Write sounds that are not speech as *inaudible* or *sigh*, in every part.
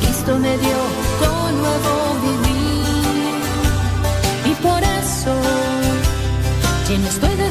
Cristo me dio con nuevo vivir. Y por eso lleno estoy de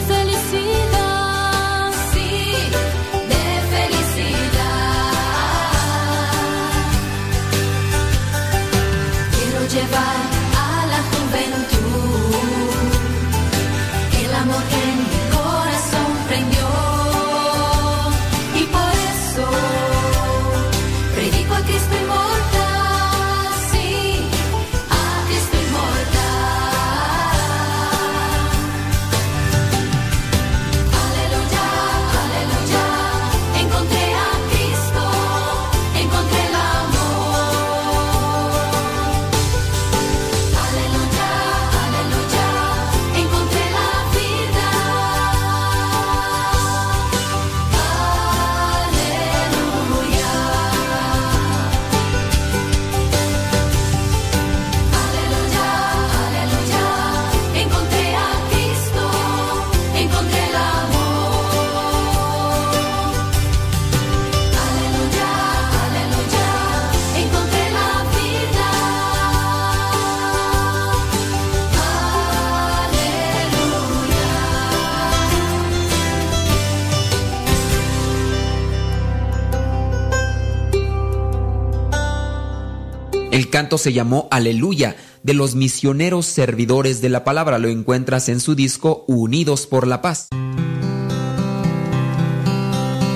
canto se llamó Aleluya de los misioneros servidores de la palabra. Lo encuentras en su disco Unidos por la Paz.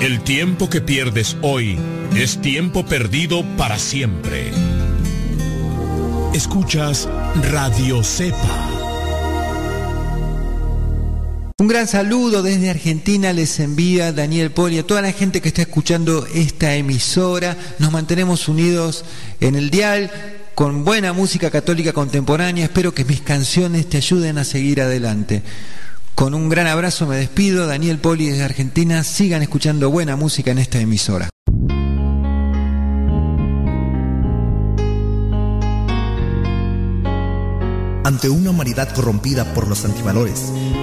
El tiempo que pierdes hoy es tiempo perdido para siempre. Escuchas Radio Cepa. Un gran saludo desde Argentina les envía Daniel Poli a toda la gente que está escuchando esta emisora. Nos mantenemos unidos en el dial con buena música católica contemporánea. Espero que mis canciones te ayuden a seguir adelante. Con un gran abrazo me despido, Daniel Poli desde Argentina. Sigan escuchando buena música en esta emisora. ante una humanidad corrompida por los antivalores,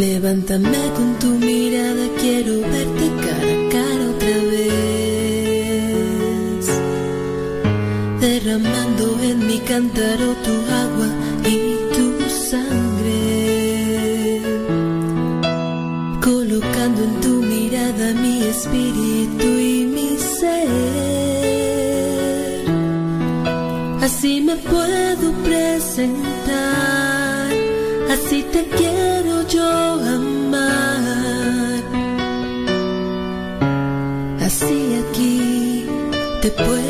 Levántame con tu mirada, quiero verte cara a cara otra vez. Derramando en mi cántaro tu agua y tu sangre. Colocando en tu mirada mi espíritu y mi ser. Así me puedo presentar, así te quiero te puedo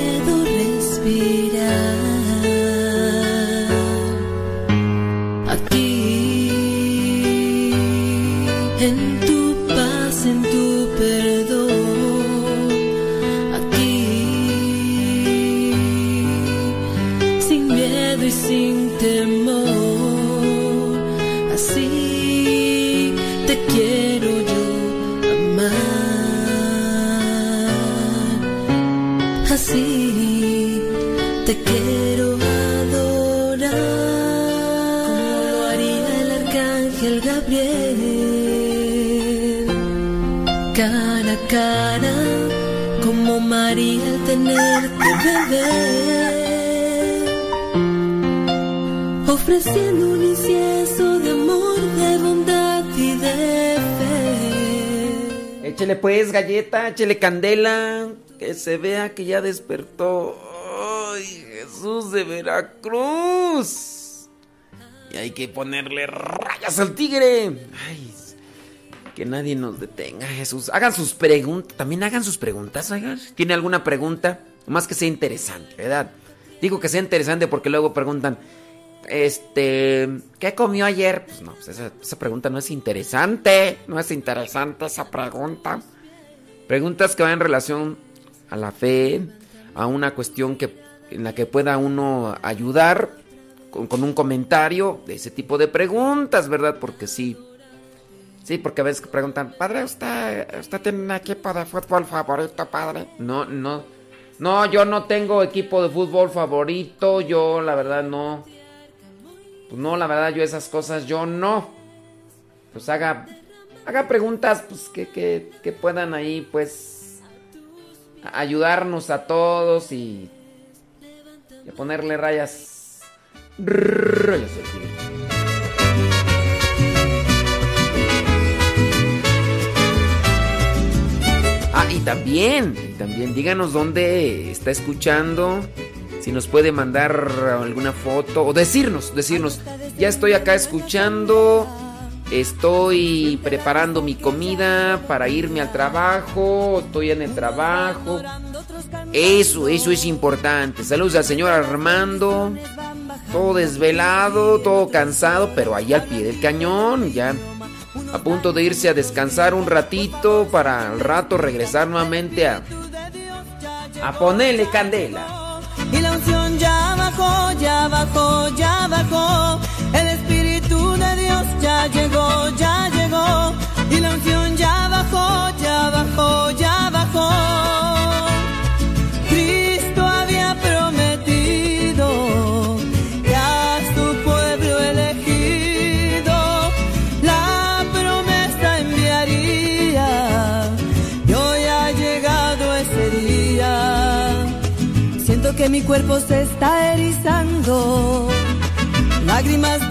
ofreciendo un incienso de amor, de bondad y de fe. Échele pues galleta, échele candela, que se vea que ya despertó. ¡Ay, Jesús de Veracruz! Y hay que ponerle rayas al tigre. Ay, que nadie nos detenga, Jesús. Hagan sus preguntas, también hagan sus preguntas. ¿Tiene alguna pregunta? Más que sea interesante, ¿verdad? Digo que sea interesante porque luego preguntan, este, ¿qué comió ayer? Pues no, pues esa, pregunta no es interesante. No es interesante esa pregunta. Preguntas que van en relación a la fe, a una cuestión que, en la que pueda uno ayudar con, con un comentario de ese tipo de preguntas, ¿verdad? Porque sí. Sí, porque a veces preguntan, padre, ¿usted, usted tiene un equipo de fútbol favorito, padre? No, no. No, yo no tengo equipo de fútbol favorito. Yo, la verdad, no. Pues no, la verdad, yo esas cosas, yo no. Pues haga, haga preguntas, pues que, que, que puedan ahí, pues, ayudarnos a todos y, y ponerle rayas. Rayas. Ah, y también, y también díganos dónde está escuchando, si nos puede mandar alguna foto o decirnos, decirnos, ya estoy acá escuchando, estoy preparando mi comida para irme al trabajo, estoy en el trabajo. Eso, eso es importante. Saludos al señor Armando, todo desvelado, todo cansado, pero ahí al pie del cañón, ya a punto de irse a descansar un ratito para al rato regresar nuevamente a a ponerle candela. Y la unción ya bajó, ya bajó, ya bajó. El Espíritu de Dios ya llegó, ya llegó. Y la unción ya bajó, ya bajó, ya bajó.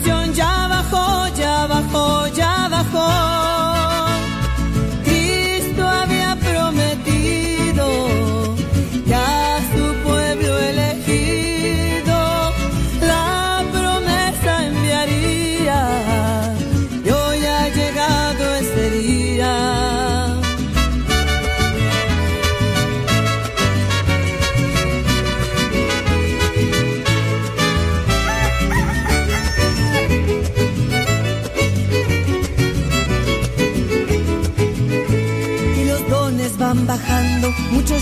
Unción ya bajó, ya bajó, ya bajó.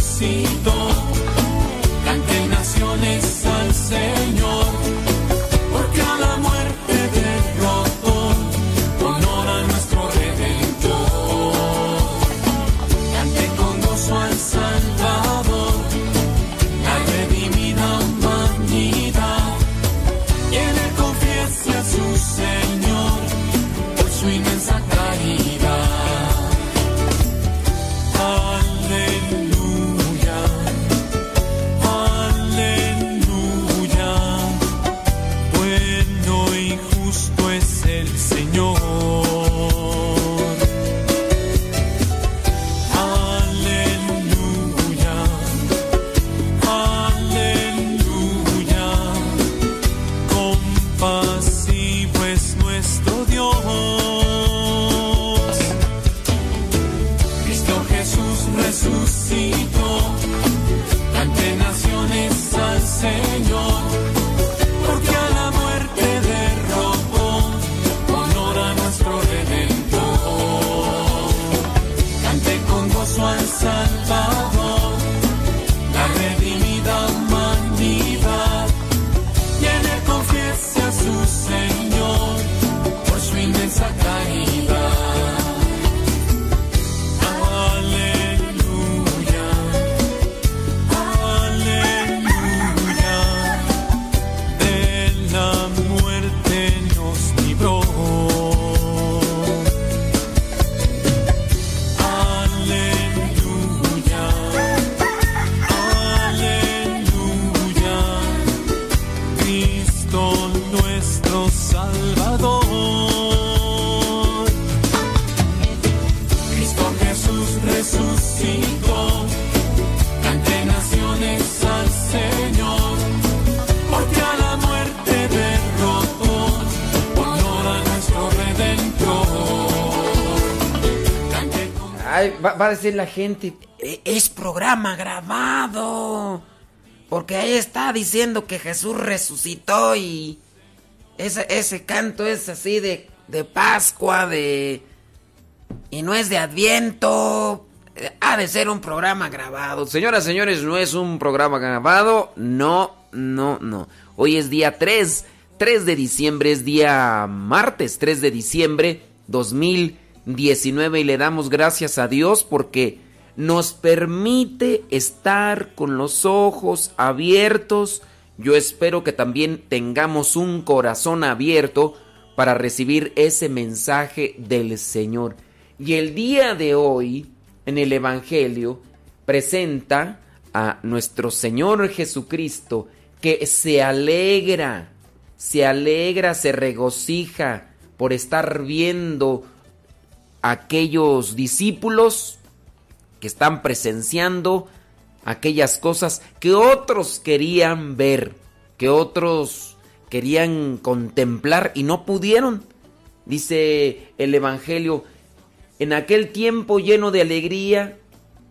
Resucitó. Va, a decir la gente, "E- es programa grabado. Porque ahí está diciendo que Jesús resucitó y ese, ese canto es así de, de Pascua, de... Y no es de Adviento. Eh, Ha de ser un programa grabado. Señoras, señores, no es un programa grabado. No, no, no. Hoy es día 3. 3 de diciembre es día martes 3 de diciembre 2019 y le damos gracias a Dios porque nos permite estar con los ojos abiertos. Yo espero que también tengamos un corazón abierto para recibir ese mensaje del Señor. Y el día de hoy, en el Evangelio, presenta a nuestro Señor Jesucristo, que se alegra, se alegra, se regocija por estar viendo aquellos discípulos que están presenciando aquellas cosas que otros querían ver, que otros querían contemplar y no pudieron. Dice el Evangelio, en aquel tiempo lleno de alegría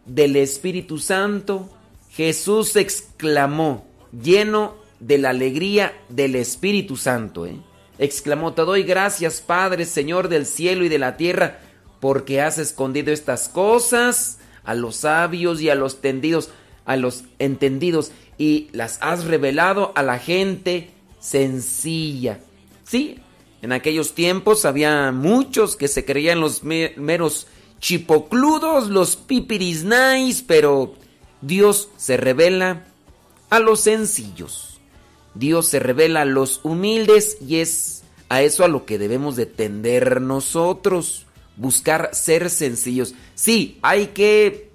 del Espíritu Santo, Jesús exclamó, lleno de la alegría del Espíritu Santo, ¿eh? exclamó, te doy gracias Padre, Señor del cielo y de la tierra, porque has escondido estas cosas a los sabios y a los tendidos, a los entendidos, y las has revelado a la gente sencilla. Sí, en aquellos tiempos había muchos que se creían los meros chipocludos, los pipiris nice, pero Dios se revela a los sencillos. Dios se revela a los humildes y es a eso a lo que debemos de tender nosotros, buscar ser sencillos. Sí, hay que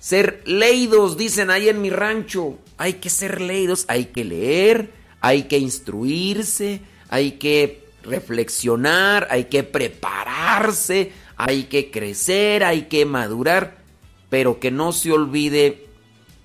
ser leídos, dicen ahí en mi rancho. Hay que ser leídos, hay que leer, hay que instruirse, hay que reflexionar, hay que prepararse, hay que crecer, hay que madurar, pero que no se olvide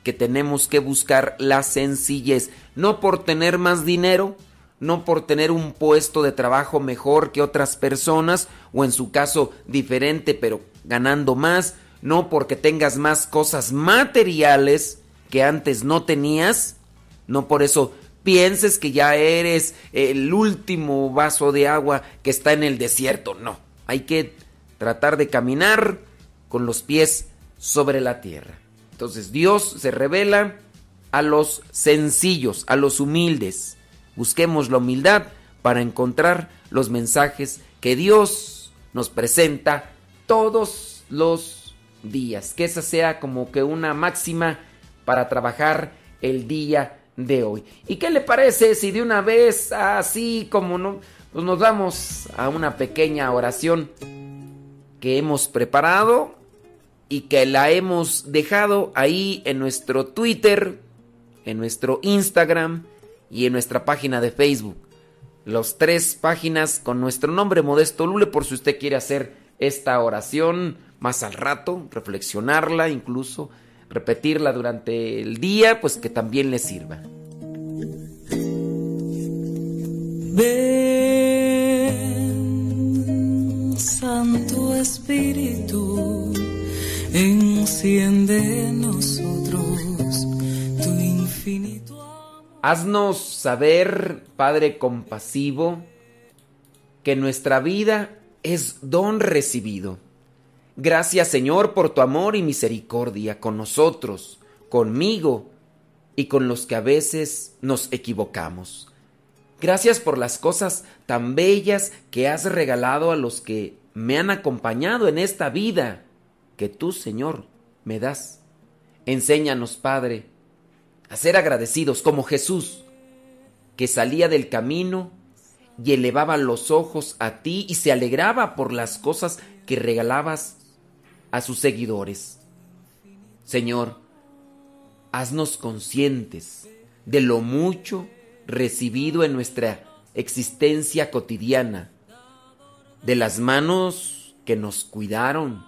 que tenemos que buscar la sencillez, no por tener más dinero, no por tener un puesto de trabajo mejor que otras personas, o en su caso diferente, pero ganando más, no porque tengas más cosas materiales que antes no tenías, no por eso pienses que ya eres el último vaso de agua que está en el desierto, no, hay que tratar de caminar con los pies sobre la tierra. Entonces Dios se revela a los sencillos, a los humildes. Busquemos la humildad para encontrar los mensajes que Dios nos presenta todos los días. Que esa sea como que una máxima para trabajar el día de hoy. ¿Y qué le parece si de una vez, así como no, pues nos vamos a una pequeña oración que hemos preparado y que la hemos dejado ahí en nuestro Twitter, en nuestro Instagram y en nuestra página de Facebook. Los tres páginas con nuestro nombre Modesto Lule por si usted quiere hacer esta oración más al rato, reflexionarla incluso, repetirla durante el día, pues que también le sirva. Ven, Santo Espíritu, enciende en nosotros tu infinito. Haznos saber, Padre compasivo, que nuestra vida es don recibido. Gracias Señor por tu amor y misericordia con nosotros, conmigo y con los que a veces nos equivocamos. Gracias por las cosas tan bellas que has regalado a los que me han acompañado en esta vida que tú, Señor, me das. Enséñanos, Padre, a ser agradecidos como Jesús, que salía del camino y elevaba los ojos a ti y se alegraba por las cosas que regalabas a sus seguidores. Señor, haznos conscientes de lo mucho recibido en nuestra existencia cotidiana, de las manos que nos cuidaron,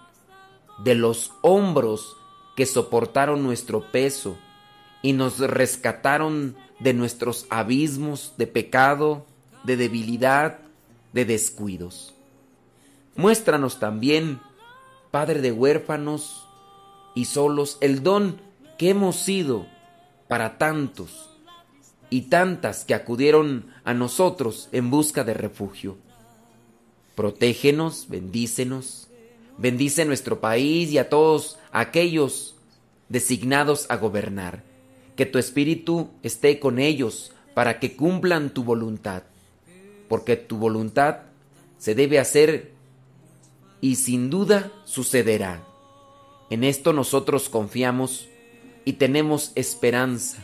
de los hombros que soportaron nuestro peso y nos rescataron de nuestros abismos de pecado, de debilidad, de descuidos. Muéstranos también, Padre de huérfanos y solos, el don que hemos sido para tantos y tantas que acudieron a nosotros en busca de refugio. Protégenos, bendícenos, bendice nuestro país y a todos aquellos designados a gobernar. Que tu espíritu esté con ellos para que cumplan tu voluntad, porque tu voluntad se debe hacer y sin duda sucederá. En esto nosotros confiamos y tenemos esperanza.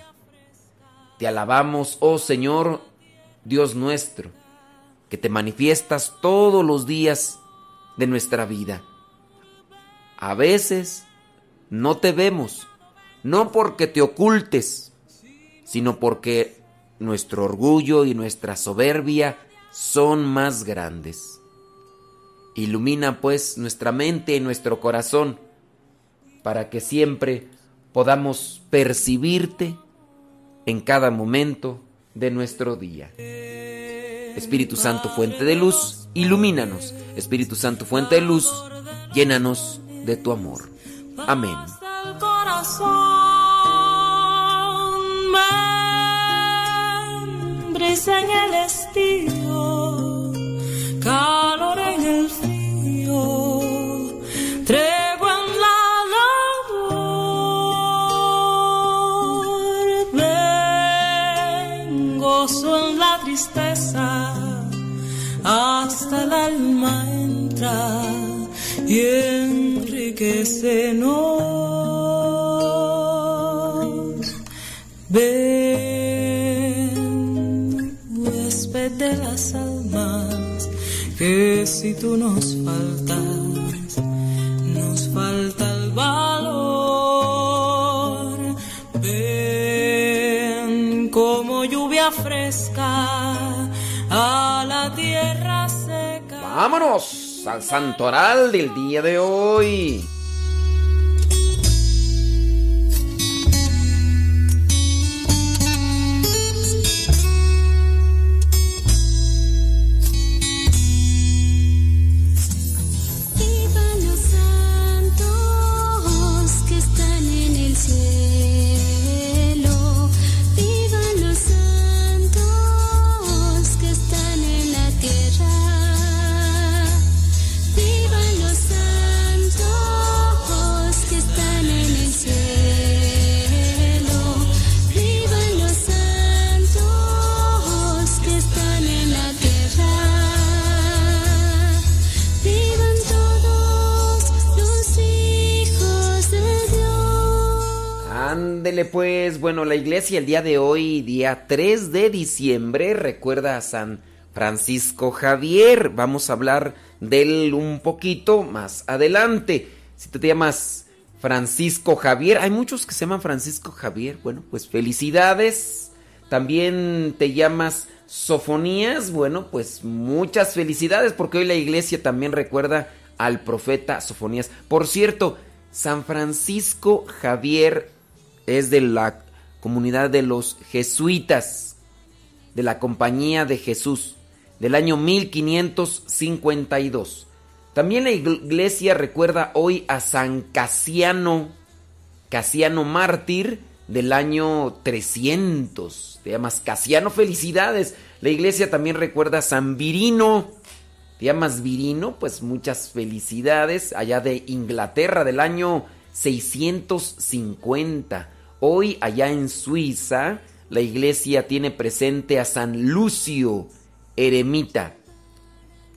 Te alabamos, oh Señor, Dios nuestro, que te manifiestas todos los días de nuestra vida. A veces no te vemos, no porque te ocultes, sino porque nuestro orgullo y nuestra soberbia son más grandes. Ilumina pues nuestra mente y nuestro corazón para que siempre podamos percibirte en cada momento de nuestro día. Espíritu Santo, fuente de luz, ilumínanos. Espíritu Santo, fuente de luz, llénanos de tu amor. Amén. Corazón. Brisa en el estío, calor en el frío, tregua en la labor. Ven, gozo en la tristeza, hasta el alma entra y enriquecenos. Las almas, que si tú nos faltas, nos falta el valor. Ven como lluvia fresca a la tierra seca. Vámonos al santoral del día de hoy. Pues, bueno, la iglesia el día de hoy, día 3 de diciembre, recuerda a San Francisco Javier. Vamos a hablar de él un poquito más adelante. Si te llamas Francisco Javier, hay muchos que se llaman Francisco Javier. Bueno, pues felicidades. También te llamas Sofonías. Bueno, pues muchas felicidades porque hoy la iglesia también recuerda al profeta Sofonías. Por cierto, San Francisco Javier es de la comunidad de los jesuitas, de la Compañía de Jesús, del año 1552. También la iglesia recuerda hoy a San Casiano, Casiano mártir del año 300. Te llamas Casiano, felicidades. La iglesia también recuerda a San Virino. Te llamas Virino, pues muchas felicidades. Allá de Inglaterra del año 650. Hoy allá en Suiza la iglesia tiene presente a San Lucio, eremita.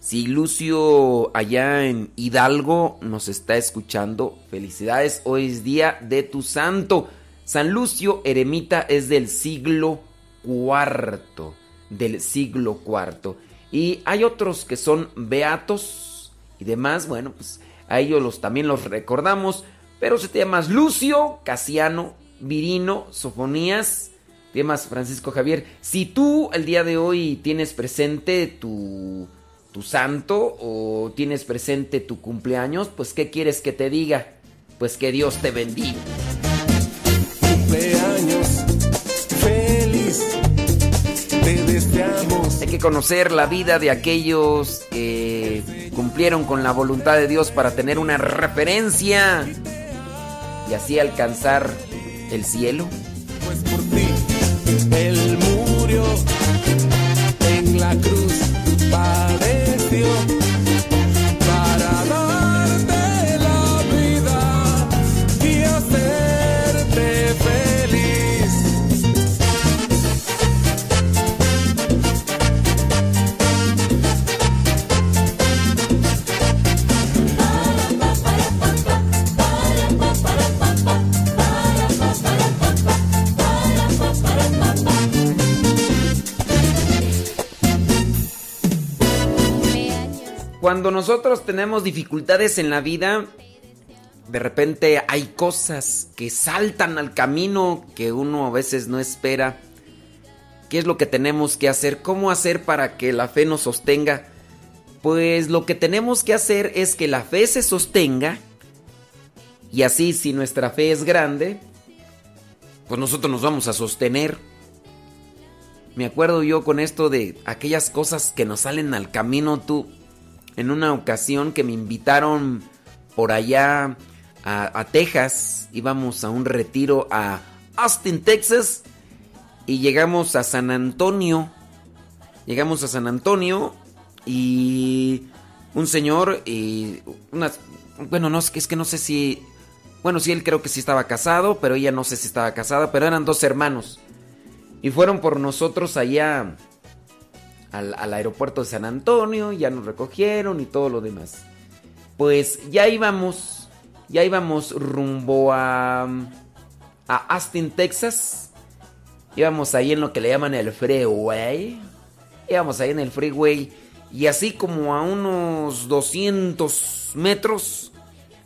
Si Lucio allá en Hidalgo nos está escuchando, felicidades, hoy es día de tu santo. San Lucio Eremita es del siglo cuarto, del siglo cuarto. Y hay otros que son beatos y demás, bueno, pues a ellos los, también los recordamos, pero si te llamas Lucio, Casiano, Virino, Sofonías, te llamas Francisco Javier. Si tú el día de hoy tienes presente tu tu santo o tienes presente tu cumpleaños, pues ¿qué quieres que te diga? Pues que Dios te bendiga. Cumpleaños feliz, te deseamos. Hay que conocer la vida de aquellos que cumplieron con la voluntad de Dios para tener una referencia y así alcanzar el cielo. Pues por ti él murió en la cruz, padeció Cuando nosotros tenemos dificultades en la vida, de repente hay cosas que saltan al camino que uno a veces no espera, ¿Qué es lo que tenemos que hacer? ¿Cómo hacer para que la fe nos sostenga? Pues lo que tenemos que hacer es que la fe se sostenga y así si nuestra fe es grande, pues nosotros nos vamos a sostener. Me acuerdo yo con esto de aquellas cosas que nos salen al camino, tú, en una ocasión que me invitaron por allá a, Texas, íbamos a un retiro a Austin, Texas, y llegamos a San Antonio. Llegamos a San Antonio y un señor y bueno, no es que es que no sé si bueno, sí él creo que sí estaba casado, pero ella no sé si estaba casada, pero eran dos hermanos. Y fueron por nosotros allá al, aeropuerto de San Antonio, ya nos recogieron y todo lo demás. Pues ya íbamos, ya íbamos rumbo a a Austin, Texas. Íbamos ahí en lo que le llaman el freeway. Íbamos ahí en el freeway. Y así como a unos 200 metros,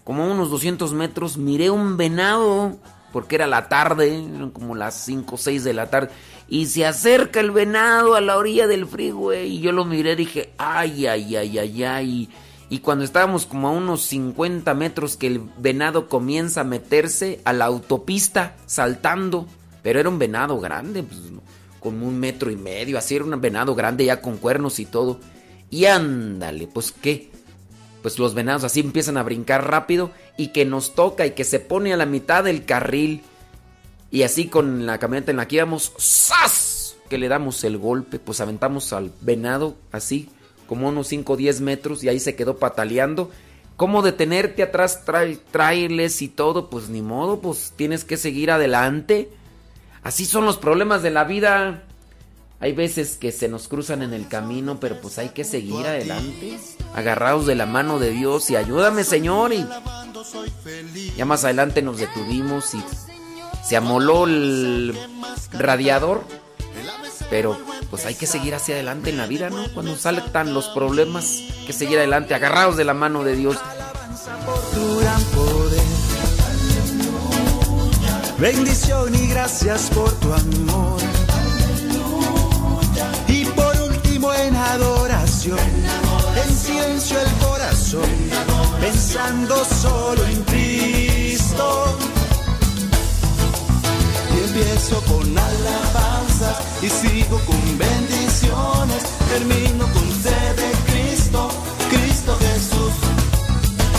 como a unos 200 metros, miré un venado. Porque era la tarde, eran como las 5 o 6 de la tarde. Y se acerca el venado a la orilla del freeway. Y yo lo miré y dije, ay, ay, ay, ay, ay. Y cuando estábamos como a unos 50 metros que el venado comienza a meterse a la autopista saltando. Pero era un venado grande, pues, como un metro y medio, así era un venado grande ya con cuernos y todo. Y ándale, pues qué. Pues los venados así empiezan a brincar rápido y que nos toca y que se pone a la mitad del carril. Y así con la camioneta en la que íbamos, ¡zas! Que le damos el golpe, pues aventamos al venado así, como unos 5 o 10 metros y ahí se quedó pataleando. ¿Cómo detenerte atrás, trae, traerles y todo? Pues ni modo, pues tienes que seguir adelante. Así son los problemas de la vida. Hay veces que se nos cruzan en el camino, pero pues hay que seguir adelante. Agarrados de la mano de Dios y ayúdame Señor. Y ya más adelante nos detuvimos y se amoló el radiador. Pero pues hay que seguir hacia adelante en la vida, ¿no? Cuando saltan los problemas, hay que seguir adelante, agarrados de la mano de Dios. Bendición y gracias por tu amor. Y por último en adoración, en silencio el corazón, pensando solo en Cristo. Empiezo con alabanzas y sigo con bendiciones, termino con sed de Cristo, Cristo Jesús.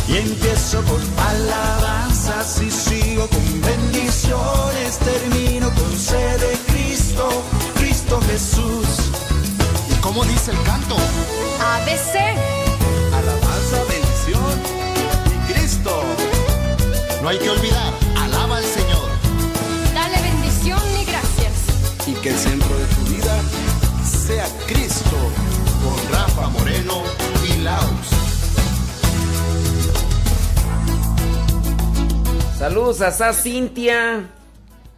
Y empiezo con alabanzas y sigo con bendiciones. Termino con sed de Cristo, Cristo Jesús. ¿Y cómo dice el canto? ABC. Alabanza, bendición y Cristo. No hay que olvidar, el centro de tu vida sea Cristo. Con Rafa Moreno y Laos. Saludos a Sa Cintia.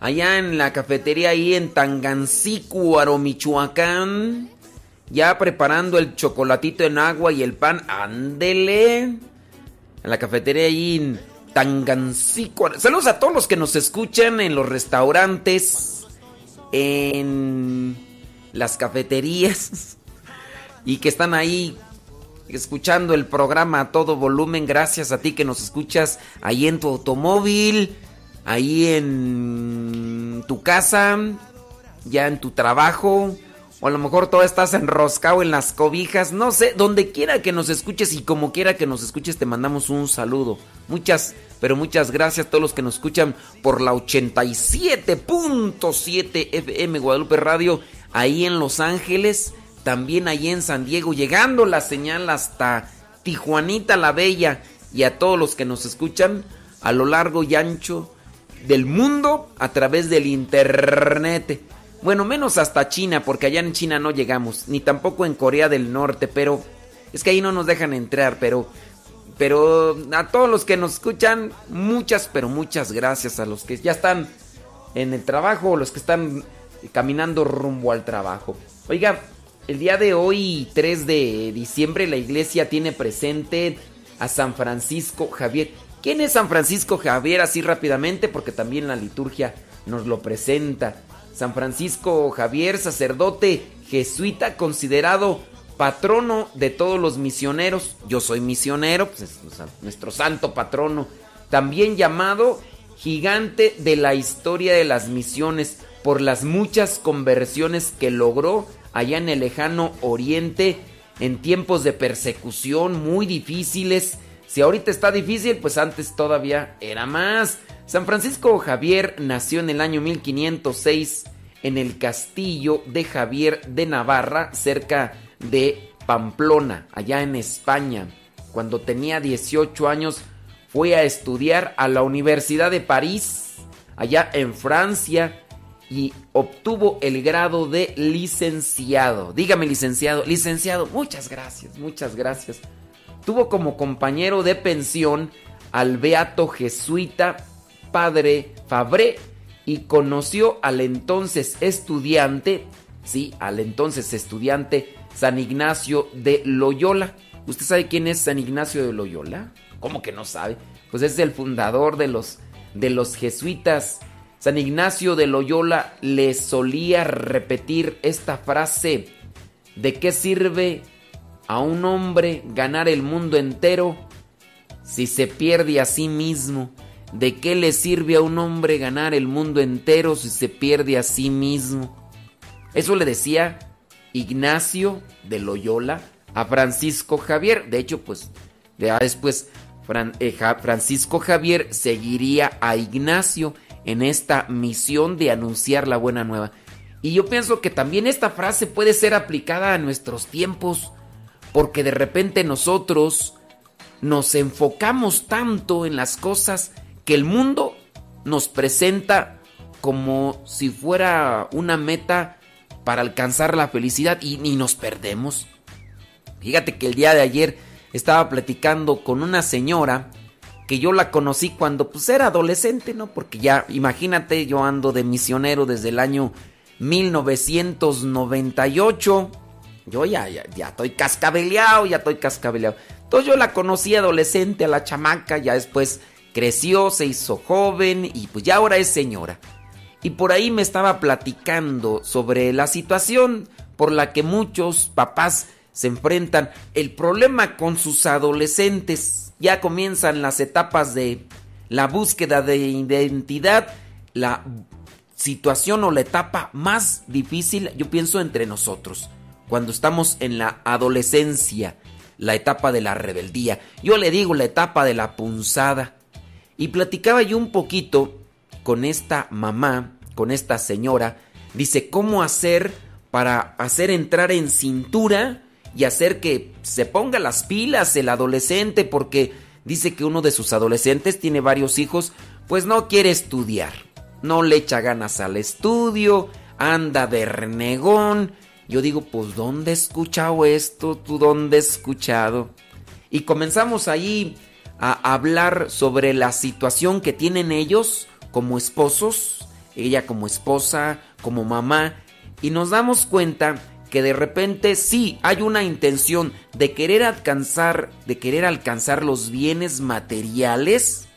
Allá en la cafetería ahí en Tangancícuaro, Michoacán. Ya preparando el chocolatito en agua y el pan. Ándele. En la cafetería ahí en Tangancícuaro. Saludos a todos los que nos escuchan en los restaurantes. En las cafeterías. *laughs* Y que están ahí escuchando el programa a todo volumen. Gracias a ti que nos escuchas ahí en tu automóvil, ahí en tu casa, ya en tu trabajo. O a lo mejor todavía estás enroscado en las cobijas. No sé, donde quiera que nos escuches y como quiera que nos escuches, te mandamos un saludo. Muchas, pero muchas gracias a todos los que nos escuchan por la 87.7 FM Guadalupe Radio, ahí en Los Ángeles también allí en San Diego, llegando la señal hasta Tijuanita la Bella y a todos los que nos escuchan a lo largo y ancho del mundo a través del internet. Bueno, menos hasta China, porque allá en China no llegamos, ni tampoco en Corea del Norte, pero es que ahí no nos dejan entrar, pero pero a todos los que nos escuchan, muchas, pero muchas gracias a los que ya están en el trabajo o los que están caminando rumbo al trabajo. Oiga, el día de hoy, 3 de diciembre, la iglesia tiene presente a San Francisco Javier. ¿Quién es San Francisco Javier? Así rápidamente, porque también la liturgia nos lo presenta. San Francisco Javier, sacerdote jesuita, considerado patrono de todos los misioneros. Yo soy misionero, pues es nuestro santo patrono. También llamado gigante de la historia de las misiones por las muchas conversiones que logró allá en el lejano oriente en tiempos de persecución muy difíciles. Si ahorita está difícil, pues antes todavía era más. San Francisco Javier nació en el año 1506 en el castillo de Javier de Navarra, cerca de Pamplona, allá en España. Cuando tenía 18 años fue a estudiar a la Universidad de París, allá en Francia, y obtuvo el grado de licenciado. Dígame licenciado, licenciado, muchas gracias, muchas gracias. Tuvo como compañero de pensión al beato jesuita padre Fabré y conoció al entonces estudiante, sí, al entonces estudiante San Ignacio de Loyola. ¿Usted sabe quién es San Ignacio de Loyola? ¿Cómo que no sabe? Pues es el fundador de los, de los jesuitas. San Ignacio de Loyola le solía repetir esta frase, ¿de qué sirve a un hombre ganar el mundo entero si se pierde a sí mismo? ¿De qué le sirve a un hombre ganar el mundo entero si se pierde a sí mismo? Eso le decía Ignacio de Loyola a Francisco Javier. De hecho, pues ya después eh, Francisco Javier seguiría a Ignacio en esta misión de anunciar la buena nueva. Y yo pienso que también esta frase puede ser aplicada a nuestros tiempos, porque de repente nosotros nos enfocamos tanto en las cosas que el mundo nos presenta como si fuera una meta para alcanzar la felicidad y, ni nos perdemos. Fíjate que el día de ayer estaba platicando con una señora que yo la conocí cuando pues era adolescente, ¿no? Porque ya, imagínate, yo ando de misionero desde el año 1998. Yo ya, ya, ya estoy cascabeleado, ya estoy cascabeleado. Entonces yo la conocí adolescente a la chamaca, ya después creció, se hizo joven y pues ya ahora es señora. Y por ahí me estaba platicando sobre la situación por la que muchos papás se enfrentan, el problema con sus adolescentes. Ya comienzan las etapas de la búsqueda de identidad, la situación o la etapa más difícil, yo pienso, entre nosotros, cuando estamos en la adolescencia, la etapa de la rebeldía. Yo le digo la etapa de la punzada. Y platicaba yo un poquito con esta mamá, con esta señora, dice cómo hacer para hacer entrar en cintura y hacer que se ponga las pilas el adolescente porque dice que uno de sus adolescentes tiene varios hijos, pues no quiere estudiar, no le echa ganas al estudio, anda de renegón. Yo digo, pues ¿dónde he escuchado esto? ¿Tú dónde has escuchado? Y comenzamos ahí a hablar sobre la situación que tienen ellos como esposos, ella como esposa, como mamá, y nos damos cuenta que de repente sí hay una intención de querer alcanzar, de querer alcanzar los bienes materiales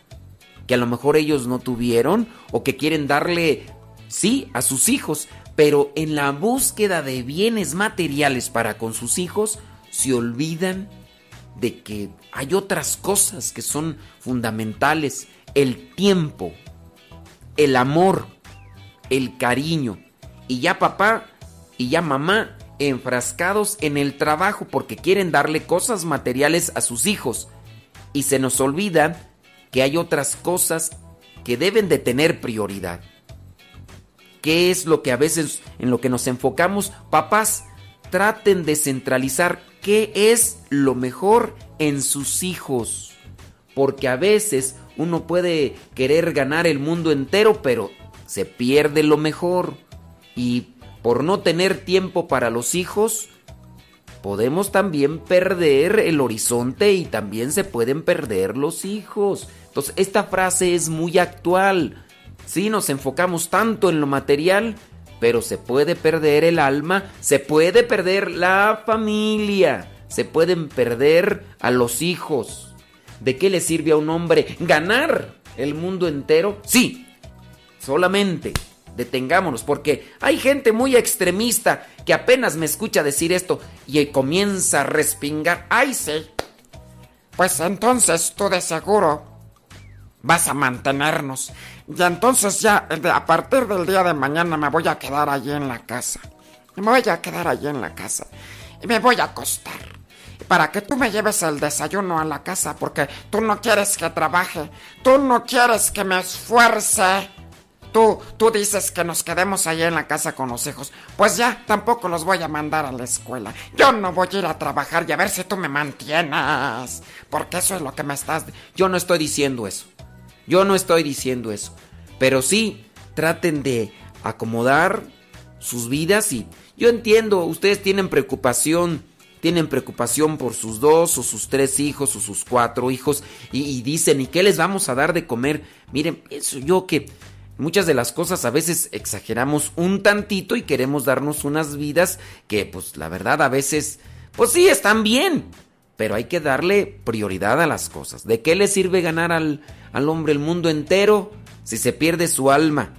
que a lo mejor ellos no tuvieron o que quieren darle sí a sus hijos, pero en la búsqueda de bienes materiales para con sus hijos se olvidan de que hay otras cosas que son fundamentales, el tiempo, el amor, el cariño. Y ya papá y ya mamá enfrascados en el trabajo porque quieren darle cosas materiales a sus hijos. Y se nos olvida que hay otras cosas que deben de tener prioridad. ¿Qué es lo que a veces en lo que nos enfocamos? Papás, traten de centralizar qué es lo mejor en sus hijos. Porque a veces uno puede querer ganar el mundo entero, pero se pierde lo mejor. Y por no tener tiempo para los hijos, podemos también perder el horizonte y también se pueden perder los hijos. Entonces, esta frase es muy actual. Sí, nos enfocamos tanto en lo material, pero se puede perder el alma, se puede perder la familia, se pueden perder a los hijos. ¿De qué le sirve a un hombre ganar el mundo entero? Sí, solamente detengámonos, porque hay gente muy extremista que apenas me escucha decir esto y comienza a respingar. ¡Ay, sí! Pues entonces tú de seguro vas a mantenernos. Y entonces ya, a partir del día de mañana me voy a quedar allí en la casa. Me voy a quedar allí en la casa. Y me voy a acostar. Para que tú me lleves el desayuno a la casa, porque tú no quieres que trabaje. Tú no quieres que me esfuerce. Tú, tú dices que nos quedemos allí en la casa con los hijos. Pues ya, tampoco los voy a mandar a la escuela. Yo no voy a ir a trabajar y a ver si tú me mantienes. Porque eso es lo que me estás... Yo no estoy diciendo eso. Yo no estoy diciendo eso. Pero sí, traten de acomodar sus vidas y yo entiendo, ustedes tienen preocupación, tienen preocupación por sus dos o sus tres hijos o sus cuatro hijos y, dicen, ¿y qué les vamos a dar de comer? Miren, pienso yo que muchas de las cosas a veces exageramos un tantito y queremos darnos unas vidas que pues la verdad a veces, pues sí, están bien, pero hay que darle prioridad a las cosas. ¿De qué le sirve ganar al, al hombre el mundo entero si se pierde su alma?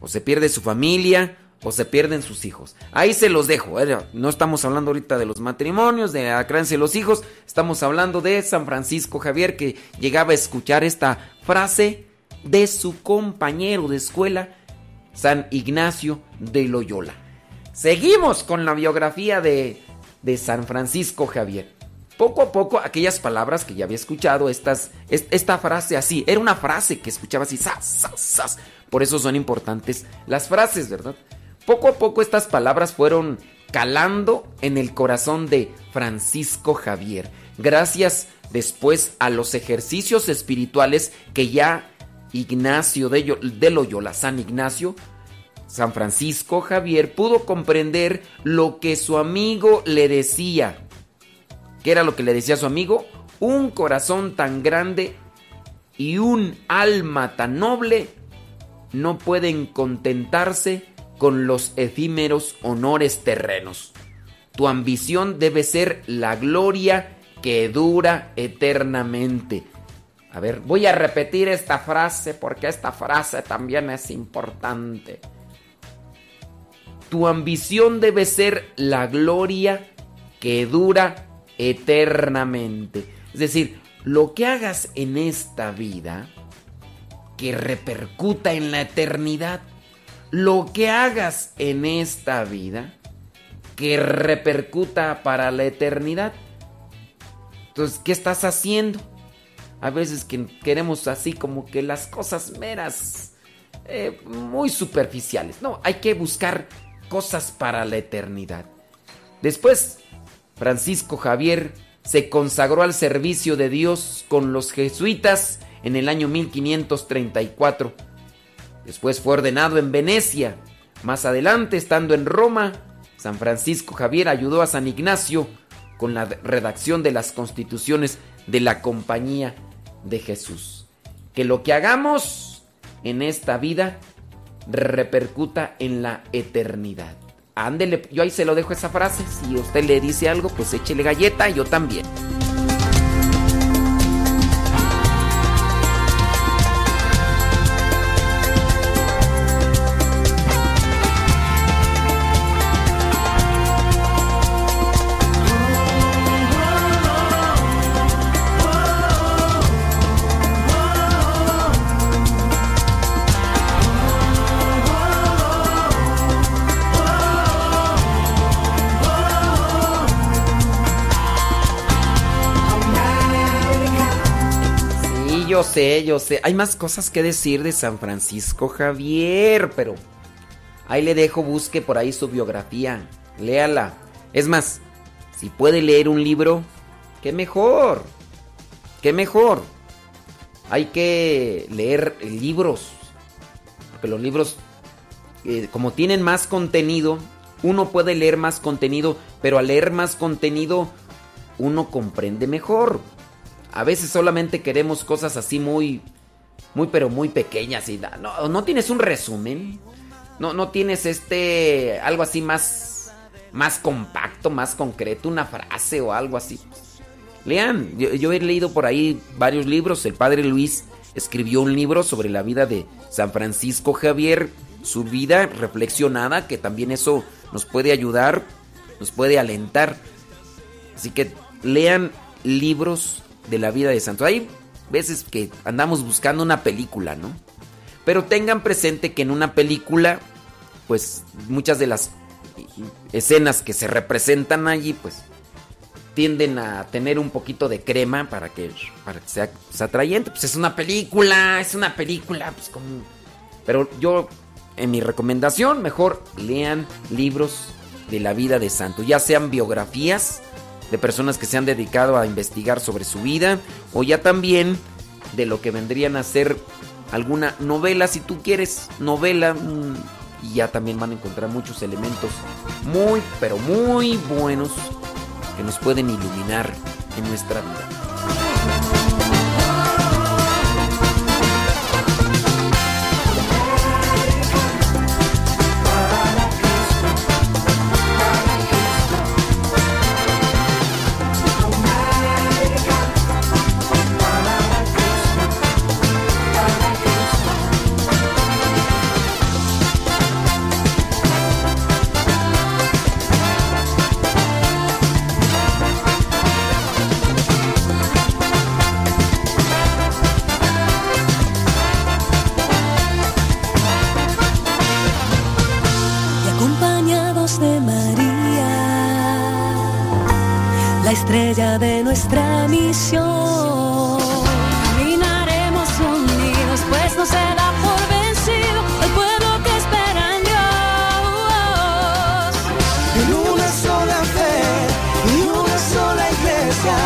O se pierde su familia, o se pierden sus hijos. Ahí se los dejo. ¿eh? No estamos hablando ahorita de los matrimonios, de la creencia de los hijos. Estamos hablando de San Francisco Javier que llegaba a escuchar esta frase de su compañero de escuela, San Ignacio de Loyola. Seguimos con la biografía de, de San Francisco Javier. Poco a poco, aquellas palabras que ya había escuchado, estas, esta frase así, era una frase que escuchaba así, sas, sas, sas. Por eso son importantes las frases, ¿verdad? Poco a poco estas palabras fueron calando en el corazón de Francisco Javier, gracias después a los ejercicios espirituales que ya Ignacio de, de Loyola, San Ignacio, San Francisco Javier pudo comprender lo que su amigo le decía. ¿Qué era lo que le decía a su amigo? Un corazón tan grande y un alma tan noble no pueden contentarse con los efímeros honores terrenos. Tu ambición debe ser la gloria que dura eternamente. A ver, voy a repetir esta frase porque esta frase también es importante. Tu ambición debe ser la gloria que dura eternamente. Es decir, lo que hagas en esta vida, que repercuta en la eternidad lo que hagas en esta vida que repercuta para la eternidad. Entonces, ¿qué estás haciendo? A veces que queremos así como que las cosas meras, eh, muy superficiales. No, hay que buscar cosas para la eternidad. Después, Francisco Javier se consagró al servicio de Dios con los jesuitas en el año 1534 Después fue ordenado en Venecia. Más adelante, estando en Roma, San Francisco Javier ayudó a San Ignacio con la redacción de las constituciones de la Compañía de Jesús. Que lo que hagamos en esta vida repercuta en la eternidad. Ándele, yo ahí se lo dejo esa frase. Si usted le dice algo, pues échele galleta, yo también. Sé, yo sé. Hay más cosas que decir de San Francisco Javier, pero ahí le dejo, busque por ahí su biografía. Léala. Es más, si puede leer un libro, qué mejor. Qué mejor. Hay que leer libros. Porque los libros, eh, como tienen más contenido, uno puede leer más contenido, pero al leer más contenido, uno comprende mejor. A veces solamente queremos cosas así muy, muy, pero muy pequeñas. Y no, no tienes un resumen. No, no tienes este, algo así más, más compacto, más concreto, una frase o algo así. Lean, yo, yo he leído por ahí varios libros. El padre Luis escribió un libro sobre la vida de San Francisco Javier su vida reflexionada, que también eso nos puede ayudar, nos puede alentar. Así que lean libros de la vida de santos. Hay veces que andamos buscando una película, ¿no? Pero tengan presente que en una película, pues muchas de las escenas que se representan allí, pues tienden a tener un poquito de crema para que, para que sea, sea atrayente. Pues es una película, es una película, pues como... Pero yo, en mi recomendación, mejor lean libros de la vida de santo, ya sean biografías de personas que se han dedicado a investigar sobre su vida, o ya también de lo que vendrían a ser alguna novela, si tú quieres, novela, mm, y ya también van a encontrar muchos elementos muy, pero muy buenos que nos pueden iluminar en nuestra vida. Nuestra misión. Caminaremos unidos, pues no se da por vencido el pueblo que espera en Dios. En una sola fe y una sola iglesia,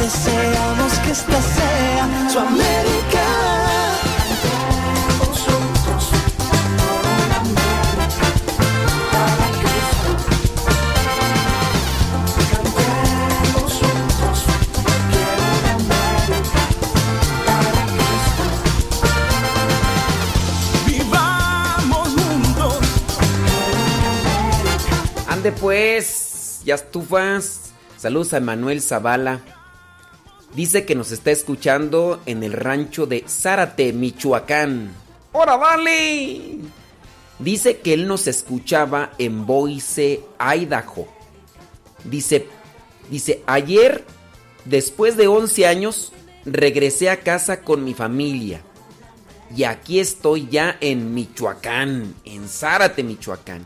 deseamos que esta sea su América. Ande pues, ya estufas. Saludos a Manuel Zavala. Dice que nos está escuchando en el rancho de Zárate, Michoacán. ¡Hora, vale! Dice que él nos escuchaba en Boise, Idaho. Dice, dice, ayer, después de 11 años, regresé a casa con mi familia. Y aquí estoy ya en Michoacán, en Zárate, Michoacán.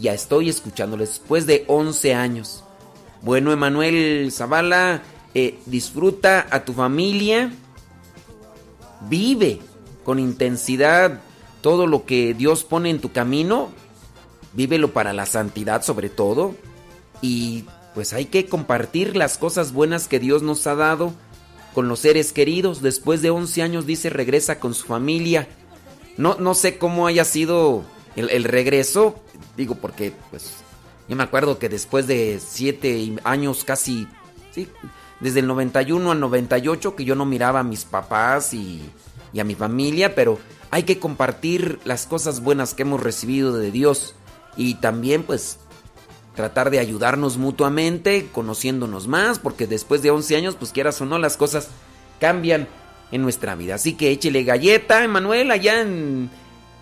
Ya estoy escuchándolo después de 11 años. Bueno, Emanuel Zavala, eh, disfruta a tu familia. Vive con intensidad todo lo que Dios pone en tu camino. Vívelo para la santidad sobre todo. Y pues hay que compartir las cosas buenas que Dios nos ha dado con los seres queridos. Después de 11 años dice regresa con su familia. No, no sé cómo haya sido el, regreso. Digo porque pues yo me acuerdo que después de 7 años casi... Sí, desde el 91 al 98 que yo no miraba a mis papás y, y a mi familia, pero hay que compartir las cosas buenas que hemos recibido de Dios y también pues tratar de ayudarnos mutuamente, conociéndonos más, porque después de 11 años, pues quieras o no, las cosas cambian en nuestra vida. Así que échele galleta, Emanuel, allá en,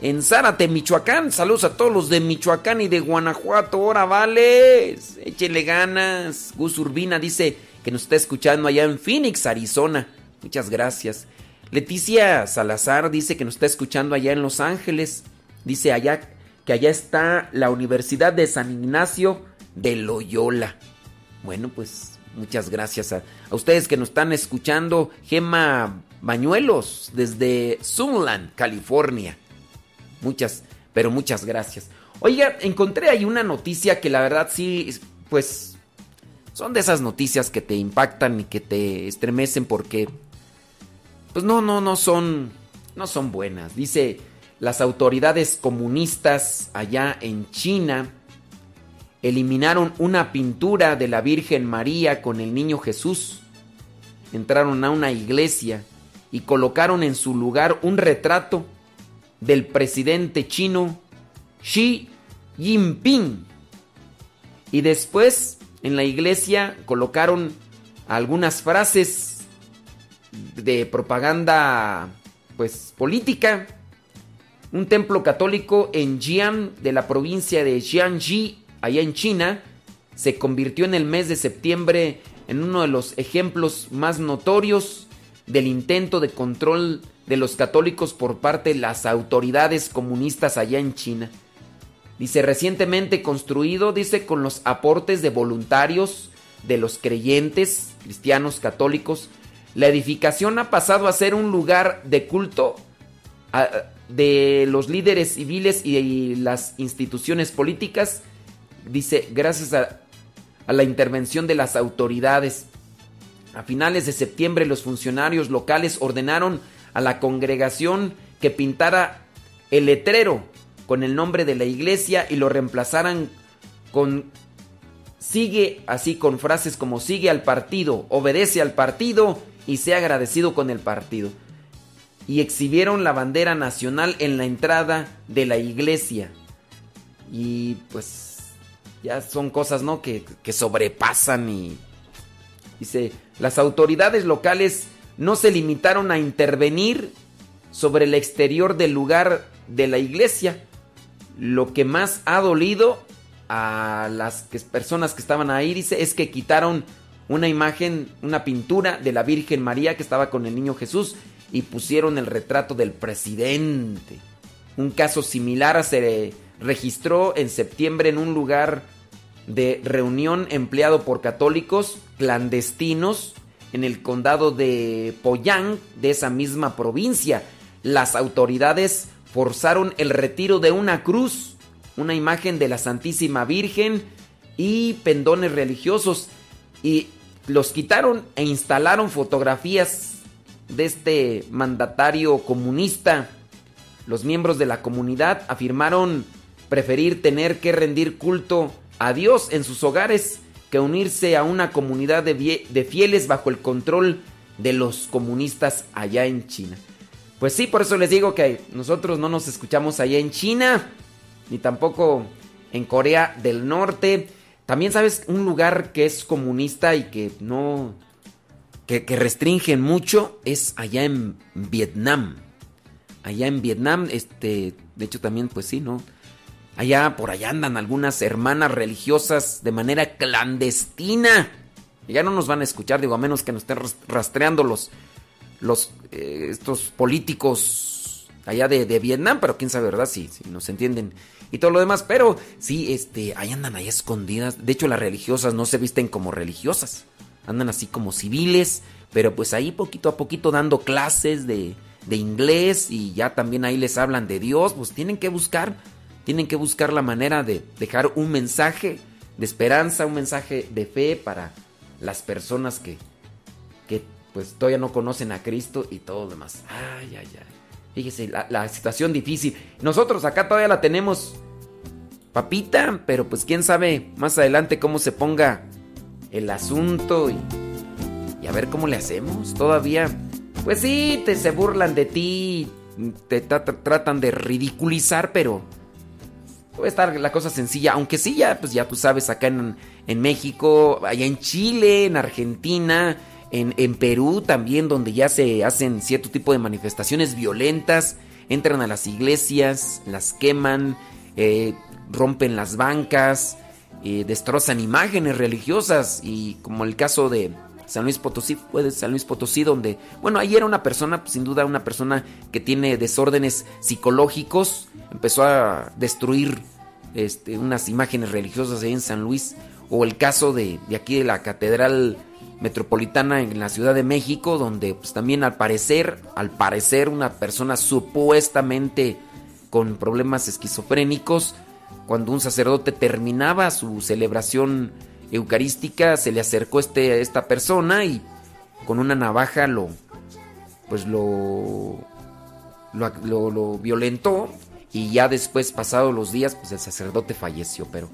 en Zárate, Michoacán. Saludos a todos los de Michoacán y de Guanajuato. Ahora vale, échele ganas. Gus Urbina dice que nos está escuchando allá en Phoenix, Arizona. Muchas gracias. Leticia Salazar dice que nos está escuchando allá en Los Ángeles. Dice allá que allá está la Universidad de San Ignacio de Loyola. Bueno, pues muchas gracias a, a ustedes que nos están escuchando. Gema Bañuelos desde Sunland, California. Muchas, pero muchas gracias. Oiga, encontré ahí una noticia que la verdad sí, pues son de esas noticias que te impactan y que te estremecen porque pues no, no, no son, no son buenas. Dice, las autoridades comunistas allá en China eliminaron una pintura de la Virgen María con el niño Jesús. Entraron a una iglesia y colocaron en su lugar un retrato del presidente chino Xi Jinping. Y después en la iglesia colocaron algunas frases de propaganda pues política. Un templo católico en Jian, de la provincia de Jiangxi, allá en China, se convirtió en el mes de septiembre en uno de los ejemplos más notorios del intento de control de los católicos por parte de las autoridades comunistas allá en China. Dice, recientemente construido, dice, con los aportes de voluntarios de los creyentes cristianos católicos, la edificación ha pasado a ser un lugar de culto de los líderes civiles y las instituciones políticas, dice, gracias a, a la intervención de las autoridades. A finales de septiembre los funcionarios locales ordenaron a la congregación que pintara el letrero con el nombre de la iglesia y lo reemplazaran con sigue así con frases como sigue al partido, obedece al partido y sea agradecido con el partido. Y exhibieron la bandera nacional en la entrada de la iglesia. Y pues ya son cosas, ¿no? Que, que sobrepasan y... Dice, las autoridades locales no se limitaron a intervenir sobre el exterior del lugar de la iglesia. Lo que más ha dolido a las personas que estaban ahí, dice, es que quitaron una imagen, una pintura de la Virgen María que estaba con el niño Jesús y pusieron el retrato del presidente. Un caso similar se registró en septiembre en un lugar de reunión empleado por católicos clandestinos en el condado de Poyang de esa misma provincia. Las autoridades forzaron el retiro de una cruz, una imagen de la Santísima Virgen y pendones religiosos y los quitaron e instalaron fotografías de este mandatario comunista. Los miembros de la comunidad afirmaron preferir tener que rendir culto a Dios en sus hogares que unirse a una comunidad de, fieles bajo el control de los comunistas allá en China. Pues sí, por eso les digo que nosotros no nos escuchamos allá en China, ni tampoco en Corea del Norte. También sabes un lugar que es comunista y que no... que, que restringen mucho es allá en Vietnam. Allá en Vietnam, este, de hecho también, pues sí, ¿no? Allá, por allá andan algunas hermanas religiosas de manera clandestina. Ya no nos van a escuchar, digo, a menos que nos estén ras- rastreando los, los, eh, estos políticos allá de, Vietnam, pero quién sabe, ¿verdad? Si, si nos entienden y todo lo demás. Pero sí, este, ahí andan ahí escondidas. De hecho, las religiosas no se visten como religiosas. Andan así como civiles, pero pues ahí poquito a poquito dando clases de, de inglés y ya también ahí les hablan de Dios. Pues tienen que buscar, tienen que buscar la manera de dejar un mensaje de esperanza, un mensaje de fe para las personas que, que pues todavía no conocen a Cristo y todo lo demás. Ay, ay, ay. Fíjese, la, la situación difícil. Nosotros acá todavía la tenemos papita, pero pues quién sabe más adelante cómo se ponga el asunto y, y a ver cómo le hacemos. Todavía, pues sí, te se burlan de ti, te tra- tra- tratan de ridiculizar, pero puede estar la cosa sencilla. Aunque sí, ya, pues ya tú sabes, acá en, en México, allá en Chile, en Argentina, en, en Perú también, donde ya se hacen cierto tipo de manifestaciones violentas, entran a las iglesias, las queman, eh, rompen las bancas, eh, destrozan imágenes religiosas y como el caso de San Luis Potosí, fue de San Luis Potosí donde, bueno, ahí era una persona, pues, sin duda una persona que tiene desórdenes psicológicos, empezó a destruir este, unas imágenes religiosas ahí en San Luis, o el caso de, de aquí de la Catedral Metropolitana en la Ciudad de México, donde pues también al parecer, al parecer una persona supuestamente con problemas esquizofrénicos, cuando un sacerdote terminaba su celebración eucarística, se le acercó este, esta persona y con una navaja lo, pues lo, lo, lo- violentó y ya después, pasados los días, pues el sacerdote falleció, pero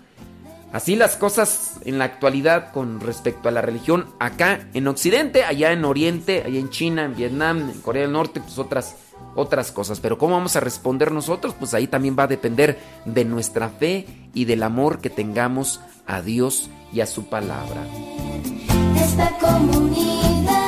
así las cosas en la actualidad con respecto a la religión acá en Occidente, allá en Oriente, allá en China, en Vietnam, en Corea del Norte, pues otras otras cosas, pero cómo vamos a responder nosotros, pues ahí también va a depender de nuestra fe y del amor que tengamos a Dios y a su palabra. Esta comunidad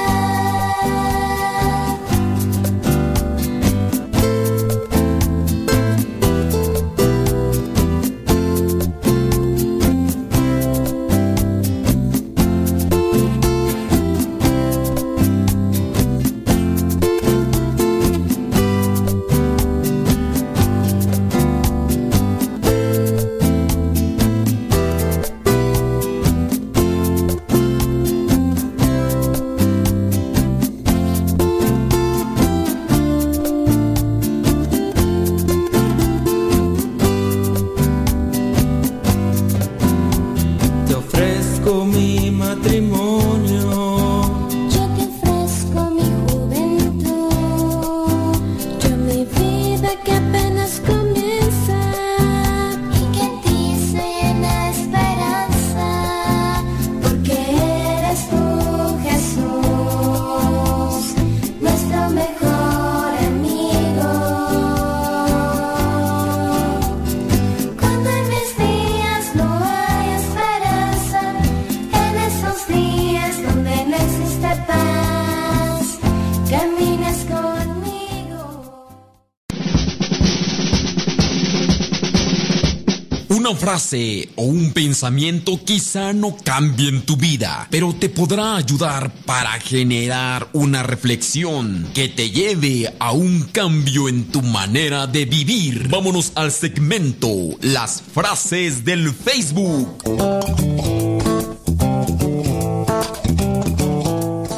frase o un pensamiento quizá no cambien tu vida, pero te podrá ayudar para generar una reflexión que te lleve a un cambio en tu manera de vivir. Vámonos al segmento Las frases del Facebook.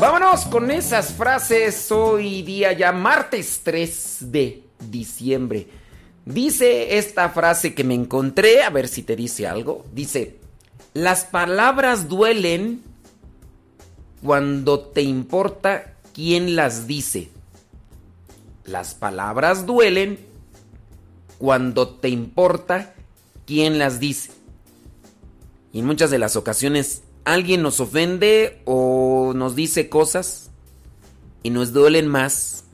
Vámonos con esas frases hoy día ya martes 3 de diciembre. Dice esta frase que me encontré, a ver si te dice algo. Dice, las palabras duelen cuando te importa quién las dice. Las palabras duelen cuando te importa quién las dice. Y en muchas de las ocasiones alguien nos ofende o nos dice cosas y nos duelen más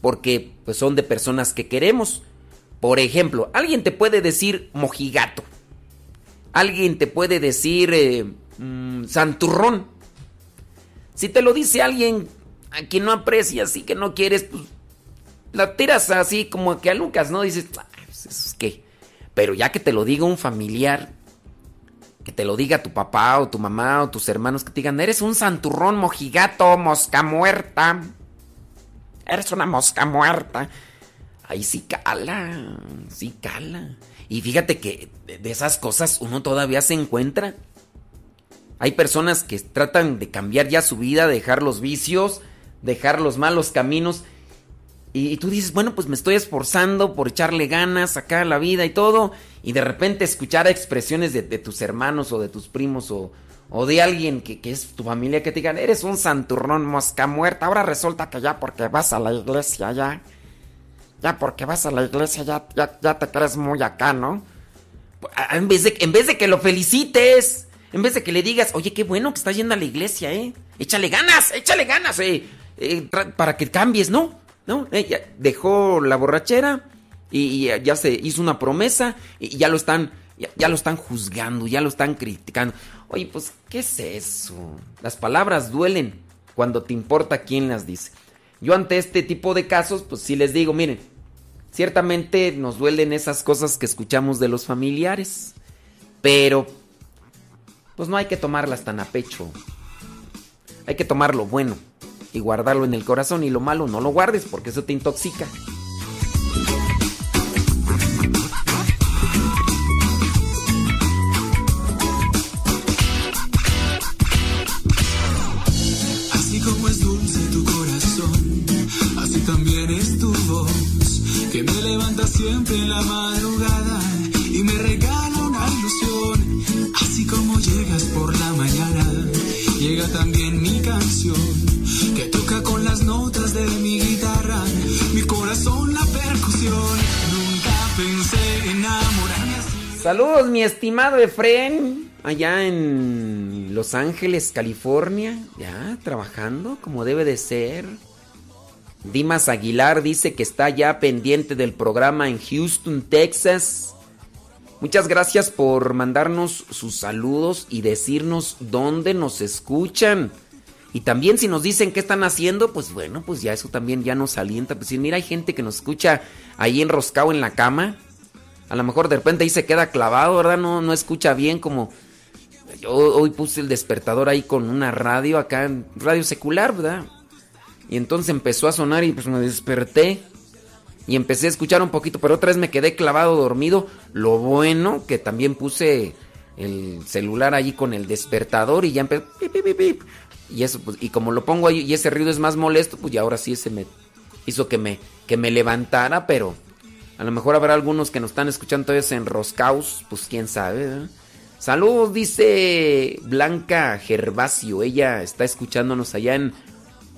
porque pues son de personas que queremos. Por ejemplo, alguien te puede decir mojigato. Alguien te puede decir eh, mm, santurrón. Si te lo dice alguien a quien no aprecias y que no quieres, pues la tiras así como que a Lucas, ¿no? Dices, "Ah, pues, eso es qué. Pero ya que te lo diga un familiar, que te lo diga tu papá o tu mamá o tus hermanos, que te digan, eres un santurrón mojigato, mosca muerta. Eres una mosca muerta. Ahí sí cala, sí cala. Y fíjate que de esas cosas uno todavía se encuentra. Hay personas que tratan de cambiar ya su vida, dejar los vicios, dejar los malos caminos. Y, tú dices, bueno, pues me estoy esforzando por echarle ganas acá a la vida y todo. Y de repente escuchar expresiones de, de tus hermanos o de tus primos o, o de alguien que, que es tu familia que te digan, eres un santurrón mosca muerta. Ahora resulta que ya porque vas a la iglesia ya. Ya porque vas a la iglesia ya, ya, ya te crees muy acá, ¿no? En vez, de, en vez de que lo felicites, en vez de que le digas, oye, qué bueno que estás yendo a la iglesia, ¿eh? Échale ganas, échale ganas, eh, eh, para que cambies, ¿no? ¿No? Eh, dejó la borrachera y, ya se hizo una promesa y ya lo están, ya, ya lo están juzgando, ya lo están criticando. Oye, pues, ¿qué es eso? Las palabras duelen cuando te importa quién las dice. Yo ante este tipo de casos, pues sí les digo, miren, ciertamente nos duelen esas cosas que escuchamos de los familiares, pero pues no hay que tomarlas tan a pecho. Hay que tomar lo bueno y guardarlo en el corazón y lo malo no lo guardes porque eso te intoxica. Voz, que me levanta siempre en la madrugada y me regala una ilusión. Así como llegas por la mañana, llega también mi canción, que toca con las notas de mi guitarra, mi corazón la percusión. Nunca pensé enamorarme así. Saludos, mi estimado Efren, allá en Los Ángeles, California, ya trabajando como debe de ser. Dimas Aguilar dice que está ya pendiente del programa en Houston, Texas. Muchas gracias por mandarnos sus saludos y decirnos dónde nos escuchan. Y también si nos dicen qué están haciendo, pues bueno, pues ya eso también ya nos alienta. Pues si mira, hay gente que nos escucha ahí enroscado en la cama. A lo mejor de repente ahí se queda clavado, ¿verdad? No, no escucha bien como... Yo hoy puse el despertador ahí con una radio acá, radio secular, ¿verdad? Y entonces empezó a sonar y pues me desperté. Y empecé a escuchar un poquito, pero otra vez me quedé clavado dormido. Lo bueno que también puse el celular allí con el despertador y ya empezó... Y eso, pues, y como lo pongo ahí y ese ruido es más molesto, pues ya ahora sí ese me hizo que me, que me levantara, pero a lo mejor habrá algunos que nos están escuchando todavía en Roscaus, pues quién sabe, ¿verdad? Saludos, dice Blanca Gervasio. Ella está escuchándonos allá en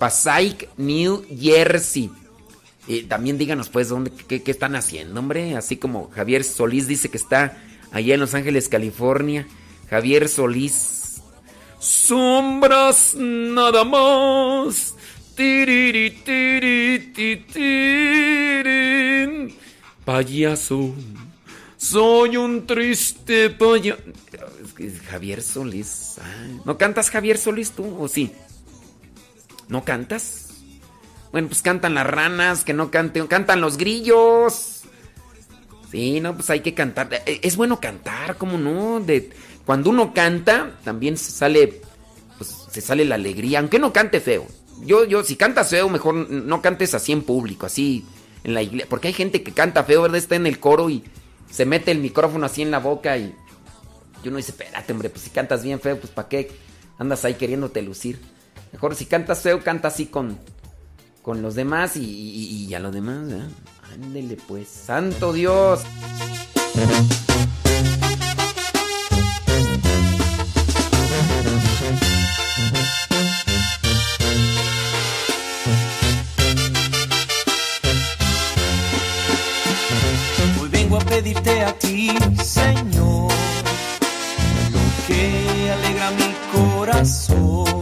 Passaic, New Jersey. Y también díganos, pues, dónde, qué, están haciendo, hombre. Así como Javier Solís dice que está allá en Los Ángeles, California. Javier Solís. Sombras nada más. Tiri, ti, tirin. Payaso. Soy un triste payaso. Javier Solís. Ay, ¿No cantas Javier Solís tú o sí? ¿No cantas? Bueno, pues cantan las ranas, que no canten, cantan los grillos. Sí, no, pues hay que cantar. Eh, Es bueno cantar, ¿cómo no? De, cuando uno canta, también se sale, pues se sale la alegría, aunque no cante feo. Yo, yo, si cantas feo, mejor no cantes así en público, así en la iglesia. Porque hay gente que canta feo, ¿verdad? Está en el coro y se mete el micrófono así en la boca y, y uno dice, espérate, hombre, pues si cantas bien feo, pues ¿para qué andas ahí queriéndote lucir? Mejor si cantas feo, canta así con, con los demás y, y, a los demás, ¿verdad? Ándele pues, santo Dios. Hoy vengo a pedirte a ti, Señor, lo que alegra mi corazón.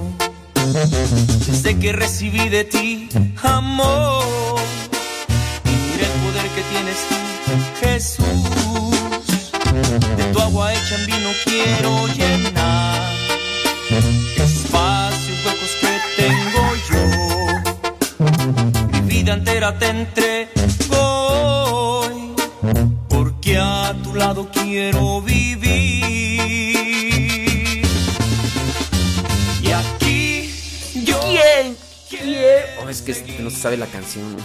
Desde que recibí de ti amor y mira el poder que tienes tú, Jesús. De tu agua hecha en vino quiero llenar espacios huecos que tengo yo. Mi vida entera te entrego hoy, porque a tu lado quiero vivir. Es que este no se sabe la canción.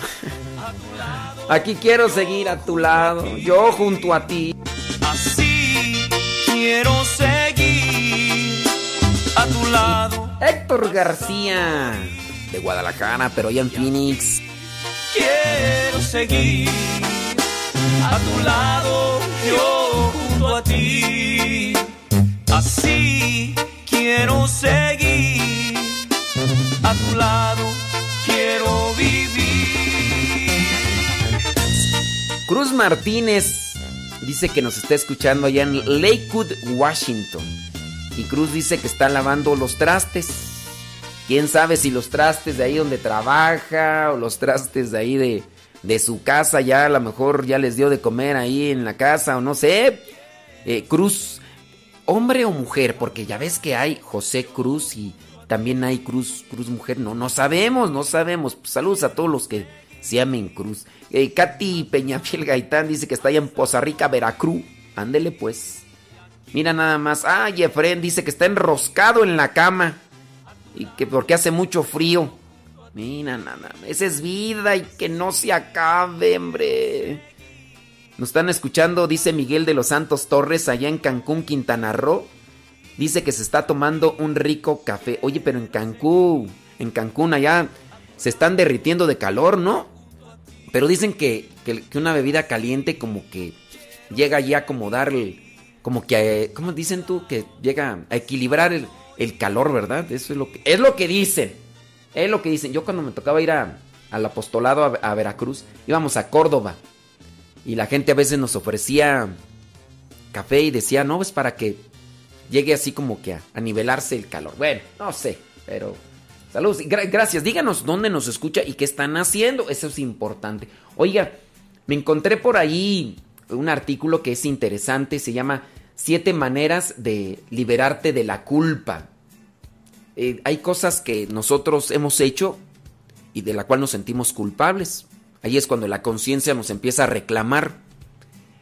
*laughs* Aquí quiero seguir a tu lado, yo junto a ti. Así quiero seguir a tu lado. Héctor García, de Guadalajara, pero allá en Phoenix. Quiero seguir a tu lado, yo junto a ti. Así quiero seguir a tu lado, quiero vivir. Cruz Martínez dice que nos está escuchando allá en Lakewood, Washington. Y Cruz dice que está lavando los trastes. Quién sabe si los trastes de ahí donde trabaja o los trastes de ahí de, de su casa ya a lo mejor ya les dio de comer ahí en la casa o no sé. Eh, Cruz, hombre o mujer, porque ya ves que hay José Cruz y también hay Cruz, Cruz mujer. No, no sabemos, no sabemos. Saludos a todos los que se llamen Cruz. Eh, Katy Peñafiel Gaitán dice que está allá en Poza Rica, Veracruz. Ándele pues. Mira nada más. Ah, Efren dice que está enroscado en la cama. Y que porque hace mucho frío. Mira, nada. Esa es vida y que no se acabe, hombre. Nos están escuchando, dice Miguel de los Santos Torres, allá en Cancún, Quintana Roo. Dice que se está tomando un rico café. Oye, pero en Cancún, en Cancún allá se están derritiendo de calor, ¿no? Pero dicen que, que- una bebida caliente como que llega ya a acomodar el... Como que, ¿cómo dicen tú? Que llega a equilibrar el, el calor, ¿verdad? Eso es lo que... Es lo que dicen. Es lo que dicen. Yo cuando me tocaba ir a- al apostolado a, a Veracruz, íbamos a Córdoba. Y la gente a veces nos ofrecía café y decía, no, es para que llegue así como que a, nivelarse el calor. Bueno, no sé, pero saludos. y gra- gracias. Díganos dónde nos escucha y qué están haciendo. Eso es importante. Oiga, me encontré por ahí un artículo que es interesante. Se llama Siete maneras de liberarte de la culpa. Eh, hay cosas que nosotros hemos hecho y de la cual nos sentimos culpables. Ahí es cuando la conciencia nos empieza a reclamar.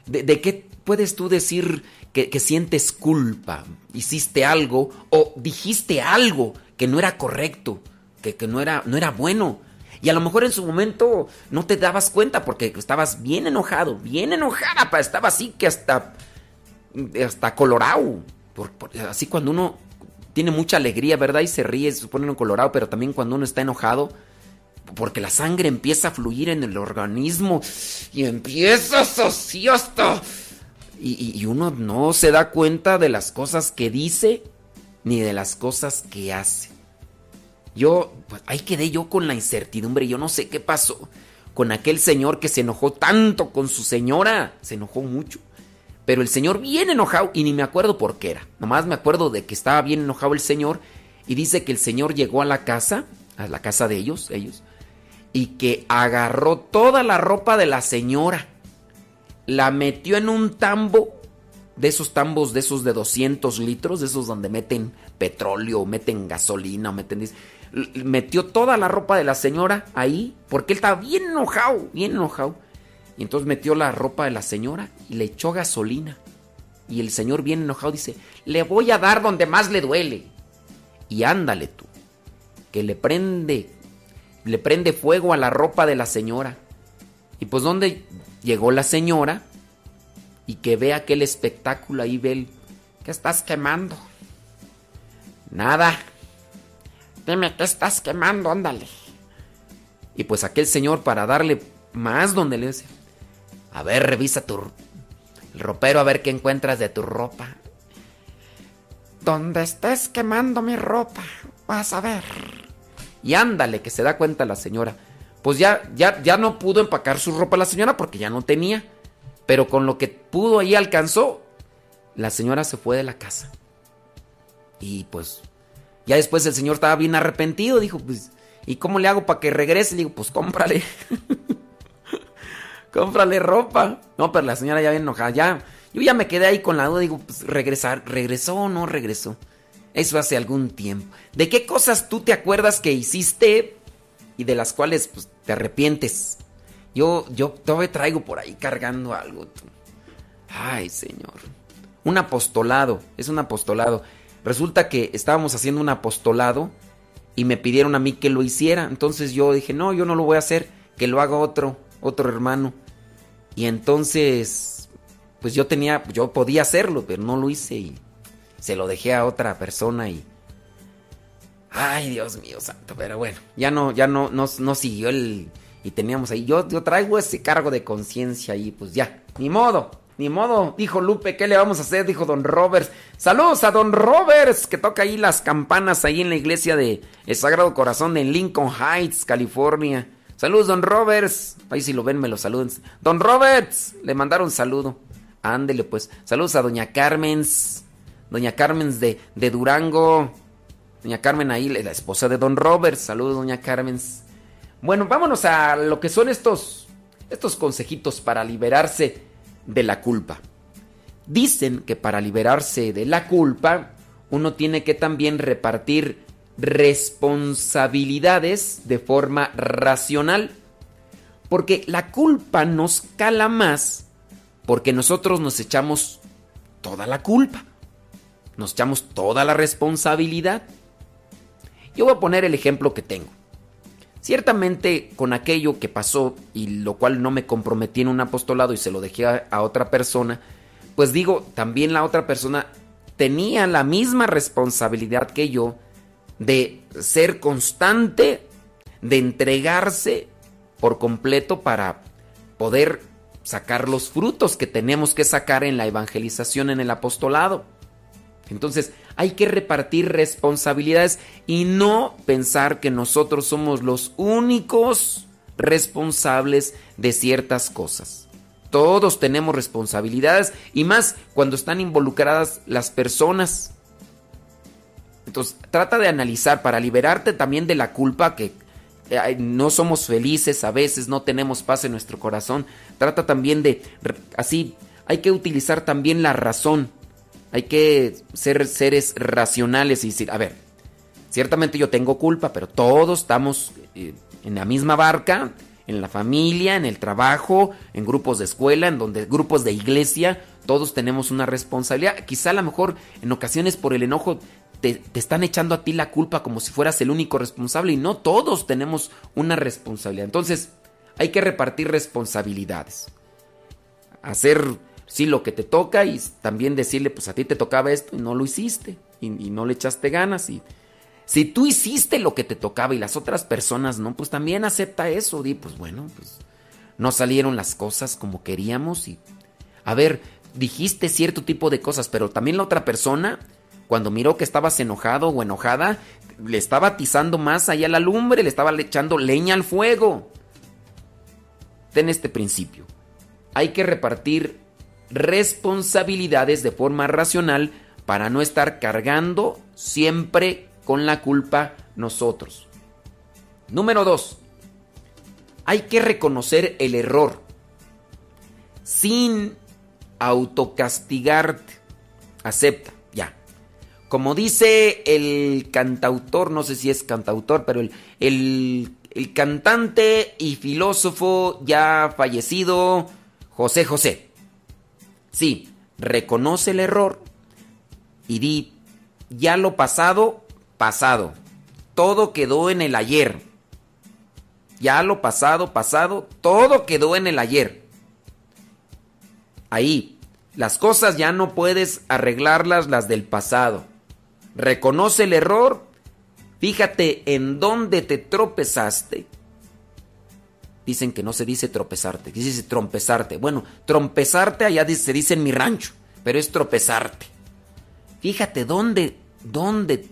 ¿De, de qué puedes tú decir que, sientes culpa? ¿Hiciste algo o dijiste algo que no era correcto, que, que no, era, no era bueno? Y a lo mejor en su momento no te dabas cuenta porque estabas bien enojado, bien enojada, estaba así que hasta, hasta colorado. Así cuando uno tiene mucha alegría, ¿verdad? Y se ríe, se pone uno colorado, pero también cuando uno está enojado, porque la sangre empieza a fluir en el organismo y empieza así hasta... Y, uno no se da cuenta de las cosas que dice ni de las cosas que hace. Yo, pues ahí quedé yo con la incertidumbre, yo no sé qué pasó con aquel señor que se enojó tanto con su señora, se enojó mucho. Pero el señor bien enojado y ni me acuerdo por qué era. Nomás me acuerdo de que estaba bien enojado el señor y dice que el señor llegó a la casa, a la casa de ellos, ellos, y que agarró toda la ropa de la señora, la metió en un tambo, de esos tambos de esos de 200 litros, de esos donde meten petróleo, meten gasolina, meten... Metió toda la ropa de la señora ahí, porque él estaba bien enojado, bien enojado. Y entonces metió la ropa de la señora y le echó gasolina. Y el señor bien enojado dice, le voy a dar donde más le duele. Y ándale tú, que le prende, le prende fuego a la ropa de la señora. Y pues donde llegó la señora y que ve aquel espectáculo ahí, ve el, ¿qué estás quemando? Nada. Dime, ¿qué estás quemando? Ándale. Y pues aquel señor para darle más donde le dice, a ver, revisa tu ropero a ver qué encuentras de tu ropa. Donde estés quemando mi ropa, vas a ver. Y ándale, que se da cuenta la señora. Pues ya, ya, ya no pudo empacar su ropa la señora porque ya no tenía. Pero con lo que pudo ahí alcanzó, la señora se fue de la casa. Y pues, ya después el señor estaba bien arrepentido. Dijo, pues, ¿y cómo le hago para que regrese? Le digo, pues cómprale. *laughs* cómprale ropa. No, pero la señora ya bien enojada. Ya, yo ya me quedé ahí con la duda. Digo, pues regresar, ¿regresó o no regresó? Eso hace algún tiempo. ¿De qué cosas tú te acuerdas que hiciste y de las cuales pues, te arrepientes? Yo, yo todavía traigo por ahí cargando algo. Ay, Señor. Un apostolado, es un apostolado. Resulta que estábamos haciendo un apostolado y me pidieron a mí que lo hiciera. Entonces yo dije, no, yo no lo voy a hacer, que lo haga otro, otro hermano. Y entonces, pues yo tenía, yo podía hacerlo, pero no lo hice y se lo dejé a otra persona y... Ay, Dios mío santo, pero bueno, ya no, ya no, no, no siguió el... Y teníamos ahí, yo, yo traigo ese cargo de conciencia ahí, pues ya, ni modo, ni modo, dijo Lupe, ¿qué le vamos a hacer? Dijo Don Roberts. Saludos a Don Roberts, que toca ahí las campanas ahí en la iglesia de El Sagrado Corazón de Lincoln Heights, California. Saludos, Don Roberts. Ahí si lo ven, me lo saluden. Don Roberts, le mandaron saludo. Ándele pues. Saludos a Doña Carmen's. Doña Carmen's de, de Durango. Doña Carmen ahí, la esposa de Don Roberts. Saludos, Doña Carmen's. Bueno, vámonos a lo que son estos, estos consejitos para liberarse de la culpa. Dicen que para liberarse de la culpa, uno tiene que también repartir responsabilidades de forma racional. Porque la culpa nos cala más porque nosotros nos echamos toda la culpa. Nos echamos toda la responsabilidad. Yo voy a poner el ejemplo que tengo. Ciertamente con aquello que pasó y lo cual no me comprometí en un apostolado y se lo dejé a, a otra persona, pues digo, también la otra persona tenía la misma responsabilidad que yo de ser constante, de entregarse por completo para poder sacar los frutos que tenemos que sacar en la evangelización, en el apostolado. Entonces hay que repartir responsabilidades y no pensar que nosotros somos los únicos responsables de ciertas cosas. Todos tenemos responsabilidades y más cuando están involucradas las personas. Entonces trata de analizar para liberarte también de la culpa que no somos felices a veces, no tenemos paz en nuestro corazón. Trata también de, así, hay que utilizar también la razón hay que ser seres racionales y decir, a ver, ciertamente yo tengo culpa, pero todos estamos eh, en la misma barca, en la familia, en el trabajo, en grupos de escuela, en donde grupos de iglesia, todos tenemos una responsabilidad. Quizá a lo mejor en ocasiones por el enojo te, te, están echando a ti la culpa como si fueras el único responsable y no todos tenemos una responsabilidad. Entonces hay que repartir responsabilidades. Hacer sí lo que te toca y también decirle, pues a ti te tocaba esto y no lo hiciste y, no le echaste ganas. Y si tú hiciste lo que te tocaba y las otras personas no, pues también acepta eso. Di, pues bueno, pues no salieron las cosas como queríamos y a ver, dijiste cierto tipo de cosas, pero también la otra persona, cuando miró que estabas enojado o enojada, le estaba atizando más allá la lumbre, le estaba echando leña al fuego. Ten este principio. Hay que repartir responsabilidades de forma racional para no estar cargando siempre con la culpa nosotros. Número 2. Hay que reconocer el error sin autocastigarte. Acepta, ya. Como dice el cantautor, no sé si es cantautor, pero el, el, el cantante y filósofo ya fallecido José José. Sí, reconoce el error y di, ya lo pasado, pasado. Todo quedó en el ayer. Ya lo pasado, pasado, todo quedó en el ayer. Ahí, las cosas ya no puedes arreglarlas las del pasado. Reconoce el error. Fíjate en dónde te tropezaste. Dicen que no se dice tropezarte, que se dice trompezarte. Bueno, trompezarte allá se dice en mi rancho, pero es tropezarte. Fíjate dónde, dónde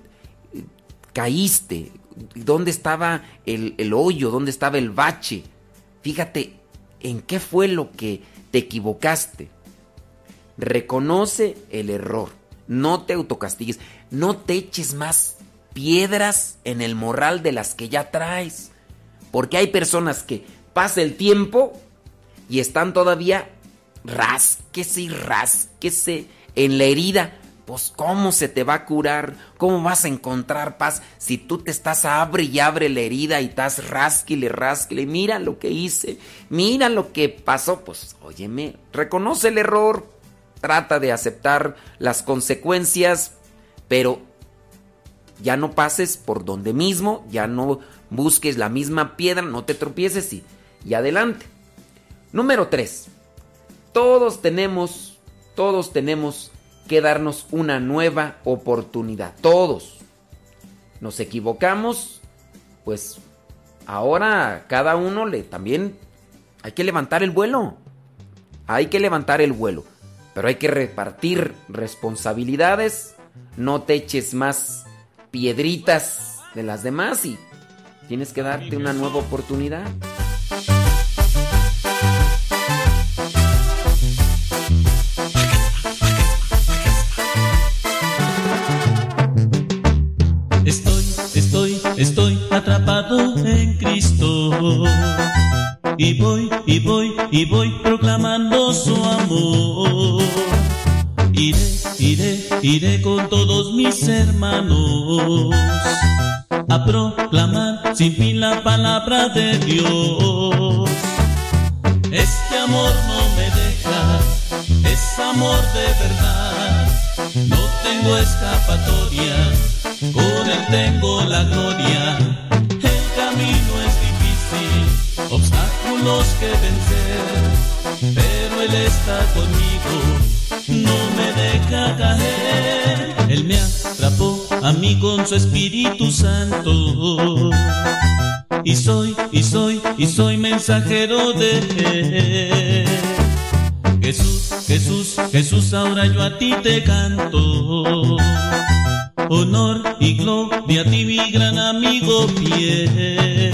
caíste, dónde estaba el, el hoyo, dónde estaba el bache. Fíjate en qué fue lo que te equivocaste. Reconoce el error. No te autocastigues. No te eches más piedras en el moral de las que ya traes. Porque hay personas que pasa el tiempo y están todavía rasquese y rasquese en la herida. Pues cómo se te va a curar, cómo vas a encontrar paz si tú te estás abre y abre la herida y estás rasquile, rasquile, mira lo que hice, mira lo que pasó, pues óyeme, reconoce el error, trata de aceptar las consecuencias, pero ya no pases por donde mismo, ya no busques la misma piedra, no te tropieces y, y adelante. Número 3. Todos tenemos, todos tenemos que darnos una nueva oportunidad. Todos. Nos equivocamos, pues ahora cada uno le también hay que levantar el vuelo. Hay que levantar el vuelo. Pero hay que repartir responsabilidades. No te eches más piedritas de las demás y tienes que darte una nueva oportunidad. Estoy, atrapado en Cristo. Y voy, y voy, y voy proclamando su amor. Iré, iré, iré con todos mis hermanos a proclamar sin fin la palabra de Dios. Este amor no me deja, es amor de verdad. No tengo escapatoria, con él tengo la gloria. El camino es difícil, obstáculos que vencer, pero él está conmigo, no me deja caer. Él me atrapó a mí con su Espíritu Santo. Y soy, y soy, y soy mensajero de él. Jesús, Jesús, Jesús, ahora yo a ti te canto. Honor y gloria a ti, mi gran amigo fiel.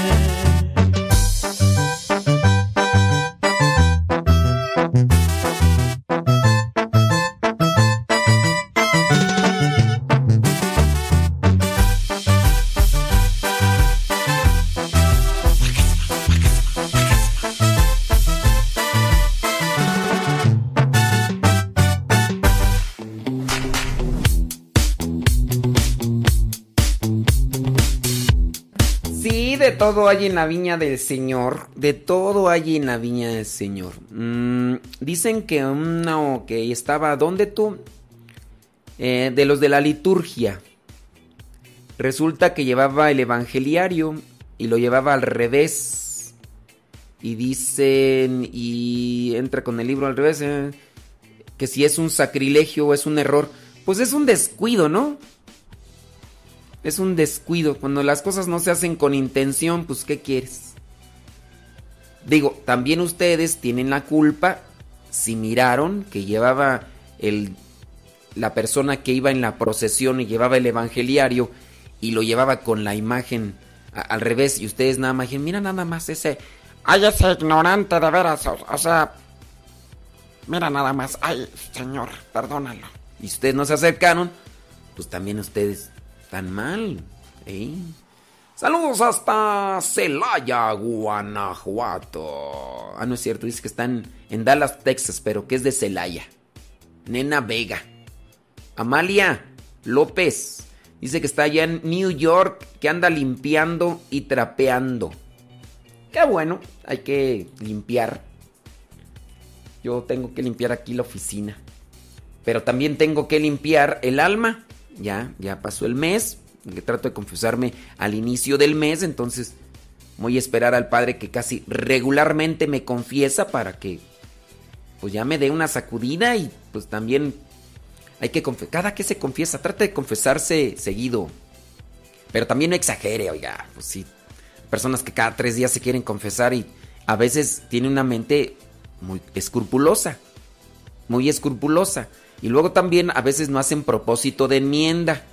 Todo hay en la viña del Señor. De todo hay en la viña del Señor. Mm, dicen que uno que estaba, ¿dónde tú? Eh, de los de la liturgia. Resulta que llevaba el evangeliario y lo llevaba al revés. Y dicen, y entra con el libro al revés, eh, que si es un sacrilegio o es un error. Pues es un descuido, ¿no? Es un descuido. Cuando las cosas no se hacen con intención, pues ¿qué quieres? Digo, también ustedes tienen la culpa si miraron que llevaba el la persona que iba en la procesión y llevaba el evangeliario y lo llevaba con la imagen al revés y ustedes nada más dijeron, mira nada más ese, ay ese ignorante de veras, o, o sea, mira nada más, ay señor, perdónalo. Y ustedes no se acercaron, pues también ustedes están mal. ¿eh? Saludos hasta Celaya, Guanajuato. Ah, no es cierto, dice que están en Dallas, Texas, pero que es de Celaya. Nena Vega. Amalia López. Dice que está allá en New York, que anda limpiando y trapeando. Qué bueno, hay que limpiar. Yo tengo que limpiar aquí la oficina. Pero también tengo que limpiar el alma. Ya, ya pasó el mes. Que trato de confesarme al inicio del mes. Entonces voy a esperar al padre que casi regularmente me confiesa para que pues ya me dé una sacudida y pues también hay que confe- cada que se confiesa, trate de confesarse seguido. Pero también no exagere, oiga, pues sí. Personas que cada tres días se quieren confesar y a veces tiene una mente muy escrupulosa. Muy escrupulosa. Y luego también a veces no hacen propósito de enmienda.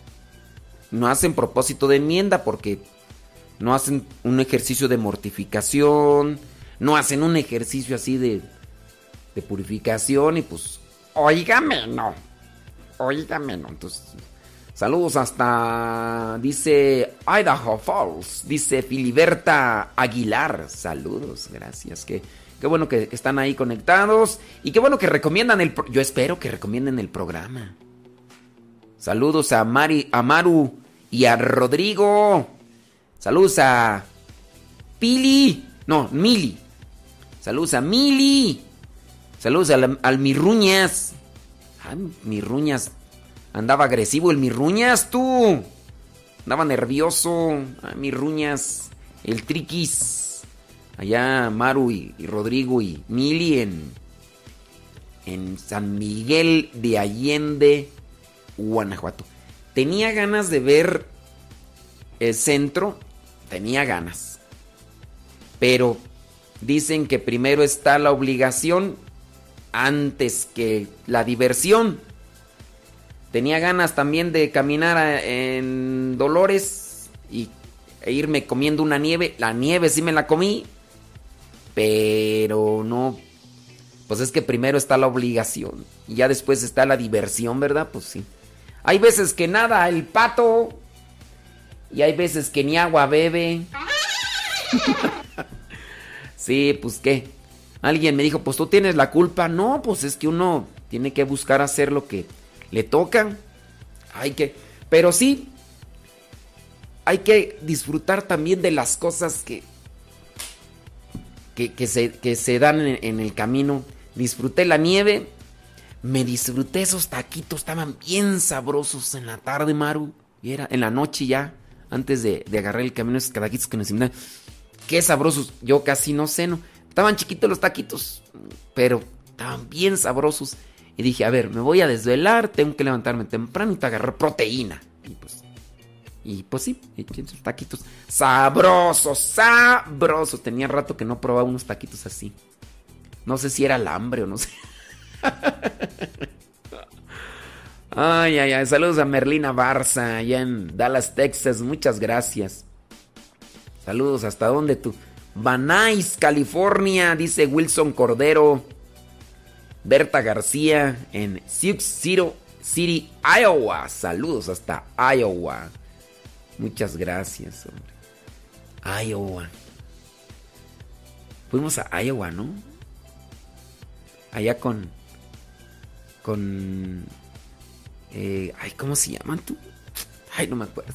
No hacen propósito de enmienda porque no hacen un ejercicio de mortificación. No hacen un ejercicio así de, de purificación y pues, óigame, no. Óigame, no. Entonces, saludos hasta, dice Idaho Falls, dice Filiberta Aguilar. Saludos, gracias. Qué, qué bueno que están ahí conectados y qué bueno que recomiendan el... Yo espero que recomienden el programa. Saludos a, Mari, a Maru y a Rodrigo. Saludos a Pili. No, Mili. Saludos a Mili. Saludos al, al Mirruñas. Ah, Mirruñas. Andaba agresivo el Mirruñas, tú. Andaba nervioso. Ah, Mirruñas. El Triquis. Allá Maru y, Rodrigo y Mili en, San Miguel de Allende, Guanajuato. Tenía ganas de ver el centro. Tenía ganas. Pero dicen que primero está la obligación antes que la diversión. Tenía ganas también de caminar en Dolores y, e irme comiendo una nieve. La nieve sí me la comí, pero no. Pues es que primero está la obligación y ya después está la diversión, ¿verdad? Pues sí. Hay veces que nada el pato y hay veces que ni agua bebe. *laughs* Sí, pues qué. Alguien me dijo, pues tú tienes la culpa. No, pues es que uno tiene que buscar hacer lo que le toca. Hay que... Pero sí, hay que disfrutar también de las cosas que, que, se, que se dan en, el camino. Disfruté la nieve. Me disfruté esos taquitos. Estaban bien sabrosos en la tarde, Maru. Y era en la noche ya. Antes de, de agarrar el camino, esos taquitos que nos invitan. Qué sabrosos. Yo casi no ceno. Estaban chiquitos los taquitos. Pero estaban bien sabrosos. Y dije, a ver, me voy a desvelar. Tengo que levantarme temprano y para agarrar proteína. Y pues, y pues sí, eché esos taquitos. Sabrosos, sabrosos. Tenía rato que no probaba unos taquitos así. No sé si era el hambre o no sé. *laughs* Ay, ay, ay. Saludos a Merlina Barza, allá en Dallas, Texas. Muchas gracias. Saludos, ¿hasta dónde tú? Nuys, California, dice Wilson Cordero. Berta García en Sioux City, Iowa. Saludos hasta Iowa. Muchas gracias, hombre. Iowa. Fuimos a Iowa, ¿no? Allá con. Con. eh, ay, ¿cómo se llaman tú? Ay, no me acuerdo.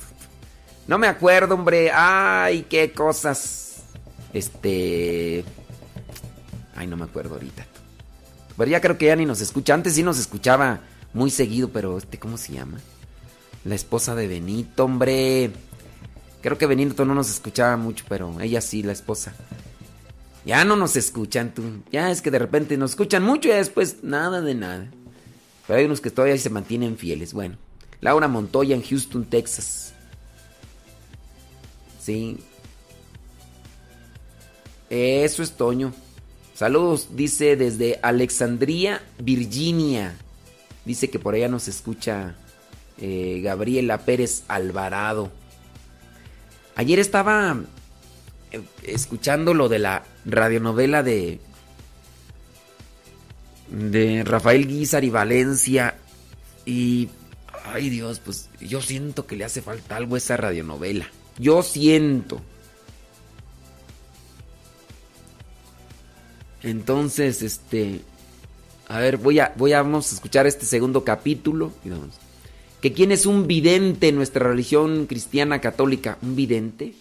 No me acuerdo, hombre. Ay, qué cosas. Este. Ay, no me acuerdo ahorita. Pero ya creo que ya ni nos escucha. Antes sí nos escuchaba muy seguido, pero este, ¿cómo se llama? La esposa de Benito, hombre. Creo que Benito no nos escuchaba mucho, pero ella sí, la esposa. Ya no nos escuchan, tú. Ya es que de repente nos escuchan mucho y después nada de nada. Pero hay unos que todavía se mantienen fieles. Bueno, Laura Montoya en Houston, Texas. Sí. Eso es Toño. Saludos, dice desde Alexandria, Virginia. Dice que por allá nos escucha eh, Gabriela Pérez Alvarado. Ayer estaba eh, escuchando lo de la radionovela de de Rafael Guizar y Valencia y ay Dios, pues yo siento que le hace falta algo a esa radionovela. Yo siento. Entonces, este a ver, voy a vamos a escuchar este segundo capítulo y vamos. Que quién es un vidente en nuestra religión cristiana católica, un vidente?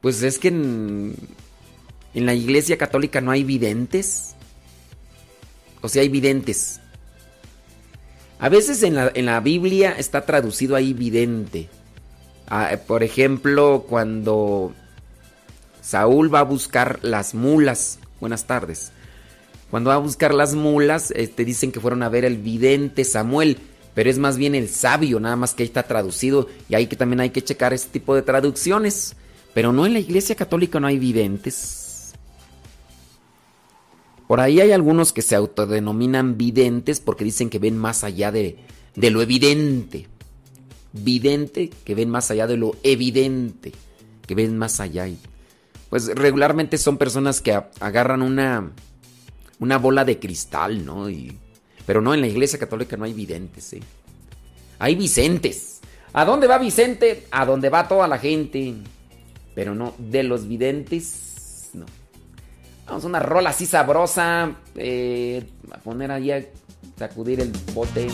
Pues es que en, la iglesia católica no hay videntes. O sea, hay videntes. A veces en la, en la Biblia está traducido ahí vidente. Ah, por ejemplo, cuando Saúl va a buscar las mulas. Buenas tardes. Cuando va a buscar las mulas, este, dicen que fueron a ver el vidente Samuel, pero es más bien el sabio, nada más que ahí está traducido y ahí que también hay que checar ese tipo de traducciones. Pero no en la iglesia católica no hay videntes. Por ahí hay algunos que se autodenominan videntes porque dicen que ven más allá de, de lo evidente. Vidente que ven más allá de lo evidente. Que ven más allá. Pues regularmente son personas que agarran una, una bola de cristal, ¿no? Y, pero no, en la iglesia católica no hay videntes, ¿eh? Hay Vicentes. ¿A dónde va Vicente? A dónde va toda la gente. Pero no, de los videntes, no. Vamos a una rola así sabrosa. Eh, a poner ahí a sacudir el bote.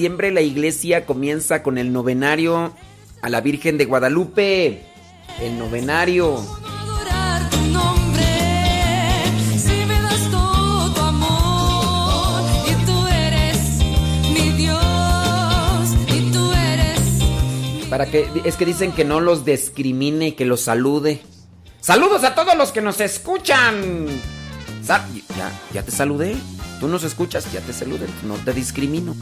Diciembre la iglesia comienza con el novenario a la Virgen de Guadalupe. El novenario. y y Para que es que dicen que no los discrimine, que los salude. Saludos a todos los que nos escuchan. Ya, ya te saludé. Tú nos escuchas, ya te saludé. No te discrimino.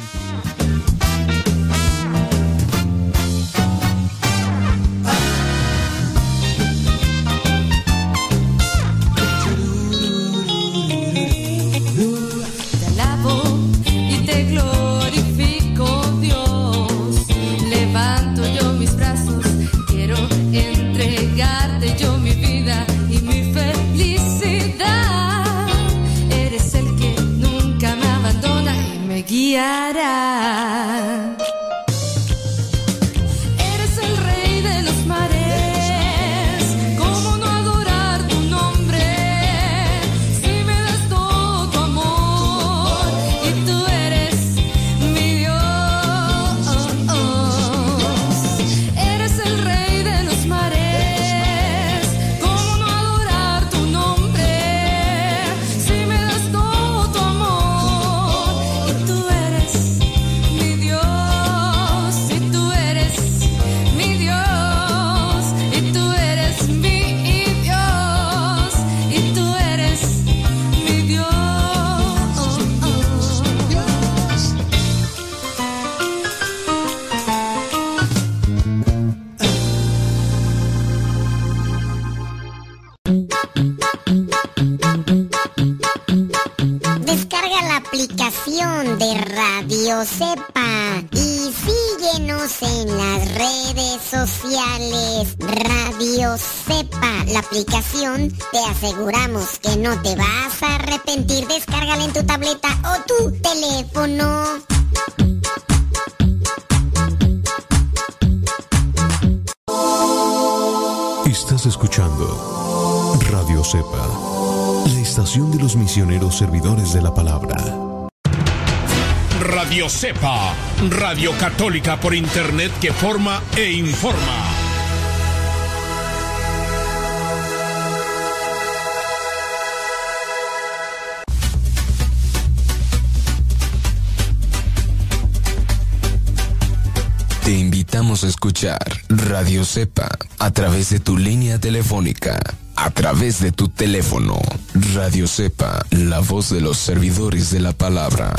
misioneros servidores de la palabra. Radio Cepa, Radio Católica por Internet que forma e informa. Te invitamos a escuchar Radio Cepa a través de tu línea telefónica a través de tu teléfono. Radio Cepa, la voz de los servidores de la palabra.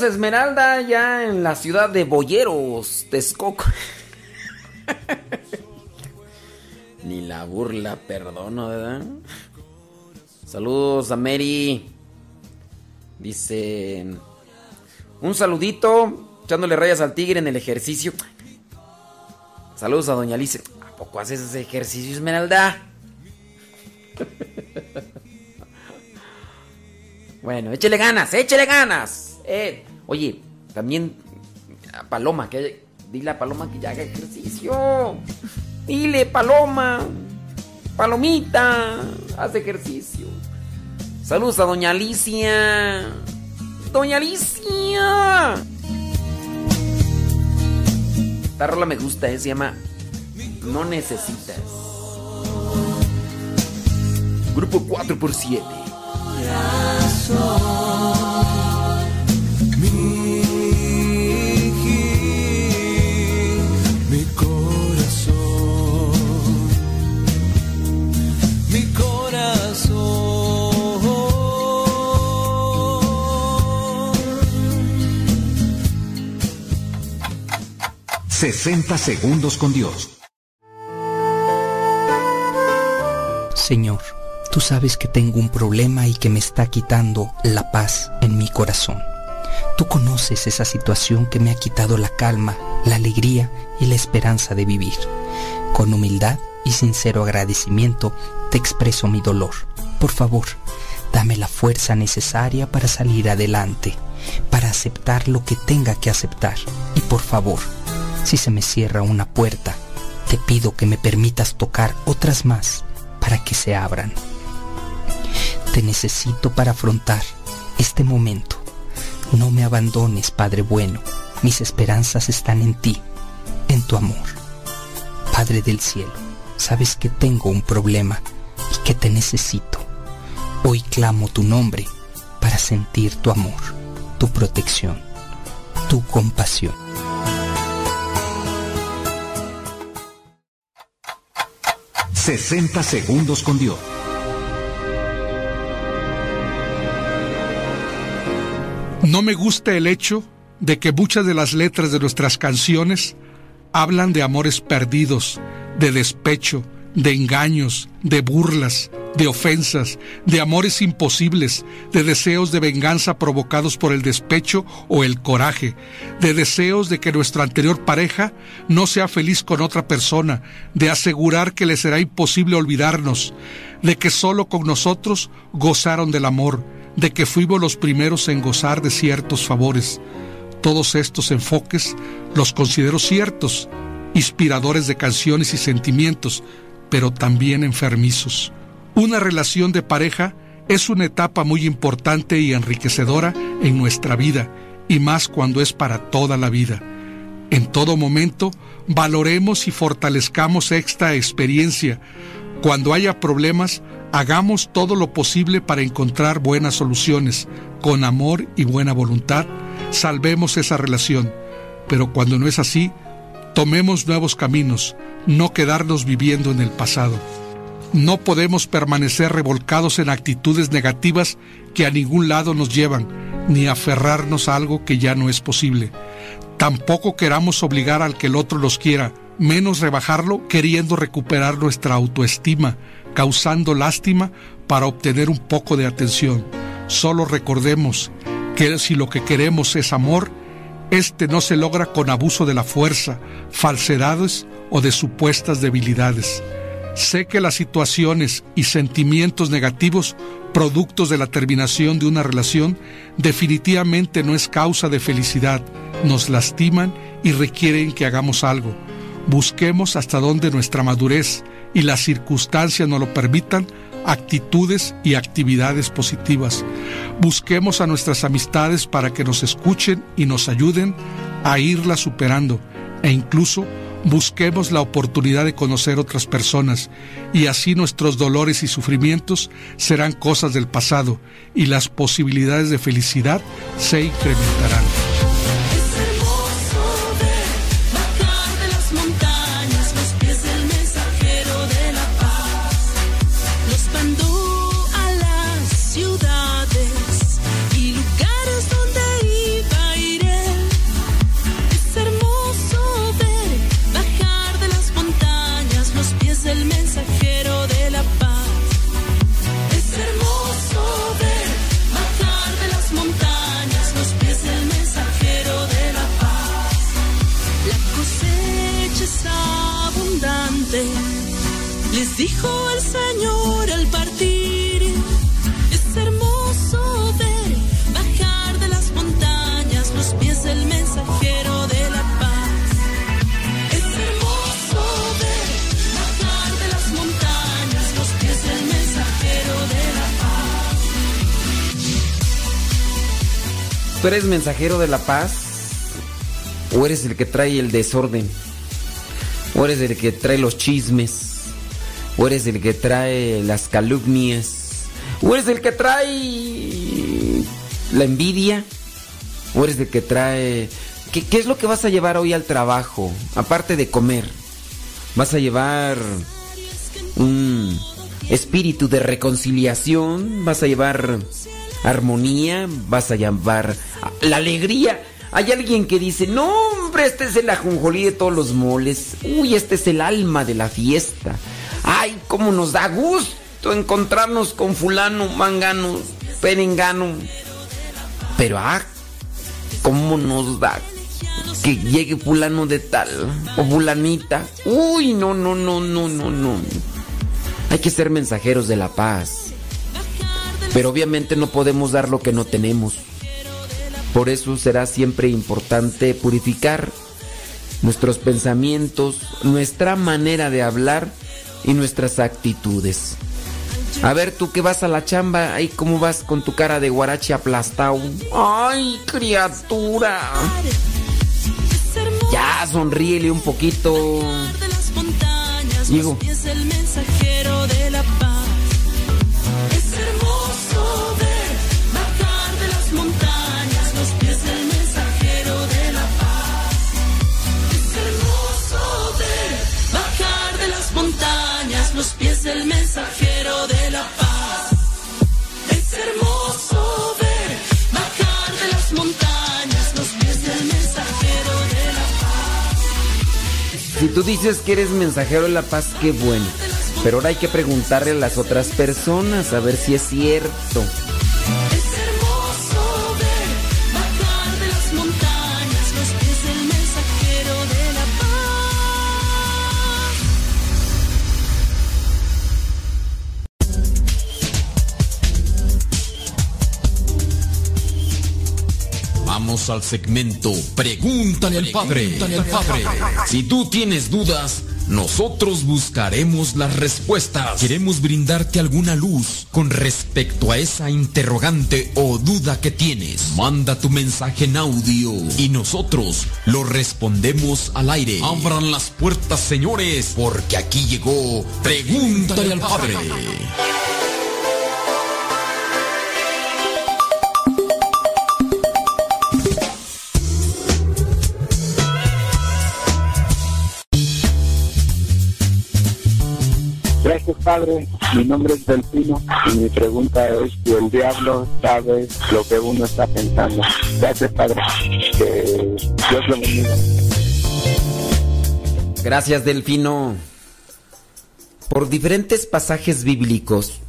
Esmeralda, ya en la ciudad de Boyeros, Texcoco. *laughs* Ni la burla perdono, ¿verdad? Saludos a Mary. Dice. Un saludito, echándole rayas al tigre en el ejercicio. Saludos a Doña Alice. ¿A poco haces ese ejercicio, Esmeralda? *laughs* bueno, échele ganas, échele ganas. Eh, oye, también a Paloma, que dile a Paloma que ya haga ejercicio. Dile, Paloma. Palomita, haz ejercicio. Saludos a Doña Alicia. Doña Alicia. Esta rola me gusta, eh, se llama No Necesitas. Grupo 4x7. 60 segundos con Dios. Señor, tú sabes que tengo un problema y que me está quitando la paz en mi corazón. Tú conoces esa situación que me ha quitado la calma, la alegría y la esperanza de vivir. Con humildad y sincero agradecimiento te expreso mi dolor. Por favor, dame la fuerza necesaria para salir adelante, para aceptar lo que tenga que aceptar. Y por favor, si se me cierra una puerta, te pido que me permitas tocar otras más para que se abran. Te necesito para afrontar este momento. No me abandones, Padre bueno. Mis esperanzas están en ti, en tu amor. Padre del cielo, sabes que tengo un problema y que te necesito. Hoy clamo tu nombre para sentir tu amor, tu protección, tu compasión. ...60 segundos con Dios. No me gusta el hecho de que muchas de las letras de nuestras canciones hablan de amores perdidos, de despecho, de engaños, de burlas, de ofensas, de amores imposibles, de deseos de venganza provocados por el despecho o el coraje, de deseos de que nuestra anterior pareja no sea feliz con otra persona, de asegurar que le será imposible olvidarnos, de que solo con nosotros gozaron del amor, de que fuimos los primeros en gozar de ciertos favores. Todos estos enfoques los considero ciertos, inspiradores de canciones y sentimientos, pero también enfermizos. Una relación de pareja es una etapa muy importante y enriquecedora en nuestra vida, y más cuando es para toda la vida. En todo momento, valoremos y fortalezcamos esta experiencia. Cuando haya problemas, hagamos todo lo posible para encontrar buenas soluciones. Con amor y buena voluntad, salvemos esa relación. Pero cuando no es así, tomemos nuevos caminos, no quedarnos viviendo en el pasado. No podemos permanecer revolcados en actitudes negativas que a ningún lado nos llevan, ni aferrarnos a algo que ya no es posible. Tampoco queramos obligar al que el otro los quiera, menos rebajarlo queriendo recuperar nuestra autoestima, causando lástima para obtener un poco de atención. Solo recordemos que si lo que queremos es amor, este no se logra con abuso de la fuerza, falsedades o de supuestas debilidades. Sé que las situaciones y sentimientos negativos productos de la terminación de una relación definitivamente no es causa de felicidad, nos lastiman y requieren que hagamos algo. Busquemos hasta donde nuestra madurez y las circunstancias nos lo permitan actitudes y actividades positivas. Busquemos a nuestras amistades para que nos escuchen y nos ayuden a irlas superando e incluso busquemos la oportunidad de conocer otras personas y así nuestros dolores y sufrimientos serán cosas del pasado y las posibilidades de felicidad se incrementarán. ¿Tú eres mensajero de la paz? ¿O eres el que trae el desorden? ¿O eres el que trae los chismes? ¿O eres el que trae las calumnias? ¿O eres el que trae la envidia? ¿O eres el que trae... ¿Qué, qué es lo que vas a llevar hoy al trabajo? Aparte de comer. ¿Vas a llevar un espíritu de reconciliación? ¿Vas a llevar armonía? ¿Vas a llevar la alegría? Hay alguien que dice, no hombre, este es el ajonjolí de todos los moles. Uy, este es el alma de la fiesta. Ay, cómo nos da gusto encontrarnos con fulano, mangano, perengano. Pero ah, cómo nos da que llegue fulano de tal o fulanita. Uy, no, no, no, no, no, no. Hay que ser mensajeros de la paz. Pero obviamente no podemos dar lo que no tenemos. Por eso será siempre importante purificar nuestros pensamientos, nuestra manera de hablar y nuestras actitudes. A ver, tú que vas a la chamba, ahí cómo vas con tu cara de guarache aplastado. Ay, criatura. Ya, sonríele un poquito. Digo. del mensajero de la paz. Los pies del mensajero de la paz. Es hermoso ver bajar de las montañas los pies del mensajero de la paz. Si tú dices que eres mensajero de la paz, qué bueno. Pero ahora hay que preguntarle a las otras personas a ver si es cierto. Al segmento Pregúntale al Padre. Pregúntale al Padre. Si tú tienes dudas, nosotros buscaremos las respuestas. Queremos brindarte alguna luz con respecto a esa interrogante o duda que tienes. Manda tu mensaje en audio y nosotros lo respondemos al aire. Abran las puertas, señores, porque aquí llegó Pregúntale al Padre. Gracias, Padre. Mi nombre es Delfino y mi pregunta es si el diablo sabe lo que uno está pensando. Gracias, Padre. Que Dios lo bendiga. Gracias, Delfino. Por diferentes pasajes bíblicos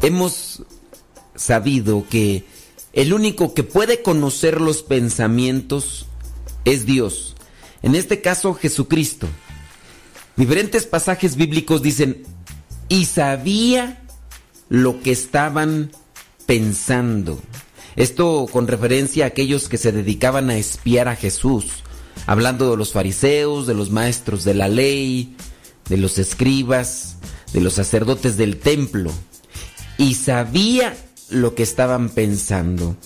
hemos sabido que el único que puede conocer los pensamientos es Dios. En este caso, Jesucristo. Diferentes pasajes bíblicos dicen, y sabía lo que estaban pensando. Esto con referencia a aquellos que se dedicaban a espiar a Jesús, hablando de los fariseos, de los maestros de la ley, de los escribas, de los sacerdotes del templo. Y sabía lo que estaban pensando.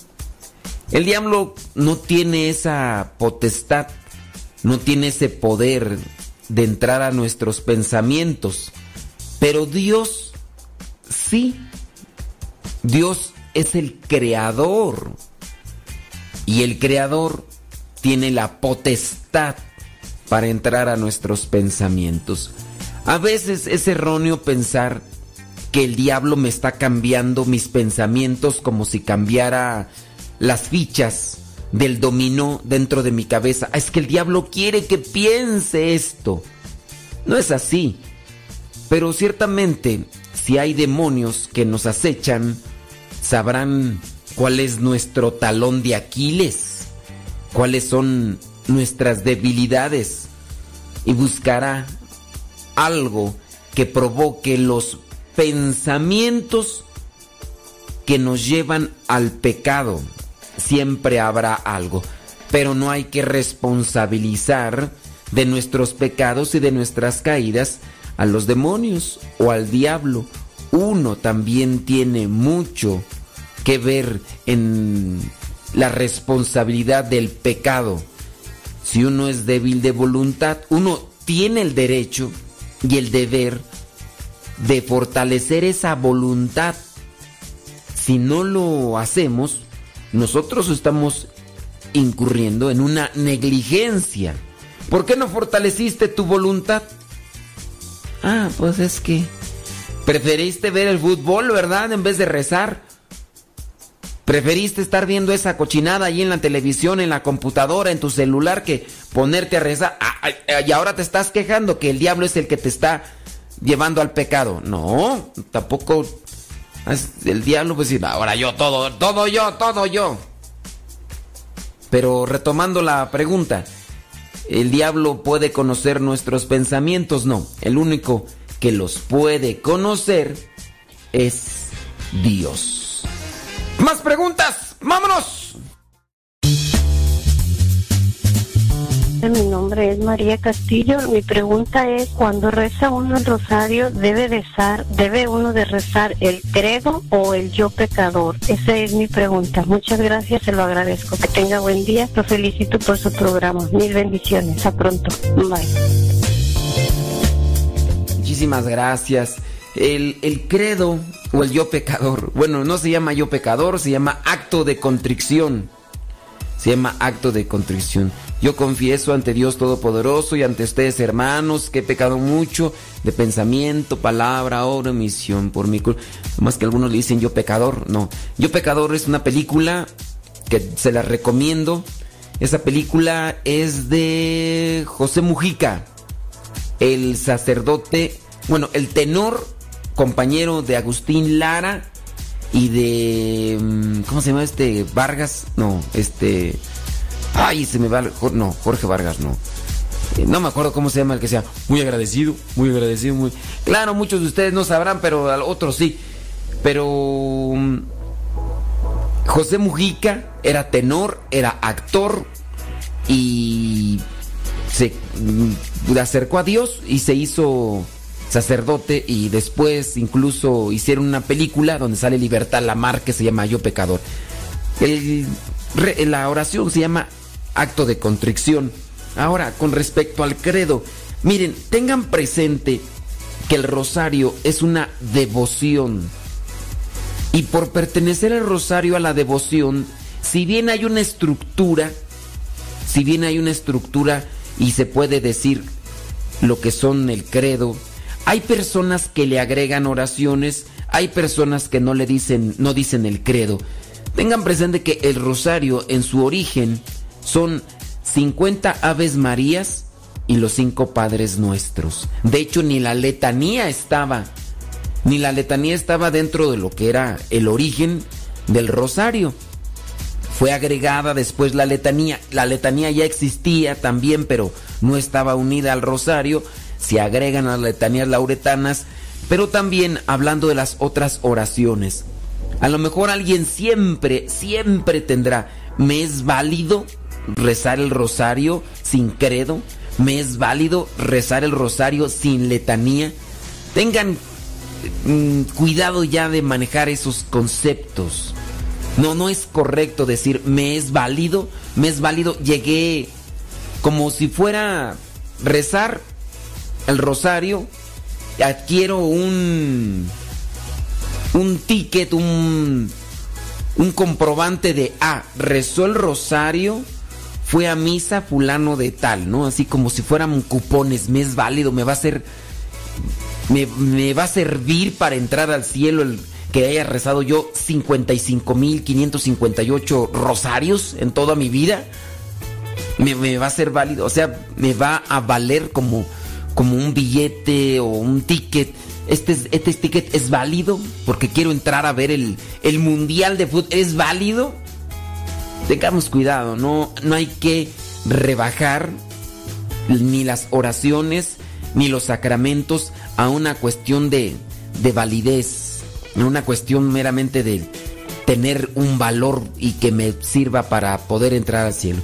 El diablo no tiene esa potestad, no tiene ese poder de entrar a nuestros pensamientos. Pero Dios sí. Dios es el creador. Y el creador tiene la potestad para entrar a nuestros pensamientos. A veces es erróneo pensar que el diablo me está cambiando mis pensamientos como si cambiara las fichas del dominó dentro de mi cabeza. Es que el diablo quiere que piense esto. No es así. Pero ciertamente, si hay demonios que nos acechan, sabrán cuál es nuestro talón de Aquiles, cuáles son nuestras debilidades y buscará algo que provoque los pensamientos que nos llevan al pecado. Siempre habrá algo, pero no hay que responsabilizar de nuestros pecados y de nuestras caídas a los demonios o al diablo. Uno también tiene mucho que ver en la responsabilidad del pecado. Si uno es débil de voluntad, uno tiene el derecho y el deber de fortalecer esa voluntad. Si no lo hacemos, nosotros estamos incurriendo en una negligencia. ¿Por qué no fortaleciste tu voluntad? Ah, pues es que preferiste ver el fútbol, ¿verdad? En vez de rezar. Preferiste estar viendo esa cochinada ahí en la televisión, en la computadora, en tu celular, que ponerte a rezar. Ah, y ahora te estás quejando que el diablo es el que te está llevando al pecado. No, tampoco. El diablo, pues ahora yo, todo, todo yo, todo yo. Pero retomando la pregunta, ¿el diablo puede conocer nuestros pensamientos? No, el único que los puede conocer es Dios. Más preguntas, vámonos. Mi nombre es María Castillo. Mi pregunta es, cuando reza uno el rosario, ¿debe, rezar, ¿debe uno de rezar el credo o el yo pecador? Esa es mi pregunta. Muchas gracias, se lo agradezco. Que tenga buen día. Lo felicito por su programa. Mil bendiciones. A pronto. Bye. Muchísimas gracias. El, el credo o el yo pecador. Bueno, no se llama yo pecador, se llama acto de contrición. Se llama acto de contrición. Yo confieso ante Dios Todopoderoso y ante ustedes, hermanos, que he pecado mucho de pensamiento, palabra, obra, misión por mi culpa. Más que algunos le dicen yo pecador. No. Yo pecador es una película que se la recomiendo. Esa película es de José Mujica, el sacerdote, bueno, el tenor compañero de Agustín Lara y de. mm, ¿Cómo se llama este? Vargas. No, este. Ay, se me va. No, Jorge Vargas, no. Eh, No me acuerdo cómo se llama el que sea. Muy agradecido, muy agradecido, muy. Claro, muchos de ustedes no sabrán, pero al- otros sí. Pero. mm, José Mujica era tenor, era actor y se mm, acercó a Dios y se hizo sacerdote y después incluso hicieron una película donde sale Libertad Lamar que se llama Yo Pecador. El la oración se llama acto de contrición. Ahora, con respecto al credo, miren, tengan presente que el rosario es una devoción. Y por pertenecer al rosario a la devoción, si bien hay una estructura, si bien hay una estructura y se puede decir lo que son el credo, hay personas que le agregan oraciones, hay personas que no le dicen, no dicen el credo. Tengan presente que el rosario en su origen son 50 Aves Marías y los cinco Padres Nuestros. De hecho, ni la letanía estaba, ni la letanía estaba dentro de lo que era el origen del rosario. Fue agregada después la letanía. La letanía ya existía también, pero no estaba unida al rosario. Se agregan las letanías lauretanas, pero también hablando de las otras oraciones. A lo mejor alguien siempre, siempre tendrá, ¿me es válido rezar el rosario sin credo? ¿Me es válido rezar el rosario sin letanía? Tengan mm, cuidado ya de manejar esos conceptos. No, no es correcto decir me es válido, me es válido. Llegué como si fuera rezar el rosario, adquiero un un ticket, un un comprobante de ah, rezó el rosario, fue a misa fulano de tal, ¿no? Así como si fueran cupones, me es válido, me va a ser me, me va a servir para entrar al cielo el que haya rezado yo 55.558 rosarios en toda mi vida. Me, me va a ser válido, o sea, me va a valer como, como un billete o un ticket. Este, es- este ticket es válido porque quiero entrar a ver el, el mundial de fútbol. ¿Es válido? Tengamos cuidado, no, no hay que rebajar ni las oraciones ni los sacramentos a una cuestión de, de validez, a una cuestión meramente de tener un valor y que me sirva para poder entrar al cielo.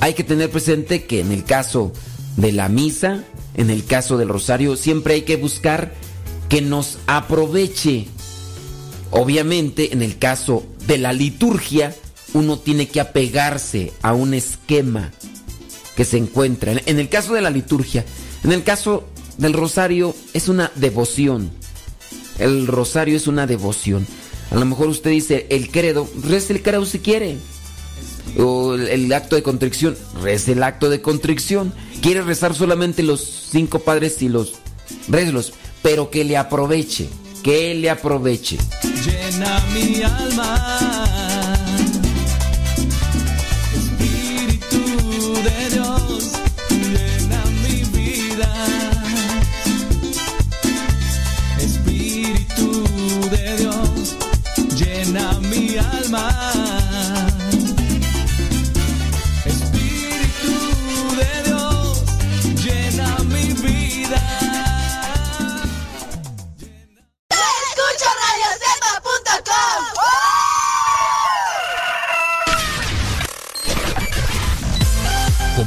Hay que tener presente que en el caso de la misa, en el caso del rosario, siempre hay que buscar que nos aproveche. Obviamente, en el caso de la liturgia, uno tiene que apegarse a un esquema que se encuentra. En el caso de la liturgia, en el caso del rosario, es una devoción. El rosario es una devoción. A lo mejor usted dice el credo, reza el credo si quiere. O el, acto de contrición, reza el acto de contrición. Quiere rezar solamente los cinco padres y los rezlos, pero que le aproveche, que le aproveche. Llena mi alma.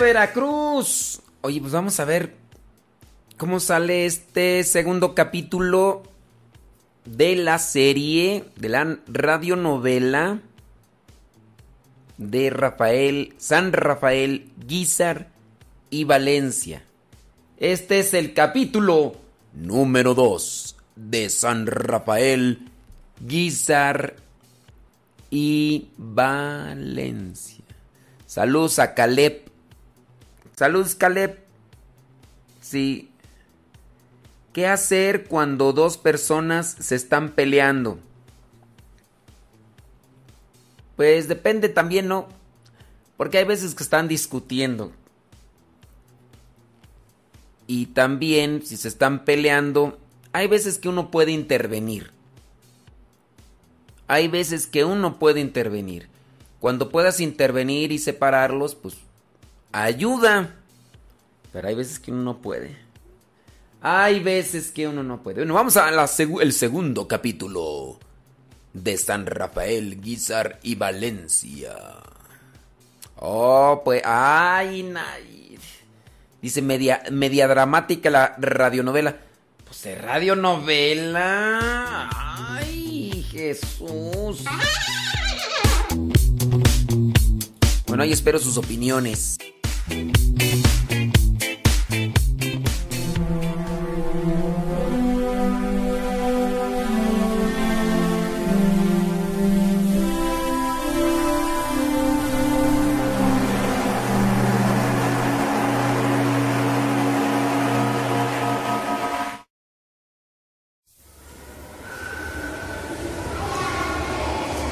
Veracruz. Oye, pues vamos a ver cómo sale este segundo capítulo de la serie, de la radionovela de Rafael, San Rafael, Guizar y Valencia. Este es el capítulo número 2 de San Rafael, Guizar y Valencia. Saludos a Caleb. Saludos, Caleb. Sí. ¿Qué hacer cuando dos personas se están peleando? Pues depende también, ¿no? Porque hay veces que están discutiendo. Y también, si se están peleando, hay veces que uno puede intervenir. Hay veces que uno puede intervenir. Cuando puedas intervenir y separarlos, pues ayuda. Pero hay veces que uno no puede. Hay veces que uno no puede. Bueno, vamos a la segu- el segundo capítulo de San Rafael, Guizar y Valencia. Oh, pues, ay. Dice media, media dramática la radionovela. Pues de radionovela. Ay, Jesús. Bueno, ahí espero sus opiniones.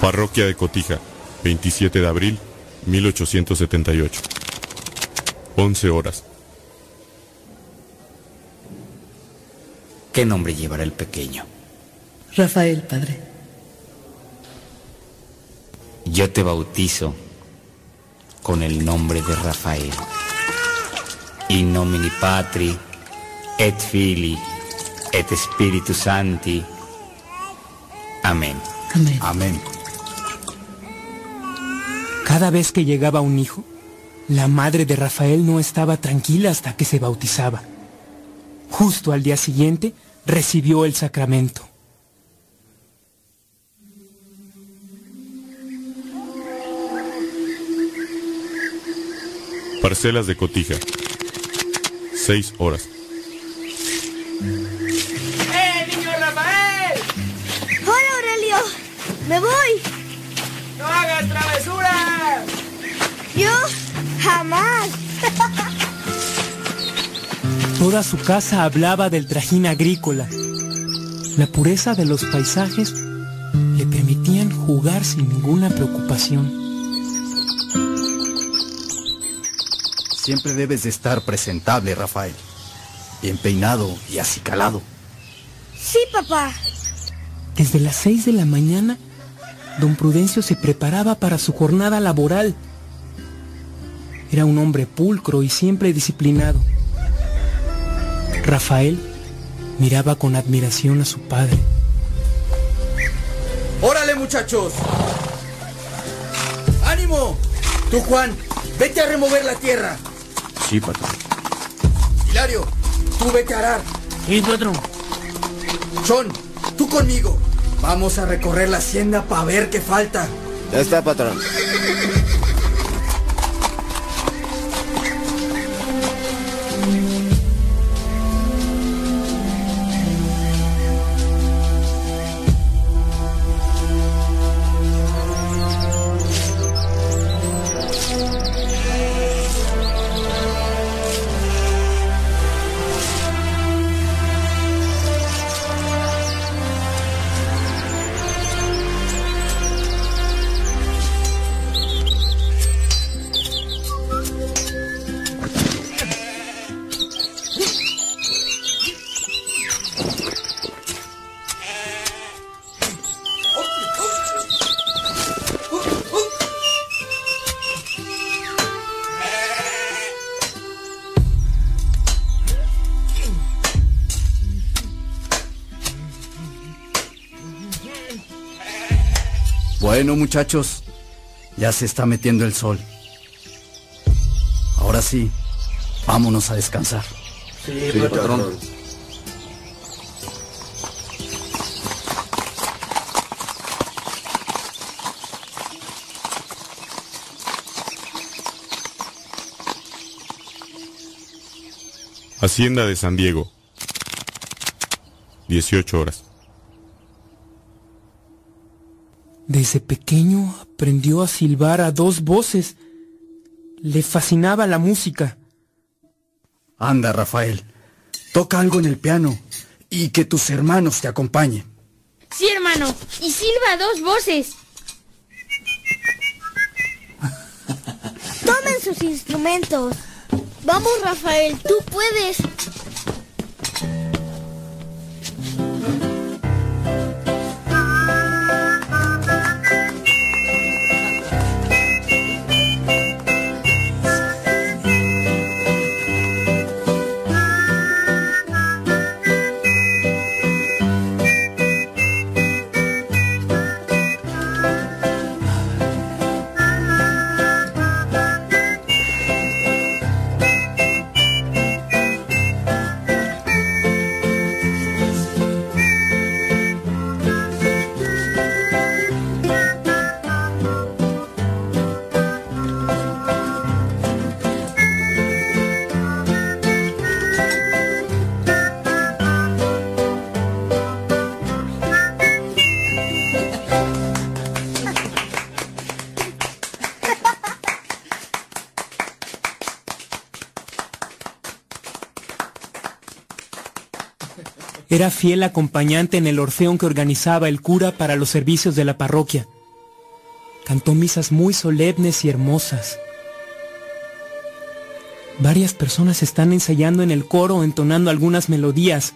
Parroquia de Cotija, 27 de abril, 1878. 11 horas. ¿Qué nombre llevará el pequeño? Rafael, padre. Yo te bautizo con el nombre de Rafael. In nomine Patri, et Filii, et Spiritus Sancti. Amén. Amén. Amén. Cada vez que llegaba un hijo, la madre de Rafael no estaba tranquila hasta que se bautizaba. Justo al día siguiente recibió el sacramento. Parcelas de Cotija. 6 horas. ¡Eh, niño Rafael! ¡Hola, Aurelio! ¡Me voy! ¡No hagas travesuras! ¿Yo? ¡Jamás! Toda su casa hablaba del trajín agrícola. La pureza de los paisajes le permitían jugar sin ninguna preocupación. Siempre debes de estar presentable, Rafael. Bien peinado y acicalado. Sí, papá. Desde las seis de la mañana, don Prudencio se preparaba para su jornada laboral. Era un hombre pulcro y siempre disciplinado. Rafael miraba con admiración a su padre. ¡Órale, muchachos! ¡Ánimo! Tú, Juan, vete a remover la tierra. Sí, patrón. Hilario, tú vete a arar. Sí, patrón. John, tú conmigo. Vamos a recorrer la hacienda para ver qué falta. Ya está, patrón. Bueno, muchachos, ya se está metiendo el sol. Ahora sí, vámonos a descansar. Sí, patrón. Hacienda de San Diego. 18 horas. Desde pequeño aprendió a silbar a dos voces. Le fascinaba la música. Anda, Rafael, toca algo en el piano y que tus hermanos te acompañen. Sí, hermano. Y silba a dos voces. Tomen sus instrumentos. Vamos, Rafael, tú puedes. Era fiel acompañante en el orfeón que organizaba el cura para los servicios de la parroquia. Cantó misas muy solemnes y hermosas. Varias personas están ensayando en el coro entonando algunas melodías.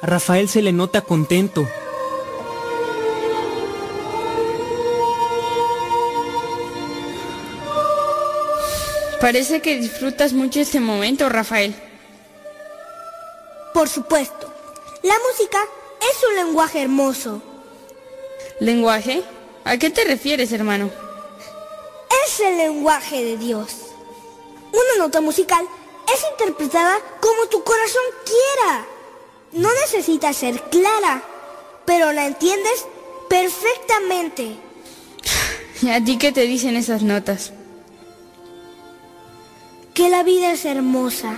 A Rafael se le nota contento. Parece que disfrutas mucho este momento, Rafael. Por supuesto. La música es un lenguaje hermoso. ¿Lenguaje? ¿A qué te refieres, hermano? Es el lenguaje de Dios. Una nota musical es interpretada como tu corazón quiera. No necesita ser clara, pero la entiendes perfectamente. ¿Y a ti qué te dicen esas notas? Que la vida es hermosa.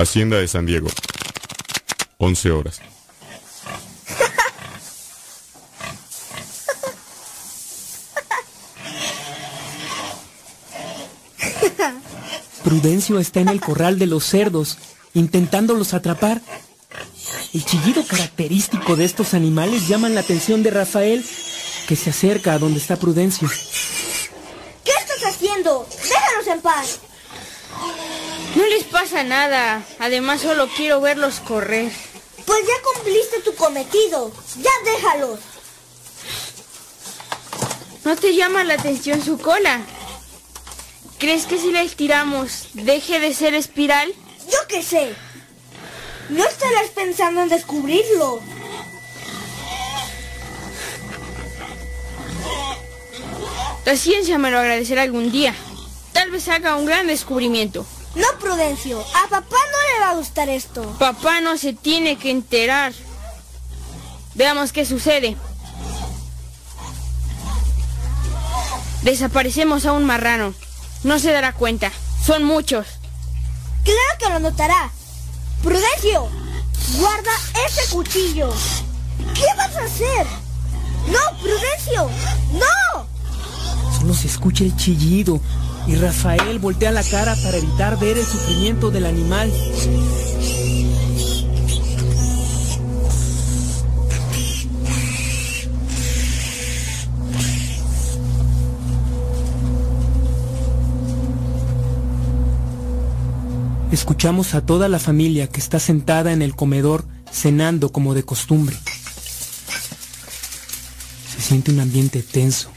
Hacienda de San Diego. 11 horas. Prudencio está en el corral de los cerdos, intentándolos atrapar. El chillido característico de estos animales llama la atención de Rafael, que se acerca a donde está Prudencio. ¿Qué estás haciendo? Déjanos en paz. No les pasa nada. Además, solo quiero verlos correr. Pues ya cumpliste tu cometido. Ya déjalos. ¿No te llama la atención su cola? ¿Crees que si la estiramos deje de ser espiral? Yo qué sé. No estarás pensando en descubrirlo. La ciencia me lo agradecerá algún día. Tal vez haga un gran descubrimiento. No, Prudencio. A papá no le va a gustar esto. Papá no se tiene que enterar. Veamos qué sucede. Desaparecemos a un marrano. No se dará cuenta. Son muchos. Claro que lo notará. Prudencio, guarda ese cuchillo. ¿Qué vas a hacer? No, Prudencio, no. Solo se escucha el chillido y Rafael voltea la cara para evitar ver el sufrimiento del animal. Escuchamos a toda la familia que está sentada en el comedor cenando como de costumbre. Se siente un ambiente tenso.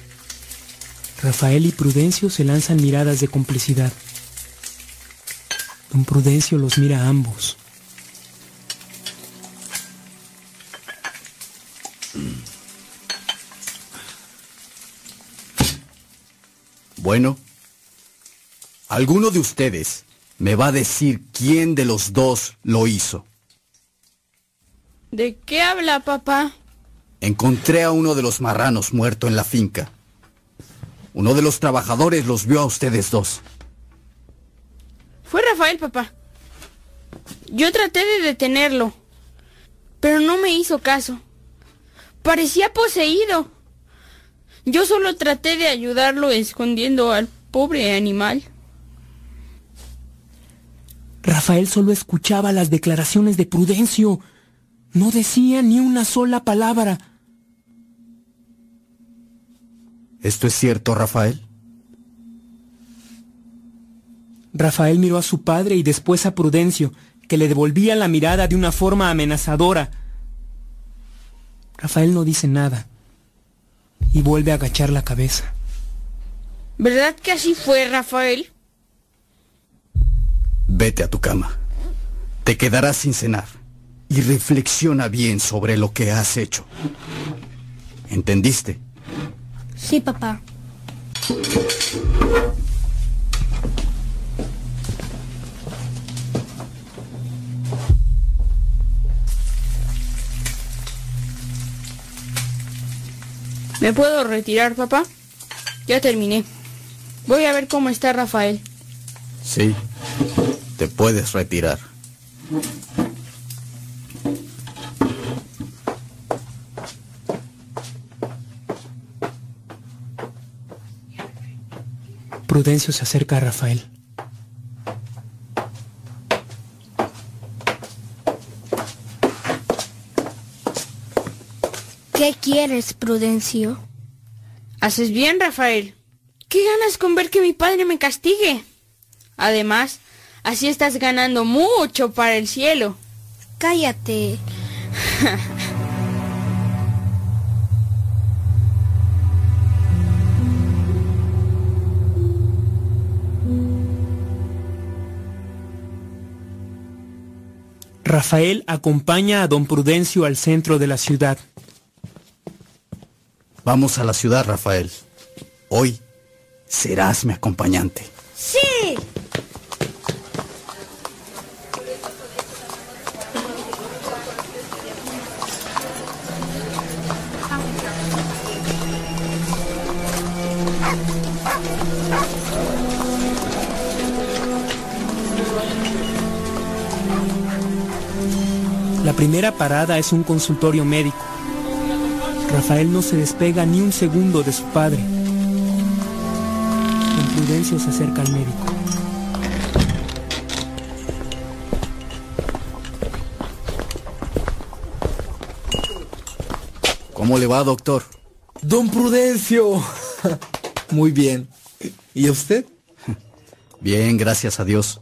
Rafael y Prudencio se lanzan miradas de complicidad. Don Prudencio los mira a ambos. Bueno, ¿alguno de ustedes me va a decir quién de los dos lo hizo? ¿De qué habla papá? Encontré a uno de los marranos muerto en la finca. Uno de los trabajadores los vio a ustedes dos. Fue Rafael, papá. Yo traté de detenerlo, pero no me hizo caso. Parecía poseído. Yo solo traté de ayudarlo escondiendo al pobre animal. Rafael solo escuchaba las declaraciones de Prudencio. No decía ni una sola palabra. ¿Esto es cierto, Rafael? Rafael miró a su padre y después a Prudencio, que le devolvía la mirada de una forma amenazadora. Rafael no dice nada y vuelve a agachar la cabeza. ¿Verdad que así fue, Rafael? Vete a tu cama. Te quedarás sin cenar y reflexiona bien sobre lo que has hecho. ¿Entendiste? Sí, papá. ¿Me puedo retirar, papá? Ya terminé. Voy a ver cómo está Rafael. Sí, te puedes retirar. Prudencio se acerca a Rafael. ¿Qué quieres, Prudencio? Haces bien, Rafael. ¿Qué ganas con ver que mi padre me castigue? Además, así estás ganando mucho para el cielo. Cállate. *laughs* Rafael acompaña a don Prudencio al centro de la ciudad. Vamos a la ciudad, Rafael. Hoy serás mi acompañante. ¡Sí! La primera parada es un consultorio médico. Rafael no se despega ni un segundo de su padre. Don Prudencio se acerca al médico. ¿Cómo le va, doctor? Don Prudencio. *laughs* Muy bien. ¿Y a usted? Bien, gracias a Dios.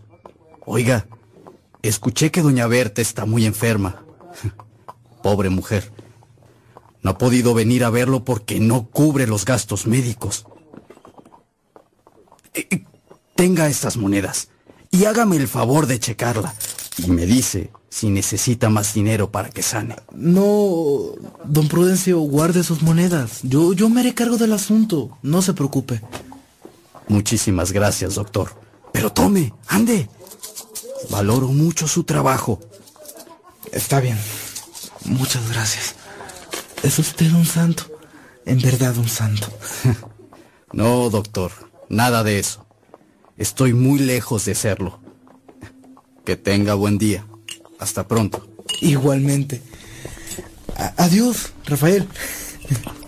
Oiga, escuché que doña Berta está muy enferma. *laughs* Pobre mujer. No ha podido venir a verlo porque no cubre los gastos médicos. Eh, eh, Tenga estas monedas y hágame el favor de checarla. Y me dice si necesita más dinero para que sane. No, don Prudencio, guarde sus monedas. Yo, yo me haré cargo del asunto. No se preocupe. Muchísimas gracias, doctor. Pero tome, ande. Valoro mucho su trabajo. Está bien. Muchas gracias. Es usted un santo. En verdad un santo. *laughs* No, doctor, nada de eso. Estoy muy lejos de serlo. Que tenga buen día. Hasta pronto. Igualmente. A- adiós, Rafael.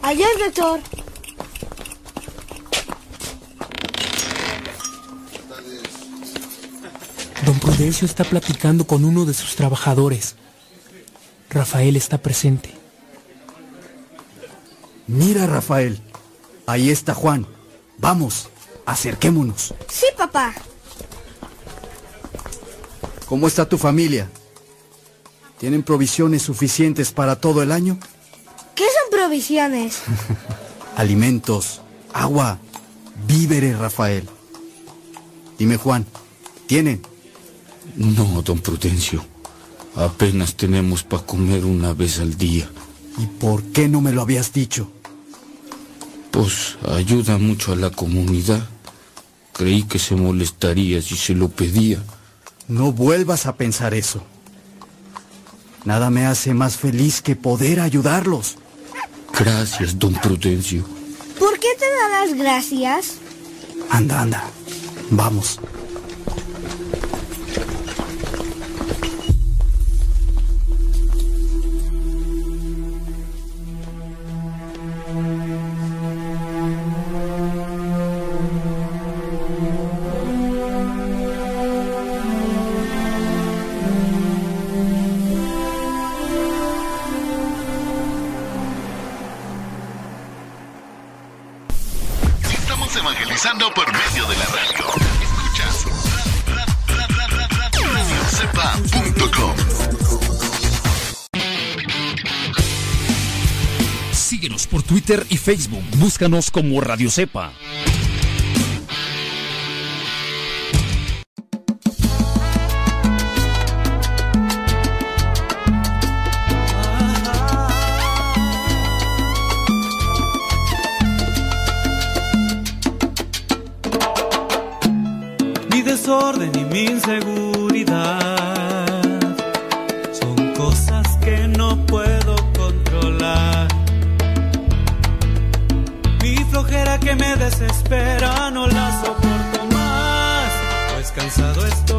Adiós, doctor. Don Prudencio está platicando con uno de sus trabajadores. Rafael está presente. Mira, Rafael. Ahí está Juan. Vamos, acerquémonos. Sí, papá. ¿Cómo está tu familia? ¿Tienen provisiones suficientes para todo el año? ¿Qué son provisiones? *laughs* Alimentos, agua, víveres, Rafael. Dime, Juan, ¿tienen? No, don Prudencio. Apenas tenemos para comer una vez al día. ¿Y por qué no me lo habías dicho? Pues ayuda mucho a la comunidad. Creí que se molestaría si se lo pedía. No vuelvas a pensar eso. Nada me hace más feliz que poder ayudarlos. Gracias, don Prudencio. ¿Por qué te da las gracias? Anda, anda. Vamos. Facebook. Búscanos como Radio Cepa. Mi desorden y mi inseguridad desespera no la soporto más, pues cansado estoy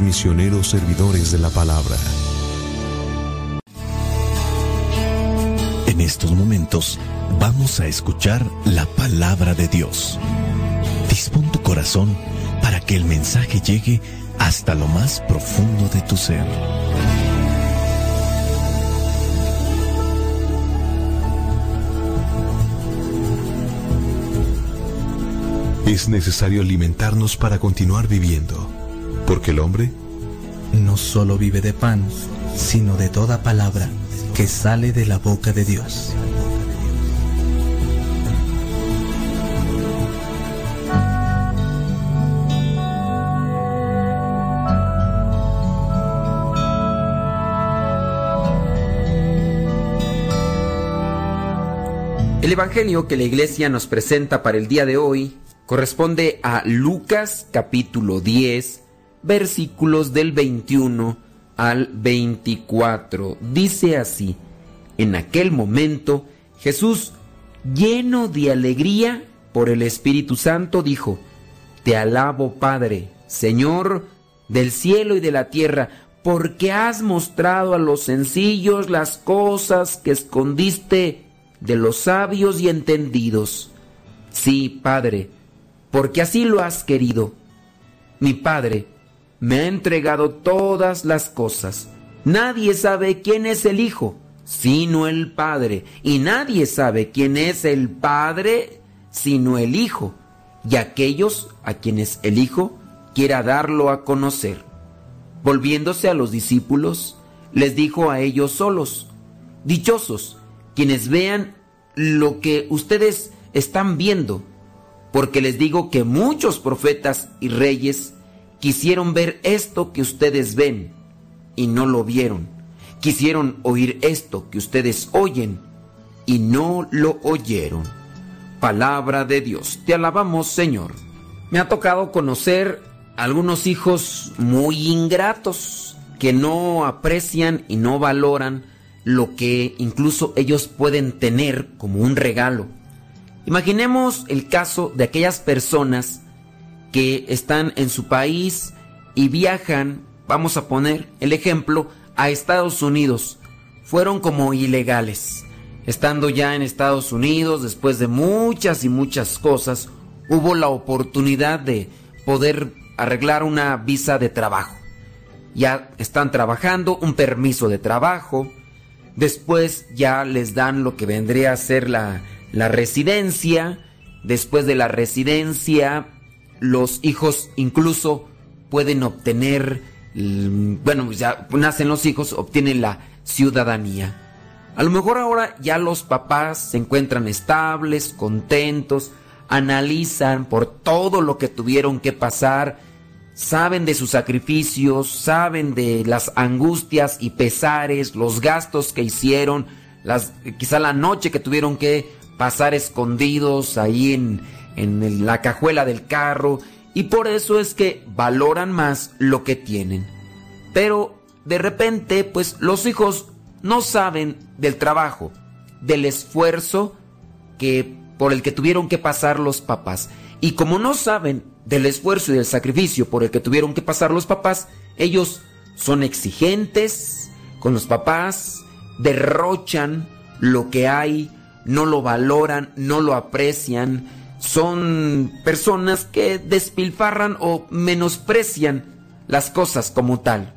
misioneros servidores de la palabra. En estos momentos vamos a escuchar la palabra de Dios. Dispón tu corazón para que el mensaje llegue hasta lo más profundo de tu ser. Es necesario alimentarnos para continuar viviendo, porque el hombre No solo vive de pan, sino de toda palabra que sale de la boca de Dios. El Evangelio que la iglesia nos presenta para el día de hoy corresponde a Lucas capítulo 10, versículos del 21 al 24. Dice así, en aquel momento Jesús, lleno de alegría por el Espíritu Santo, dijo, Te alabo Padre, Señor del cielo y de la tierra, porque has mostrado a los sencillos las cosas que escondiste de los sabios y entendidos. Sí, Padre, porque así lo has querido. Mi Padre me ha entregado todas las cosas. Nadie sabe quién es el Hijo, sino el Padre, y nadie sabe quién es el Padre, sino el Hijo, y aquellos a quienes el Hijo quiera darlo a conocer. Volviéndose a los discípulos, les dijo a ellos solos, Dichosos quienes vean lo que ustedes están viendo, porque les digo que muchos profetas y reyes quisieron ver esto que ustedes ven y no lo vieron. Quisieron oír esto que ustedes oyen y no lo oyeron. palabra de Dios. Te alabamos, Señor. Me ha tocado conocer algunos hijos muy ingratos que no aprecian y no valoran lo que incluso ellos pueden tener como un regalo. Imaginemos el caso de aquellas personas que están en su país y viajan, vamos a poner el ejemplo, a Estados Unidos. Fueron como ilegales. Estando ya en Estados Unidos, después de muchas y muchas cosas, hubo la oportunidad de poder arreglar una visa de trabajo. Ya están trabajando, un permiso de trabajo. Después ya les dan lo que vendría a ser la, la residencia. Después de la residencia, los hijos incluso pueden obtener, mm, bueno, ya nacen los hijos, obtienen la ciudadanía. A lo mejor ahora ya los papás se encuentran estables, contentos, analizan por todo lo que tuvieron que pasar, saben de sus sacrificios, saben de las angustias y pesares, los gastos que hicieron, las, quizá la noche que tuvieron que pasar escondidos ahí en, en la cajuela del carro, y por eso es que valoran más lo que tienen. Pero de repente, pues los hijos no saben del trabajo, del esfuerzo que por el que tuvieron que pasar los papás. Y como no saben del esfuerzo y del sacrificio por el que tuvieron que pasar los papás, ellos son exigentes con los papás, derrochan lo que hay, no lo valoran, no lo aprecian, son personas que despilfarran o menosprecian las cosas como tal.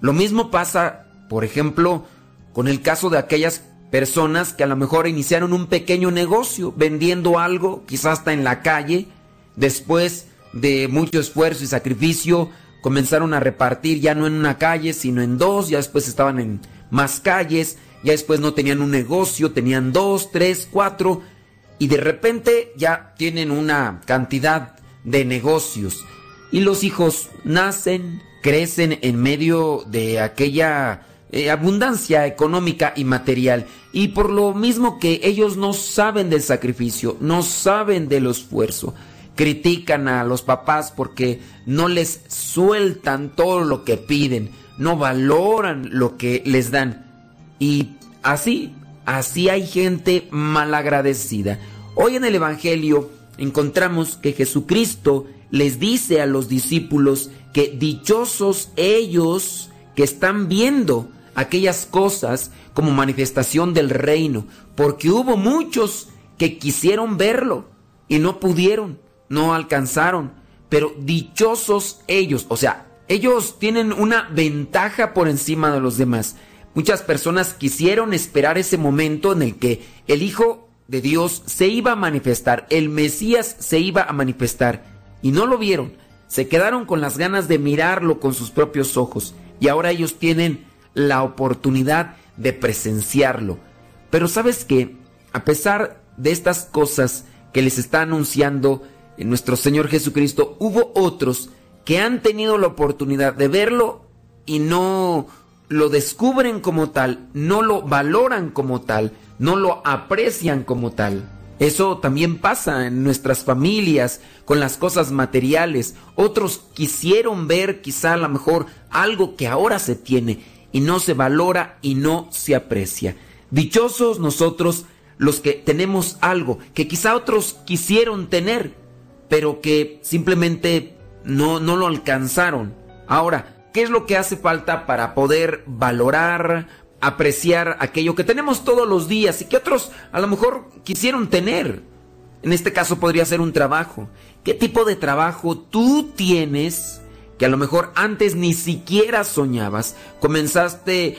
Lo mismo pasa, por ejemplo, con el caso de aquellas personas que a lo mejor iniciaron un pequeño negocio vendiendo algo, quizás hasta en la calle, después de mucho esfuerzo y sacrificio, comenzaron a repartir ya no en una calle, sino en dos, ya después estaban en más calles, ya después no tenían un negocio, tenían dos, tres, cuatro, y de repente ya tienen una cantidad de negocios. Y los hijos nacen, crecen en medio de aquella eh, abundancia económica y material. Y por lo mismo que ellos no saben del sacrificio, no saben del esfuerzo, critican a los papás porque no les sueltan todo lo que piden, no valoran lo que les dan. Y así, así hay gente malagradecida. Hoy en el Evangelio encontramos que Jesucristo les dice a los discípulos que dichosos ellos que están viendo aquellas cosas como manifestación del reino, porque hubo muchos que quisieron verlo y no pudieron, no alcanzaron, pero dichosos ellos, o sea, ellos tienen una ventaja por encima de los demás. Muchas personas quisieron esperar ese momento en el que el Hijo de Dios se iba a manifestar, el Mesías se iba a manifestar, y no lo vieron. Se quedaron con las ganas de mirarlo con sus propios ojos, y ahora ellos tienen la oportunidad de presenciarlo. Pero sabes que, a pesar de estas cosas que les está anunciando nuestro Señor Jesucristo, hubo otros que han tenido la oportunidad de verlo y no lo descubren como tal, no lo valoran como tal, no lo aprecian como tal. Eso también pasa en nuestras familias, con las cosas materiales. Otros quisieron ver quizá a lo mejor algo que ahora se tiene y no se valora y no se aprecia. Dichosos nosotros los que tenemos algo que quizá otros quisieron tener, pero que simplemente no, no lo alcanzaron. Ahora, ¿qué es lo que hace falta para poder valorar, apreciar aquello que tenemos todos los días y que otros a lo mejor quisieron tener? En este caso podría ser un trabajo. ¿Qué tipo de trabajo tú tienes que a lo mejor antes ni siquiera soñabas. Comenzaste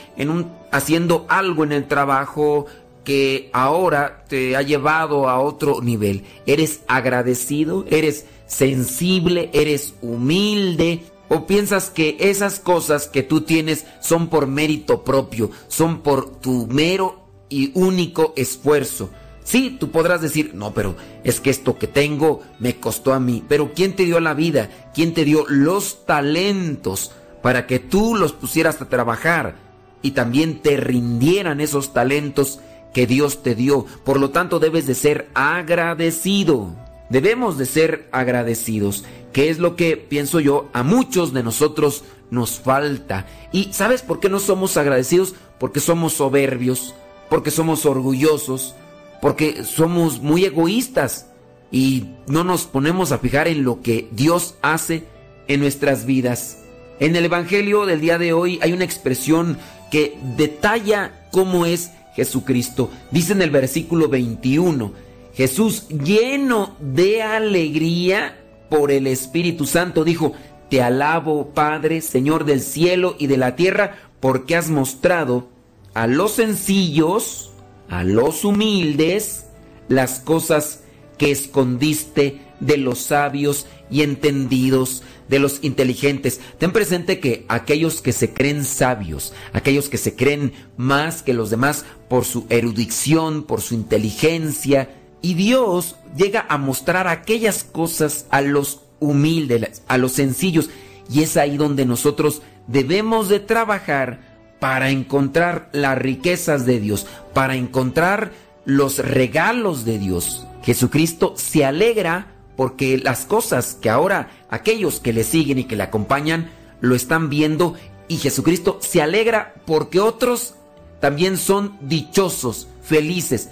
haciendo algo en el trabajo que ahora te ha llevado a otro nivel. Eres agradecido, eres sensible, eres humilde. ¿O piensas que esas cosas que tú tienes son por mérito propio, son por tu mero y único esfuerzo? Sí, tú podrás decir, no, pero es que esto que tengo me costó a mí. Pero ¿quién te dio la vida? ¿Quién te dio los talentos para que tú los pusieras a trabajar y también te rindieran esos talentos que Dios te dio. Por lo tanto, debes de ser agradecido. Debemos de ser agradecidos, que es lo que pienso yo a muchos de nosotros nos falta. ¿Y sabes por qué no somos agradecidos? Porque somos soberbios, porque somos orgullosos, porque somos muy egoístas y no nos ponemos a fijar en lo que Dios hace en nuestras vidas. En el Evangelio del día de hoy hay una expresión que detalla cómo es Jesucristo. Dice en el versículo 21, Jesús lleno de alegría por el Espíritu Santo dijo, Te alabo Padre, Señor del cielo y de la tierra, porque has mostrado a los sencillos, a los humildes, las cosas que escondiste de los sabios y entendidos, de los inteligentes. Ten presente que aquellos que se creen sabios, aquellos que se creen más que los demás por su erudición, por su inteligencia, y Dios llega a mostrar aquellas cosas a los humildes, a los sencillos, y es ahí donde nosotros debemos de trabajar para encontrar las riquezas de Dios, para encontrar los regalos de Dios. Jesucristo se alegra porque las cosas que ahora aquellos que le siguen y que le acompañan lo están viendo. Y Jesucristo se alegra porque otros también son dichosos, felices,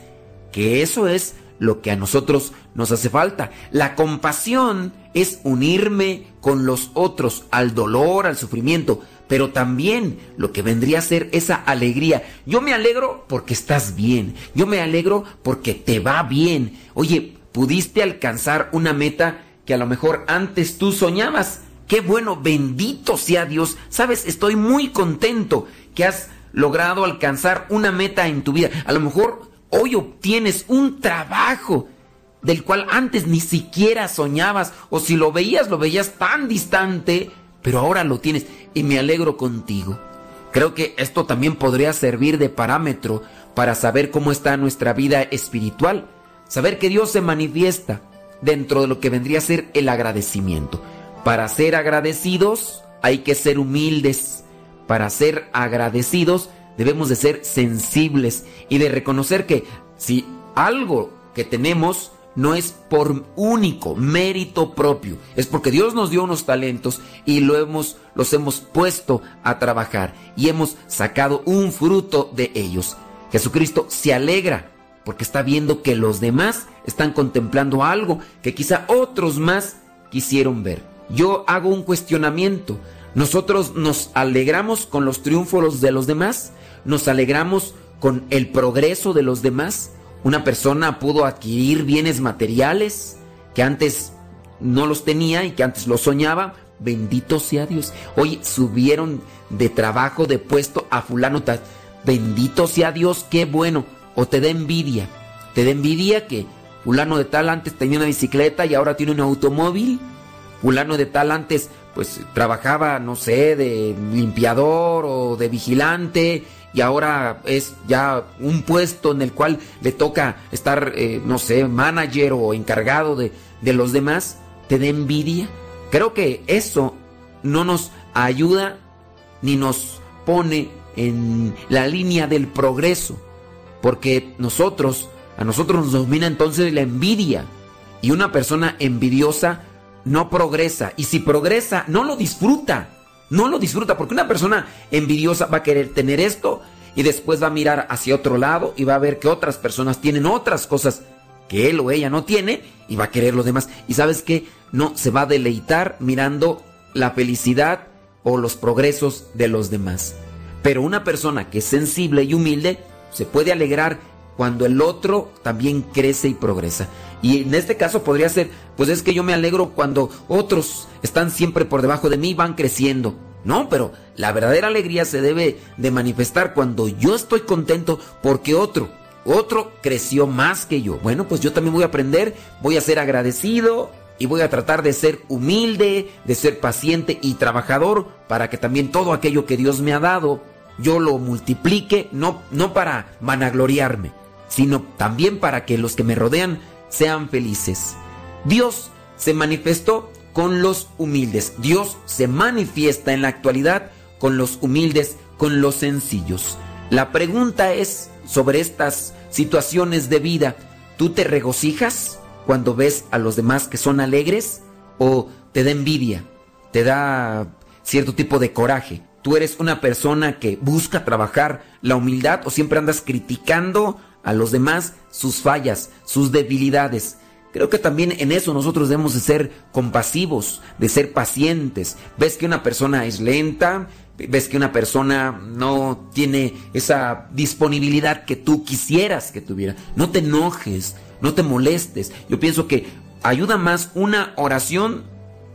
que eso es lo que a nosotros nos hace falta. La compasión es unirme con los otros al dolor, al sufrimiento, pero también lo que vendría a ser esa alegría. Yo me alegro porque estás bien, yo me alegro porque te va bien. Oye, pudiste alcanzar una meta que a lo mejor antes tú soñabas. Qué bueno, bendito sea Dios. Sabes, estoy muy contento que has logrado alcanzar una meta en tu vida. A lo mejor hoy obtienes un trabajo del cual antes ni siquiera soñabas o si lo veías, lo veías tan distante, pero ahora lo tienes y me alegro contigo. Creo que esto también podría servir de parámetro para saber cómo está nuestra vida espiritual. Saber que Dios se manifiesta dentro de lo que vendría a ser el agradecimiento. Para ser agradecidos hay que ser humildes. Para ser agradecidos debemos de ser sensibles y de reconocer que si algo que tenemos no es por único mérito propio, es porque Dios nos dio unos talentos y lo hemos, los hemos puesto a trabajar y hemos sacado un fruto de ellos. Jesucristo se alegra porque está viendo que los demás están contemplando algo que quizá otros más quisieron ver. Yo hago un cuestionamiento. Nosotros nos alegramos con los triunfos de los demás, nos alegramos con el progreso de los demás. Una persona pudo adquirir bienes materiales que antes no los tenía y que antes los soñaba. Bendito sea Dios. Hoy subieron de trabajo, de puesto a fulano. Bendito sea Dios, qué bueno o te da envidia. Te da envidia que fulano de tal antes tenía una bicicleta y ahora tiene un automóvil. Fulano de tal antes pues trabajaba, no sé, de limpiador o de vigilante y ahora es ya un puesto en el cual le toca estar, eh, no sé, manager o encargado de, de los demás. Te da envidia. Creo que eso no nos ayuda ni nos pone en la línea del progreso. Porque nosotros, a nosotros nos domina entonces la envidia. Y una persona envidiosa no progresa. Y si progresa, no lo disfruta. No lo disfruta. Porque una persona envidiosa va a querer tener esto y después va a mirar hacia otro lado y va a ver que otras personas tienen otras cosas que él o ella no tiene y va a querer lo demás. Y sabes que no se va a deleitar mirando la felicidad o los progresos de los demás. Pero una persona que es sensible y humilde se puede alegrar cuando el otro también crece y progresa. Y en este caso podría ser, pues es que yo me alegro cuando otros están siempre por debajo de mí y van creciendo. No, pero la verdadera alegría se debe de manifestar cuando yo estoy contento porque otro, otro creció más que yo. Bueno, pues yo también voy a aprender, voy a ser agradecido y voy a tratar de ser humilde, de ser paciente y trabajador para que también todo aquello que Dios me ha dado yo lo multiplique, no, no para vanagloriarme, sino también para que los que me rodean sean felices. Dios se manifestó con los humildes. Dios se manifiesta en la actualidad con los humildes, con los sencillos. La pregunta es, sobre estas situaciones de vida, ¿tú te regocijas cuando ves a los demás que son alegres o te da envidia, te da cierto tipo de coraje? ¿Tú eres una persona que busca trabajar la humildad o siempre andas criticando a los demás sus fallas, sus debilidades? Creo que también en eso nosotros debemos de ser compasivos, de ser pacientes. Ves que una persona es lenta, ves que una persona no tiene esa disponibilidad que tú quisieras que tuviera. No te enojes, no te molestes. Yo pienso que ayuda más una oración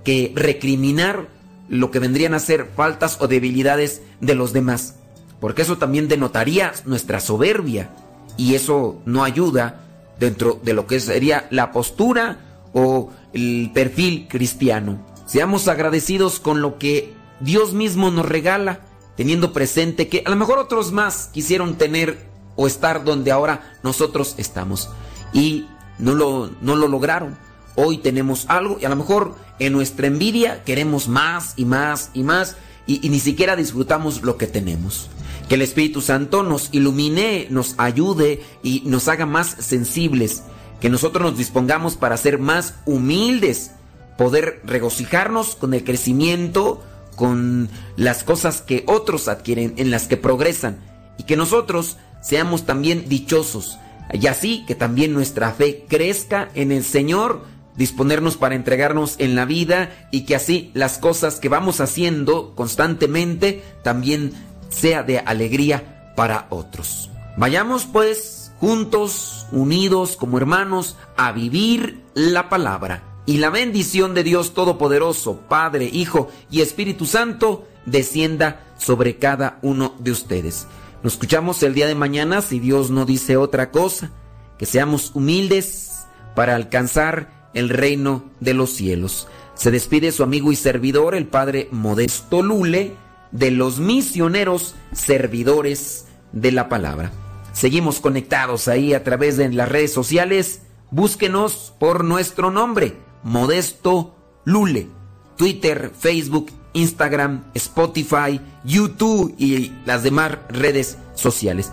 que recriminar lo que vendrían a ser faltas o debilidades de los demás. Porque eso también denotaría nuestra soberbia. Y eso no ayuda dentro de lo que sería la postura o el perfil cristiano. Seamos agradecidos con lo que Dios mismo nos regala, teniendo presente que a lo mejor otros más quisieron tener o estar donde ahora nosotros estamos y no lo, no lo lograron. Hoy tenemos algo y a lo mejor en nuestra envidia queremos más y más y más y, y ni siquiera disfrutamos lo que tenemos. Que el Espíritu Santo nos ilumine, nos ayude y nos haga más sensibles. Que nosotros nos dispongamos para ser más humildes, poder regocijarnos con el crecimiento, con las cosas que otros adquieren, en las que progresan. Y que nosotros seamos también dichosos. Y así que también nuestra fe crezca en el Señor, disponernos para entregarnos en la vida y que así las cosas que vamos haciendo constantemente también sea de alegría para otros. Vayamos pues juntos, unidos como hermanos, a vivir la palabra. Y la bendición de Dios Todopoderoso, Padre, Hijo y Espíritu Santo, descienda sobre cada uno de ustedes. Nos escuchamos el día de mañana si Dios no dice otra cosa. Que seamos humildes para alcanzar el reino de los cielos. Se despide su amigo y servidor, el Padre Modesto Lule, de los misioneros servidores de la palabra. Seguimos conectados ahí a través de las redes sociales. Búsquenos por nuestro nombre, Modesto Lule. Twitter, Facebook, Instagram, Spotify, YouTube y las demás redes sociales.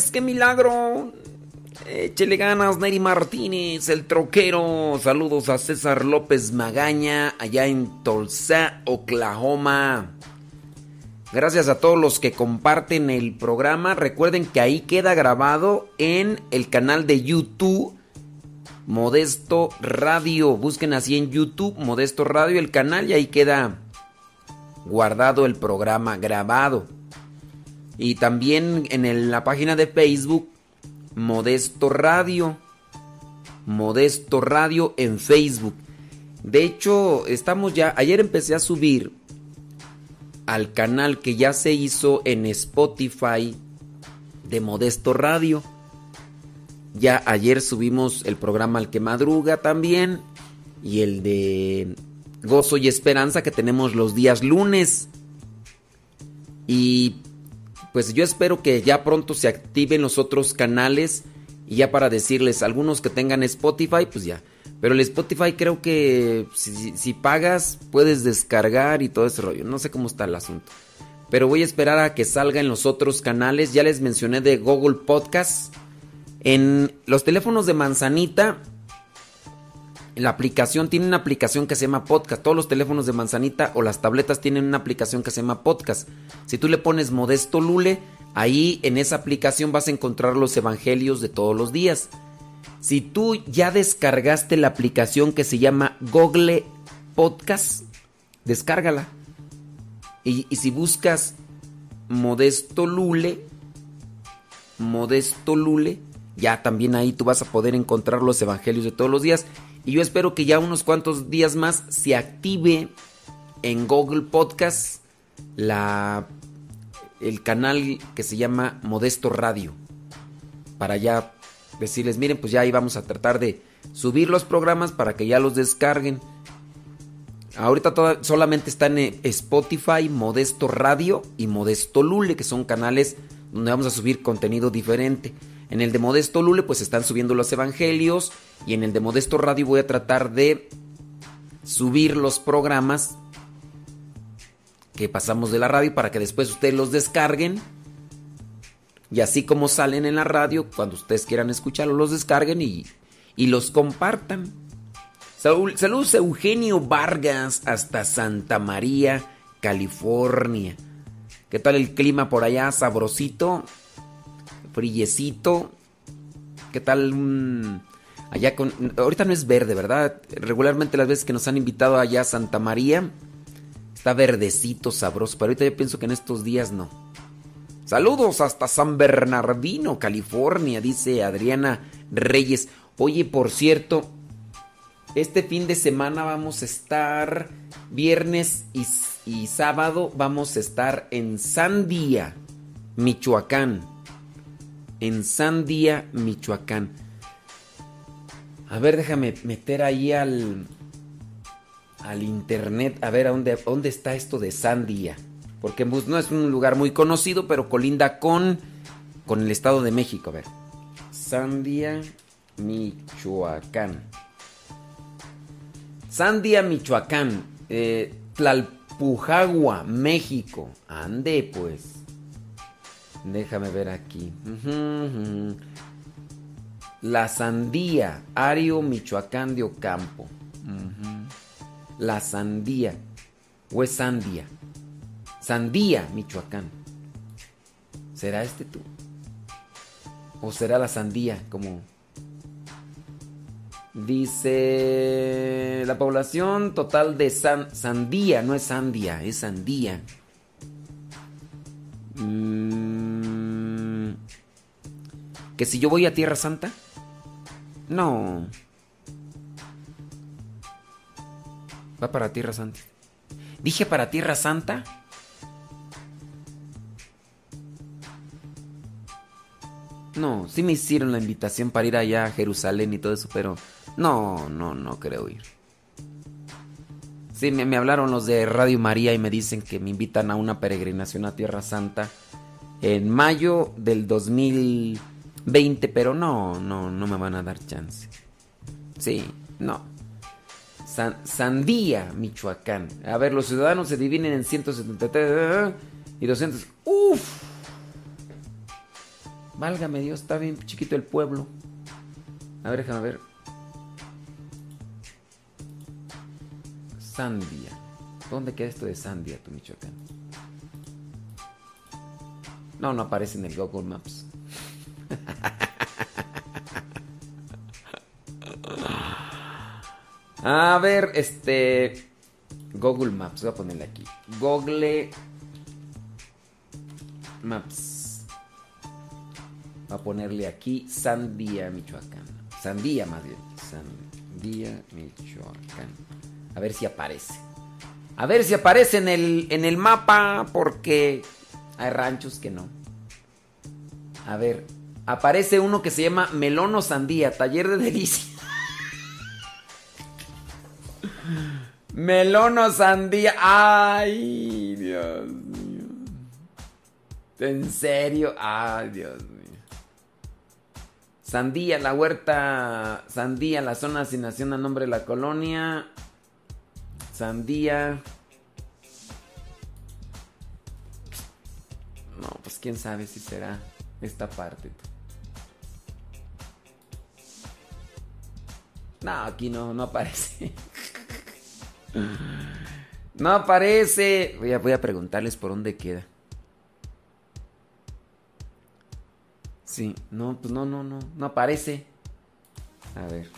Martínez, qué milagro. Échele ganas, Neri Martínez, el troquero. Saludos a César López Magaña, allá en Tulsa, Oklahoma. Gracias a todos los que comparten el programa. Recuerden que ahí queda grabado en el canal de YouTube Modesto Radio. Busquen así en YouTube Modesto Radio el canal y ahí queda guardado el programa grabado. Y también en la página de Facebook Modesto Radio. Modesto Radio en Facebook. De hecho, estamos ya. Ayer empecé a subir al canal que ya se hizo en Spotify de Modesto Radio. Ya ayer subimos el programa Al que Madruga también. Y el de Gozo y Esperanza que tenemos los días lunes. Y pues yo espero que ya pronto se activen los otros canales. Y ya para decirles, algunos que tengan Spotify, pues ya. Pero el Spotify creo que si, si pagas puedes descargar y todo ese rollo. No sé cómo está el asunto. Pero voy a esperar a que salga en los otros canales. Ya les mencioné de Google Podcast. En los teléfonos de manzanita, la aplicación tiene una aplicación que se llama Podcast. Todos los teléfonos de manzanita o las tabletas tienen una aplicación que se llama Podcast. Si tú le pones Modesto Lule, ahí en esa aplicación vas a encontrar los evangelios de todos los días. Si tú ya descargaste la aplicación que se llama Google Podcast, descárgala. Y, y si buscas Modesto Lule, Modesto Lule, ya también ahí tú vas a poder encontrar los evangelios de todos los días. Y yo espero que ya unos cuantos días más se active en Google Podcast la, el canal que se llama Modesto Radio. Para ya decirles, miren, pues ya ahí vamos a tratar de subir los programas para que ya los descarguen. Ahorita solamente están en Spotify, Modesto Radio y Modesto Lule, que son canales donde vamos a subir contenido diferente. En el de Modesto Lule, pues están subiendo los evangelios. Y en el de Modesto Radio voy a tratar de subir los programas que pasamos de la radio para que después ustedes los descarguen. Y así como salen en la radio, cuando ustedes quieran escucharlos, los descarguen y, y los compartan. Saúl- Saludos a Eugenio Vargas hasta Santa María, California. ¿Qué tal el clima por allá? Sabrosito, frillecito. ¿Qué tal? allá con... Ahorita no es verde, ¿verdad? Regularmente las veces que nos han invitado allá a Santa María, está verdecito, sabroso. Pero ahorita yo pienso que en estos días no. Saludos hasta San Bernardino, California, dice Adriana Reyes. Oye, por cierto, este fin de semana vamos a estar, viernes y, y sábado, vamos a estar en Sandía, Michoacán. En Sandía, Michoacán. A ver, déjame meter ahí al, al internet, a ver a dónde, dónde está esto de Sandía. Porque pues, no es un lugar muy conocido, pero colinda con, con el Estado de México. A ver. Sandia, Michoacán. Sandia, Michoacán. Eh, Tlalpan Pujagua, México. Ande, pues. Déjame ver aquí. La Sandía, Ario, Michoacán de Ocampo. La Sandía. ¿O es Sandía? Sandía, Michoacán. ¿Será este tú? ¿O será la Sandía? Como... Dice la población total de San- Sandía, no es Sandia, es Sandía. Mm, que si yo voy a Tierra Santa, no. Va para Tierra Santa. Dije para Tierra Santa. No, sí me hicieron la invitación para ir allá a Jerusalén y todo eso, pero no, no, no creo ir. Sí, me, hablaron los de Radio María y me dicen que me invitan a una peregrinación a Tierra Santa en mayo del 2020, pero no, no, no me van a dar chance. Sí, no. San- Sandía, Michoacán. A ver, los ciudadanos se dividen en 173 y 200. ¡Uf! Válgame Dios, está bien chiquito el pueblo. A ver, déjame ver. Sandia. ¿Dónde queda esto de Sandia, tu Michoacán? No, no aparece en el Google Maps. *laughs* A ver, este. Google Maps, voy a ponerle aquí. Google Maps. Voy a ponerle aquí Sandía, Michoacán. Sandía, más bien. Sandía, Michoacán. A ver si aparece. A ver si aparece en el, en el mapa, porque hay ranchos que no. A ver, aparece uno que se llama Melono Sandía, taller de delicia. *laughs* Melono Sandía. Ay, Dios mío. ¿En serio? Ay, Dios mío. Sandía, la huerta. Sandía, la zona de asignación a nombre de la colonia. Sandía. No, pues quién sabe si será esta parte. No, aquí no, no aparece. *laughs* No aparece. Voy a, voy a preguntarles por dónde queda. Sí, no, pues no, no, no, no aparece. A ver.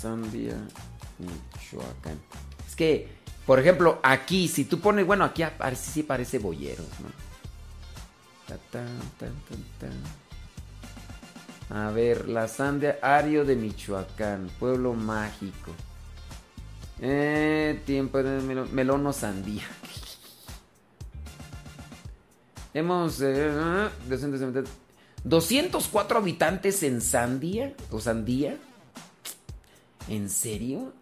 Sandia, Michoacán. Es que, por ejemplo, aquí, si tú pones, bueno, aquí sí parece boyeros, ¿no? A ver, la Sandia, Ario de Michoacán, pueblo mágico. Eh, tiempo de melono sandía. *laughs* Hemos eh, 270 204 habitantes en Sandia o Sandía. ¿En serio?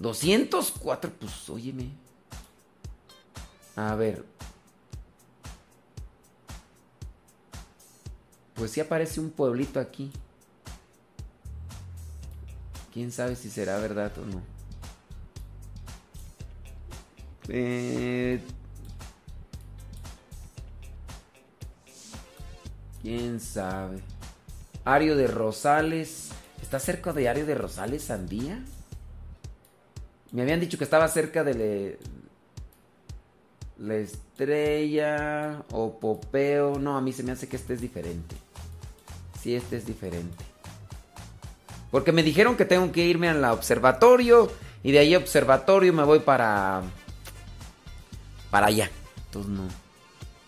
204, pues óyeme. A ver. Pues sí aparece un pueblito aquí. Quién sabe si será verdad o no. Eh, Quién sabe. Ario de Rosales. ¿Está cerca de Ario de Rosales, Sandía? Me habían dicho que estaba cerca de la estrella o Popeo. No, a mí se me hace que este es diferente. Sí, este es diferente. Porque me dijeron que tengo que irme al observatorio y de ahí observatorio me voy para para allá. Entonces no.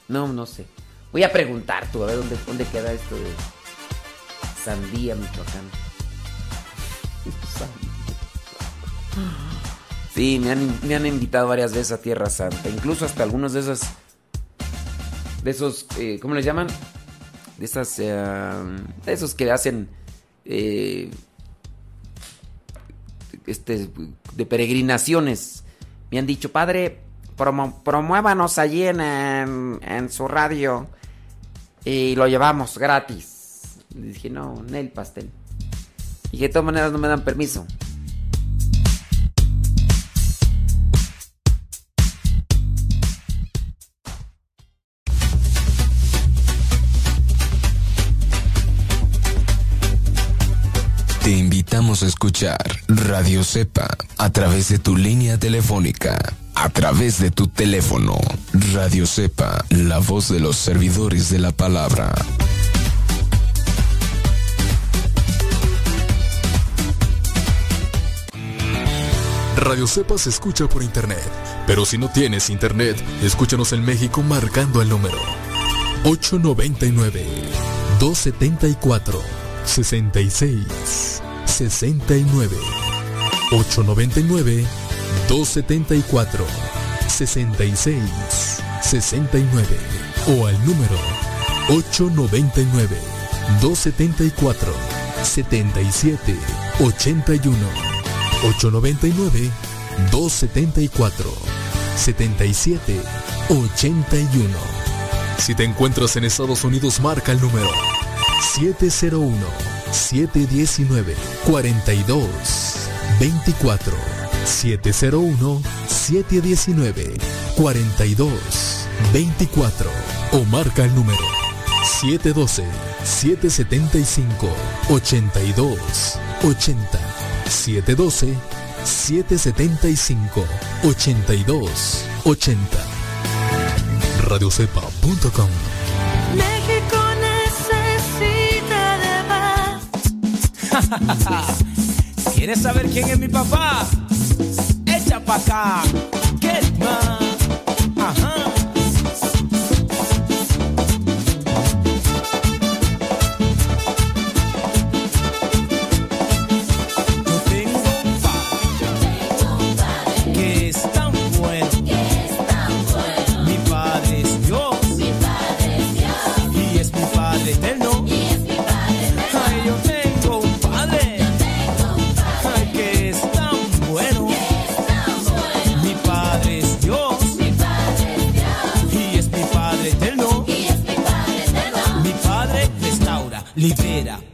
No, no sé. Voy a preguntar tú, a ver dónde, dónde queda esto de Sandía, Michoacán. *laughs* Sí, me han, me han invitado varias veces a Tierra Santa. Incluso hasta algunos de esos. De esos. eh, ¿Cómo les llaman? De esas. eh, de esos que hacen. eh, este. De peregrinaciones. Me han dicho, padre, promo- promuévanos allí en, en, su radio. Y lo llevamos gratis. Dije, no, en el pastel. Dije, de todas maneras no me dan permiso. invitamos a escuchar Radio Cepa a través de tu línea telefónica, a través de tu teléfono. Radio Cepa, la voz de los servidores de la palabra. Radio Cepa se escucha por internet, pero si no tienes internet, escúchanos en México marcando el número 899 274 66 69 899 274 66 69 o al número 899 274 77 81 899 274 77 81 Si te encuentras en Estados Unidos marca el número 701 719 42 24 701 719 42 24 o marca el número 712 775 82 80 712 775 82 80 radiocepa.com *laughs* ¿Quieres saber quién es mi papá? Echa pa' acá. Get man. Ajá.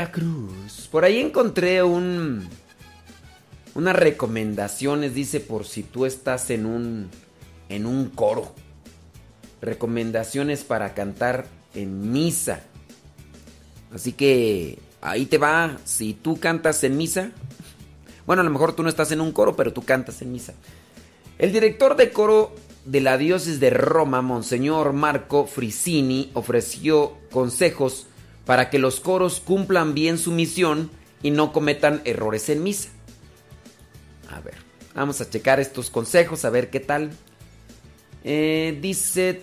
Veracruz. Por ahí encontré un unas recomendaciones, dice por si tú estás en un en un coro. Recomendaciones para cantar en misa. Así que ahí te va, si tú cantas en misa, bueno, a lo mejor tú no estás en un coro, pero tú cantas en misa. El director de coro de la diócesis de Roma, Monseñor Marco Frisini, ofreció consejos para que los coros cumplan bien su misión y no cometan errores en misa. A ver, vamos a checar estos consejos, a ver qué tal. Dice...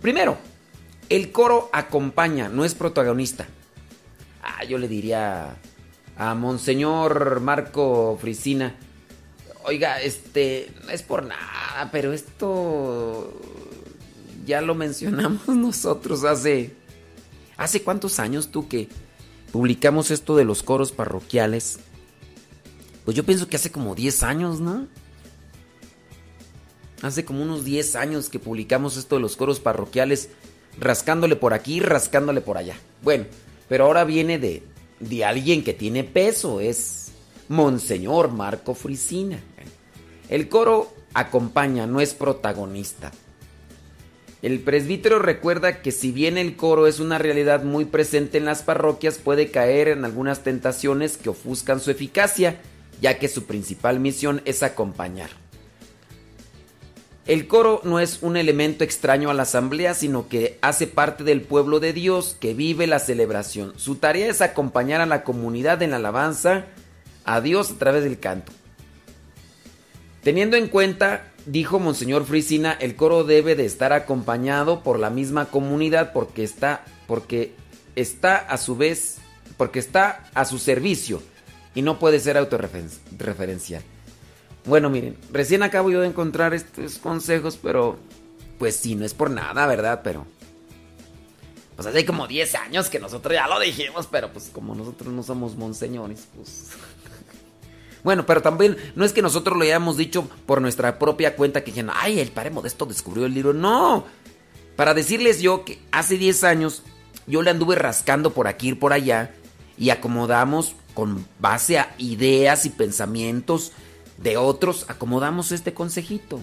Primero, el coro acompaña, no es protagonista. Ah, yo le diría a Monseñor Marco Frisina. Oiga, este, no es por nada, pero esto ya lo mencionamos *laughs* nosotros hace ¿Hace cuántos años tú que publicamos esto de los coros parroquiales? Pues yo pienso que hace como 10 años, ¿no? Hace como unos 10 años que publicamos esto de los coros parroquiales, rascándole por aquí, rascándole por allá. Bueno, pero ahora viene de, de alguien que tiene peso, es Monseñor Marco Frisina. El coro acompaña, no es protagonista. El presbítero recuerda que si bien el coro es una realidad muy presente en las parroquias, puede caer en algunas tentaciones que ofuscan su eficacia, ya que su principal misión es acompañar. El coro no es un elemento extraño a la asamblea, sino que hace parte del pueblo de Dios que vive la celebración. Su tarea es acompañar a la comunidad en la alabanza a Dios a través del canto. Teniendo en cuenta dijo Monseñor Frisina, el coro debe de estar acompañado por la misma comunidad porque está, porque está a su vez, porque está a su servicio y no puede ser autorreferencial. Bueno, miren, recién acabo yo de encontrar estos consejos, pero pues sí, no es por nada, ¿verdad? Pero pues hace como 10 años que nosotros ya lo dijimos, pero pues como nosotros no somos monseñores, pues Bueno, pero también no es que nosotros lo hayamos dicho por nuestra propia cuenta que dijeron, ay, el padre Modesto descubrió el libro. No, para decirles yo que hace 10 años yo le anduve rascando por aquí y por allá y acomodamos con base a ideas y pensamientos de otros, acomodamos este consejito.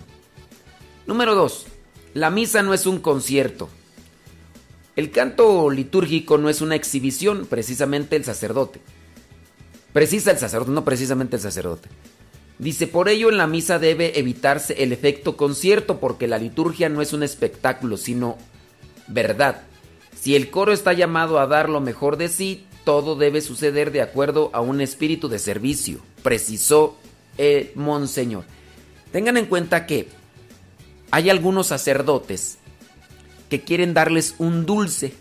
Número 2. La misa no es un concierto. El canto litúrgico no es una exhibición, precisamente el sacerdote. Precisa el sacerdote, no precisamente el sacerdote. Dice, por ello en la misa debe evitarse el efecto concierto porque la liturgia no es un espectáculo, sino verdad. Si el coro está llamado a dar lo mejor de sí, todo debe suceder de acuerdo a un espíritu de servicio, precisó el monseñor. Tengan en cuenta que hay algunos sacerdotes que quieren darles un dulce.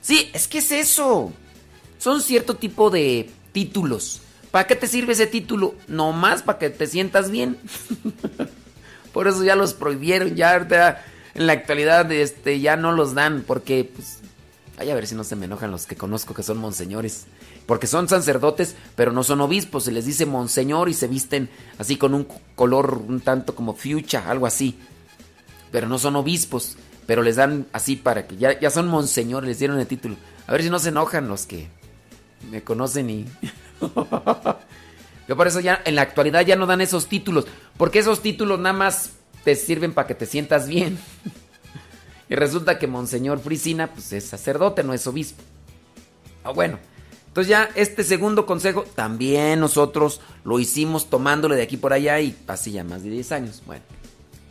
Sí, es que es eso. Son cierto tipo de títulos. ¿Para qué te sirve ese título? No más para que te sientas bien. *laughs* Por eso ya los prohibieron, ya en la actualidad este, ya no los dan, porque pues, Ay, a ver si no se me enojan los que conozco que son monseñores. Porque son sacerdotes, pero no son obispos. Se les dice monseñor y se visten así con un color un tanto como fucha, algo así. Pero no son obispos. Pero les dan así para que ya, ya son monseñores, les dieron el título. A ver si no se enojan los que me conocen y... *laughs* Yo por eso ya en la actualidad ya no dan esos títulos, porque esos títulos nada más te sirven para que te sientas bien. *laughs* y resulta que Monseñor Frisina pues es sacerdote, no es obispo. Ah, bueno. Entonces ya este segundo consejo también nosotros lo hicimos tomándole de aquí por allá y así ya más de 10 años. Bueno.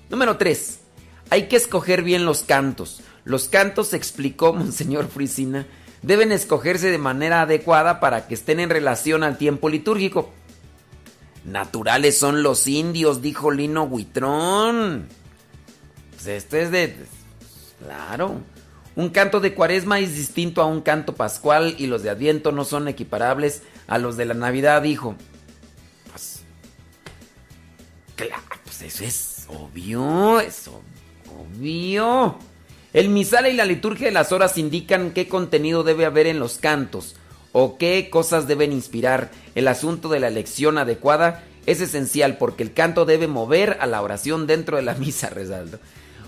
Número 3. Hay que escoger bien los cantos. Los cantos, explicó Monseñor Frisina, deben escogerse de manera adecuada para que estén en relación al tiempo litúrgico. Naturales son los indios, dijo Lino Huitrón. Pues esto es de... Claro. Un canto de cuaresma es distinto a un canto pascual y los de adviento no son equiparables a los de la Navidad, dijo. Pues... Claro, pues eso es obvio, es obvio. El misal y la liturgia de las horas indican qué contenido debe haber en los cantos o qué cosas deben inspirar. El asunto de la elección adecuada es esencial porque el canto debe mover a la oración dentro de la *laughs* misa, resalto.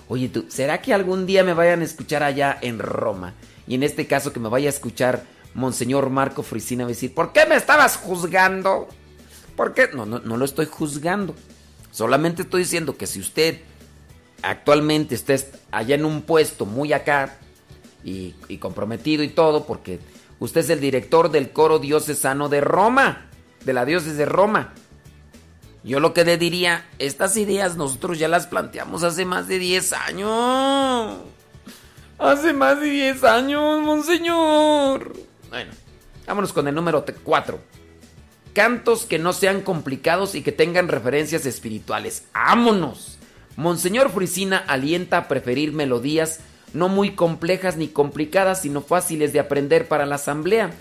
Oye, tú, ¿será que algún día me vayan a escuchar allá en Roma? Y en este caso que me vaya a escuchar Monseñor Marco Frisina a decir, ¿por qué me estabas juzgando? ¿Por qué? No, no, no lo estoy juzgando. Solamente estoy diciendo que si usted actualmente está allá en un puesto muy acá y, y comprometido y todo, porque usted es el director del coro diocesano de Roma, de la diócesis de Roma. Yo lo que le diría, estas ideas nosotros ya las planteamos hace más de 10 años. Hace más de 10 años, monseñor. Bueno, vámonos con el número 4. Cantos que no sean complicados y que tengan referencias espirituales. ¡Vámonos! Monseñor Frisina alienta a preferir melodías no muy complejas ni complicadas, sino fáciles de aprender para la asamblea.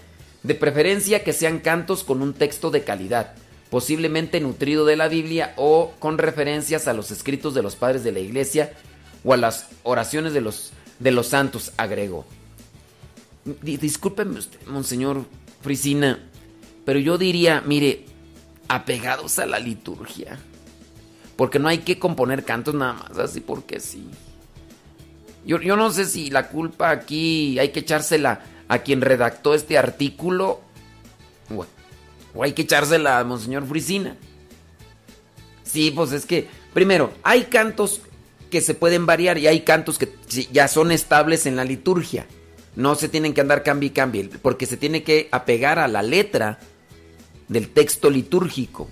De preferencia que sean cantos con un texto de calidad, posiblemente nutrido de la Biblia o con referencias a los escritos de los padres de la iglesia o a las oraciones de los, de los santos, agregó. Di- Discúlpeme usted, Monseñor Frisina, pero yo diría, mire, apegados a la liturgia. Porque no hay que componer cantos nada más así porque sí. Yo, no sé si la culpa aquí hay que echársela a quien redactó este artículo o, hay que echársela a Monseñor Frisina. Sí, pues es que, primero, hay cantos que se pueden variar y hay cantos que ya son estables en la liturgia. No se tienen que andar cambie y cambie, porque se tiene que apegar a la letra del texto litúrgico.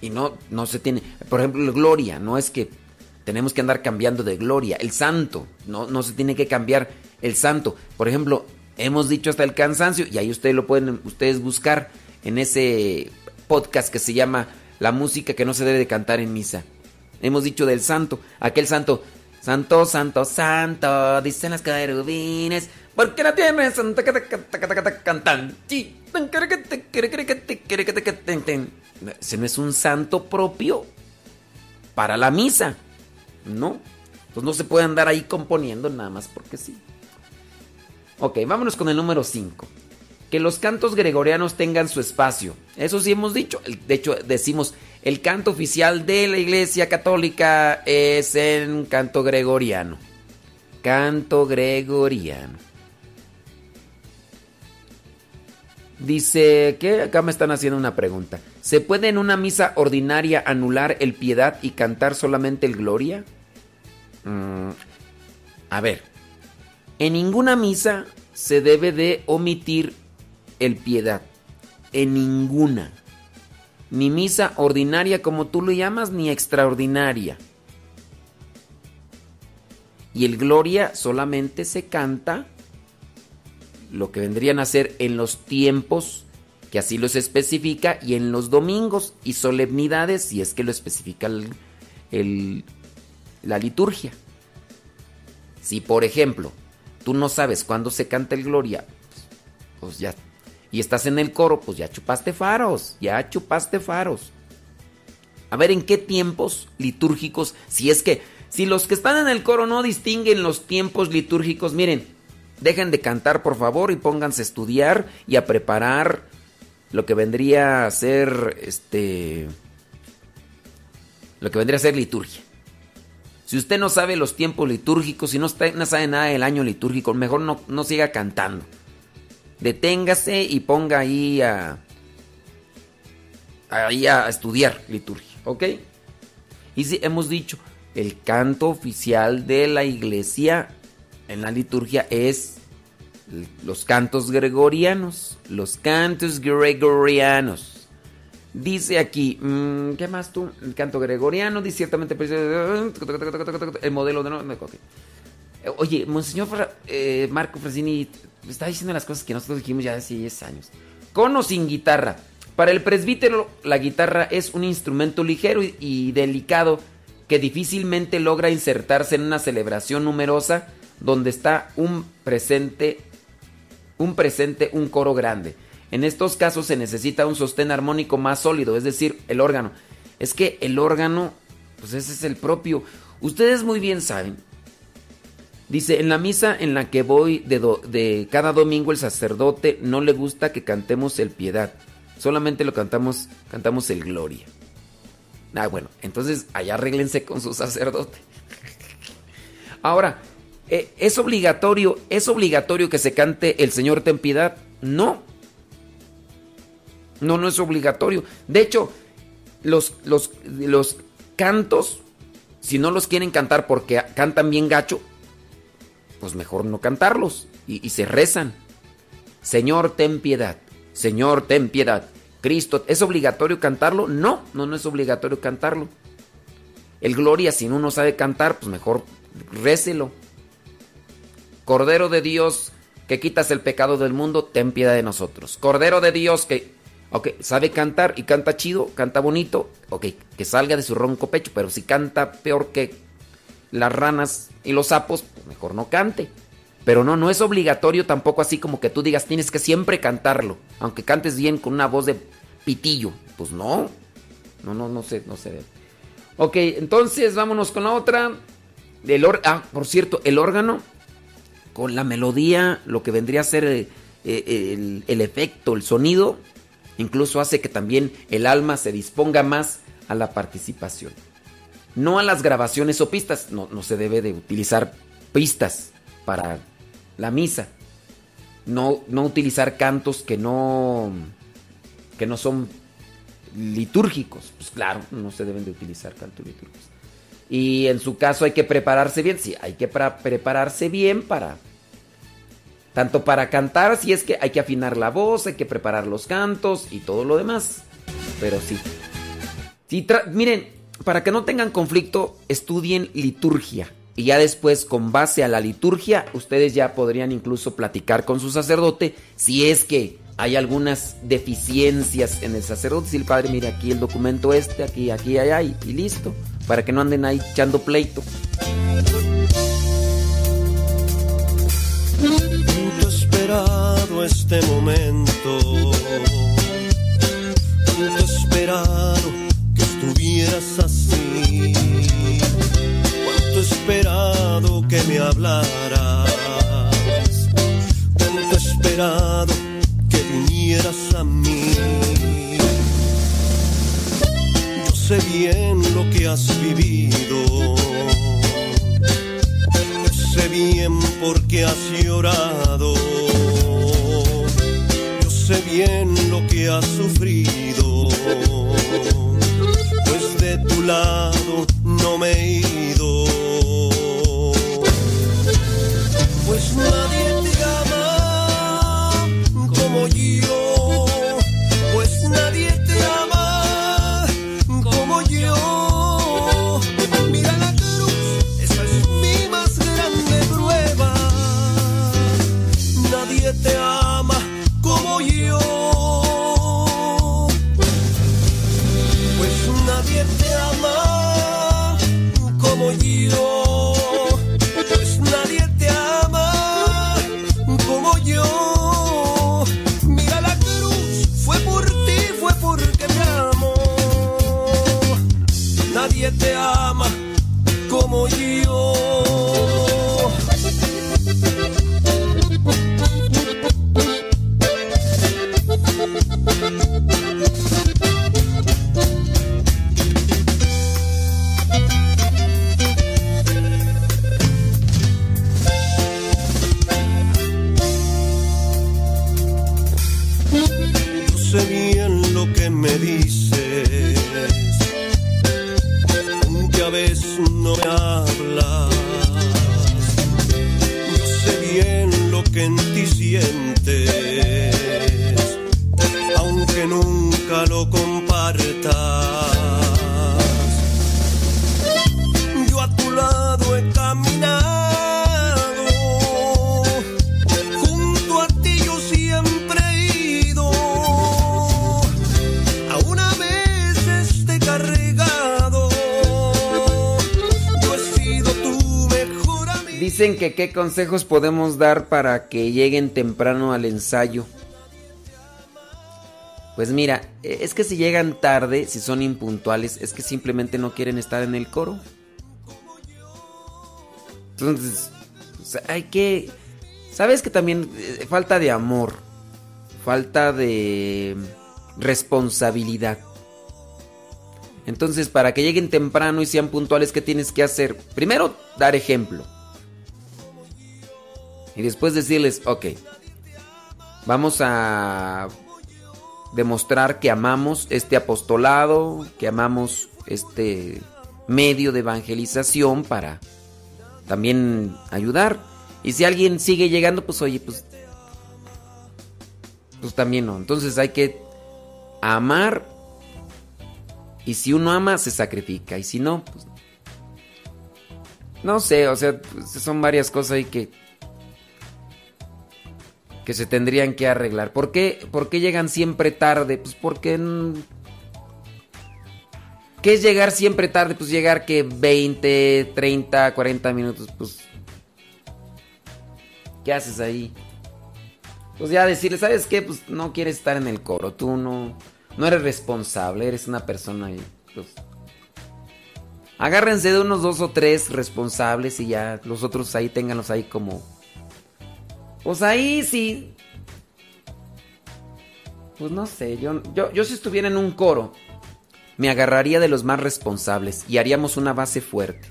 Y no, no se tiene. Por ejemplo, el gloria, no es que tenemos que andar cambiando de gloria. El santo, no, no se tiene que cambiar el santo. Por ejemplo, hemos dicho hasta el cansancio, y ahí ustedes lo pueden ustedes buscar en ese podcast que se llama La música que no se debe de cantar en misa. Hemos dicho del santo, aquel santo, santo, santo, santo, dicen las querubines, porque la tierra santa cantan. Ese no es un santo propio para la misa, ¿no? Entonces no se puede andar ahí componiendo nada más porque sí. Ok, vámonos con el número 5. Que los cantos gregorianos tengan su espacio. Eso sí hemos dicho. De hecho, decimos, el canto oficial de la Iglesia Católica es en canto gregoriano. Canto gregoriano. Dice que acá me están haciendo una pregunta. ¿Se puede en una misa ordinaria anular el piedad y cantar solamente el gloria? Mm, a ver, en ninguna misa se debe de omitir el piedad. En ninguna. Ni misa ordinaria como tú lo llamas, ni extraordinaria. Y el gloria solamente se canta lo que vendrían a ser en los tiempos que así los especifica y en los domingos y solemnidades si es que lo especifica el- la liturgia. Si por ejemplo tú no sabes cuándo se canta el gloria, pues ya, y estás en el coro, pues ya chupaste faros, ya chupaste faros. A ver en qué tiempos litúrgicos, si es que, si los que están en el coro no distinguen los tiempos litúrgicos, miren, dejen de cantar por favor y pónganse a estudiar y a preparar lo que vendría a ser, este, lo que vendría a ser liturgia. Si usted no sabe los tiempos litúrgicos, si no, está- no sabe nada del año litúrgico, mejor no, no siga cantando. Deténgase y ponga ahí a, ahí a estudiar liturgia, ¿ok? Y sí, hemos dicho, el canto oficial de la iglesia en la liturgia es los cantos gregorianos, los cantos gregorianos. Dice aquí, mm, ¿qué más tú? El canto gregoriano, dice ciertamente pues, el modelo de... no- ok. Eh, Oye, Monseñor eh, Marco Fresini está diciendo las cosas que nosotros dijimos ya hace 10 años. Con o sin guitarra. Para el presbítero, la guitarra es un instrumento ligero y delicado que difícilmente logra insertarse en una celebración numerosa donde está un presente, un presente, un coro grande. En estos casos se necesita un sostén armónico más sólido, es decir, el órgano. Es que el órgano, pues ese es el propio. Ustedes muy bien saben. Dice, en la misa en la que voy de, de cada domingo el sacerdote no le gusta que cantemos el piedad. Solamente lo cantamos, cantamos el gloria. Ah, bueno, entonces allá arréglense con su sacerdote. *laughs* Ahora, eh, ¿es obligatorio, es obligatorio que se cante El Señor ten piedad? No. No, no es obligatorio. De hecho, los, los, los cantos, si no los quieren cantar porque cantan bien gacho, pues mejor no cantarlos. Y, se rezan. Señor, ten piedad. Señor, ten piedad. Cristo, ¿es obligatorio cantarlo? No, no, no es obligatorio cantarlo. El Gloria, si uno no sabe cantar, pues mejor récelo. Cordero de Dios, que quitas el pecado del mundo, ten piedad de nosotros. Cordero de Dios, que, ok, sabe cantar y canta chido, canta bonito, ok, que salga de su ronco pecho, pero si canta peor que las ranas y los sapos, pues mejor no cante. Pero no, no es obligatorio tampoco así como que tú digas tienes que siempre cantarlo, aunque cantes bien con una voz de pitillo. Pues no, no, no, no sé, no debe. Ok, entonces vámonos con la otra. El or- ah, por cierto, el órgano con la melodía, lo que vendría a ser eh, eh, el, efecto, el sonido, incluso hace que también el alma se disponga más a la participación. No a las grabaciones o pistas, no, no se debe de utilizar pistas para la misa. No, no utilizar cantos que no, que no son litúrgicos. Pues claro, no se deben de utilizar cantos litúrgicos. Y en su caso hay que prepararse bien. Sí, hay que prepararse bien para... Tanto para cantar, si es que hay que afinar la voz, hay que preparar los cantos y todo lo demás. Pero sí. Sí, miren, para que no tengan conflicto, estudien liturgia. Y ya después, con base a la liturgia, ustedes ya podrían incluso platicar con su sacerdote si es que hay algunas deficiencias en el sacerdote. Si el padre, mire aquí el documento este, aquí, aquí, allá, y, y listo. Para que no anden ahí echando pleito. Tanto esperado este momento, tanto esperado que estuvieras así, cuánto esperado que me hablaras, cuánto esperado que vinieras a mí. Yo sé bien lo que has vivido. Yo sé bien por qué has llorado. Yo sé bien lo que has sufrido. Pues de tu lado no me he ido. Pues nadie qué consejos podemos dar para que lleguen temprano al ensayo. Pues mira, eh, es que si llegan tarde, si son impuntuales, es que simplemente no quieren estar en el coro. Entonces, o sea, hay que... ¿Sabes que también eh, falta de amor? Falta de responsabilidad. Entonces, para que lleguen temprano y sean puntuales, ¿qué tienes que hacer? Primero, dar ejemplo. Y después decirles, ok, vamos a demostrar que amamos este apostolado, que amamos este medio de evangelización para también ayudar. Y si alguien sigue llegando, pues oye, pues pues también no. Entonces hay que amar y si uno ama se sacrifica y si no, pues no sé, o sea, son varias cosas ahí que que se tendrían que arreglar. ¿Por qué, ¿Por qué llegan siempre tarde? Pues porque ¿Qué es llegar siempre tarde? Pues llegar que 20, 30, 40 minutos, pues ¿Qué haces ahí? Pues ya decirle, ¿sabes qué? Pues no quieres estar en el coro, tú no no eres responsable, eres una persona y pues agárrense de unos dos o tres responsables y ya los otros ahí ténganlos ahí como pues ahí sí pues no sé, yo, yo, yo si estuviera en un coro me agarraría de los más responsables y haríamos una base fuerte.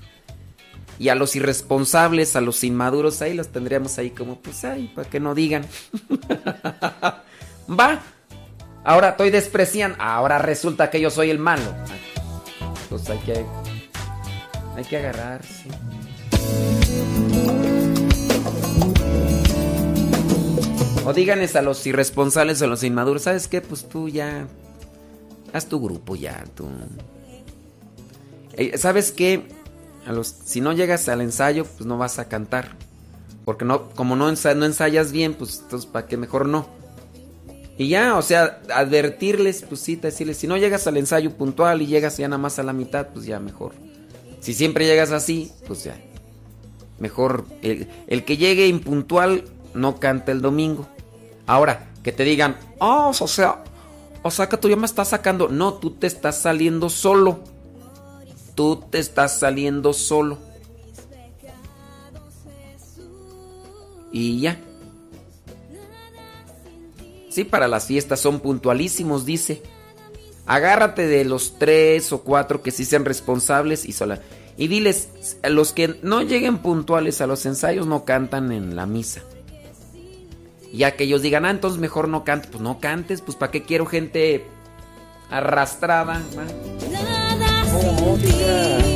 Y a los irresponsables, a los inmaduros, ahí los tendríamos ahí como, pues ahí, para que no digan. *laughs* Va. Ahora estoy despreciando. Ahora resulta que yo soy el malo. Pues hay que. Hay que agarrarse. O díganles a los irresponsables o a los inmaduros, ¿sabes qué? Pues tú ya. Haz tu grupo ya, tú. Eh, ¿Sabes qué? Si no llegas al ensayo, pues no vas a cantar. Porque no, como no, ensa- no ensayas bien, pues entonces para qué mejor no. Y ya, o sea, advertirles, pues sí, decirles, si no llegas al ensayo puntual y llegas ya nada más a la mitad, pues ya mejor. Si siempre llegas así, pues ya. Mejor, el, el que llegue impuntual no canta el domingo. Ahora, que te digan, oh, o sea, o sea que tú ya me estás sacando. No, tú te estás saliendo solo. Tú te estás saliendo solo. Y ya. Sí, para las fiestas son puntualísimos, dice. Agárrate de los tres o cuatro que sí sean responsables y sola. Y diles, los que no lleguen puntuales a los ensayos no cantan en la misa. Ya que ellos digan, ah, entonces mejor no cantes. Pues no cantes, pues ¿para qué quiero gente arrastrada? va?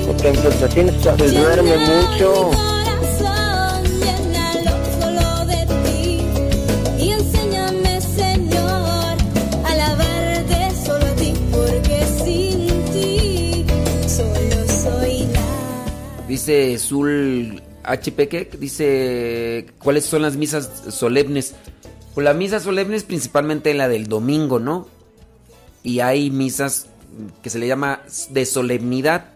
Porque en frustraciones se duerme mucho. solo de ti y enséñame, Señor, a alabarte solo a ti, porque sin ti solo soy nada. Dice Zul HP, ¿qué? Dice, ¿cuáles son las misas solemnes? Pues la misa solemne es principalmente la del domingo, ¿no? Y hay misas que se le llama de solemnidad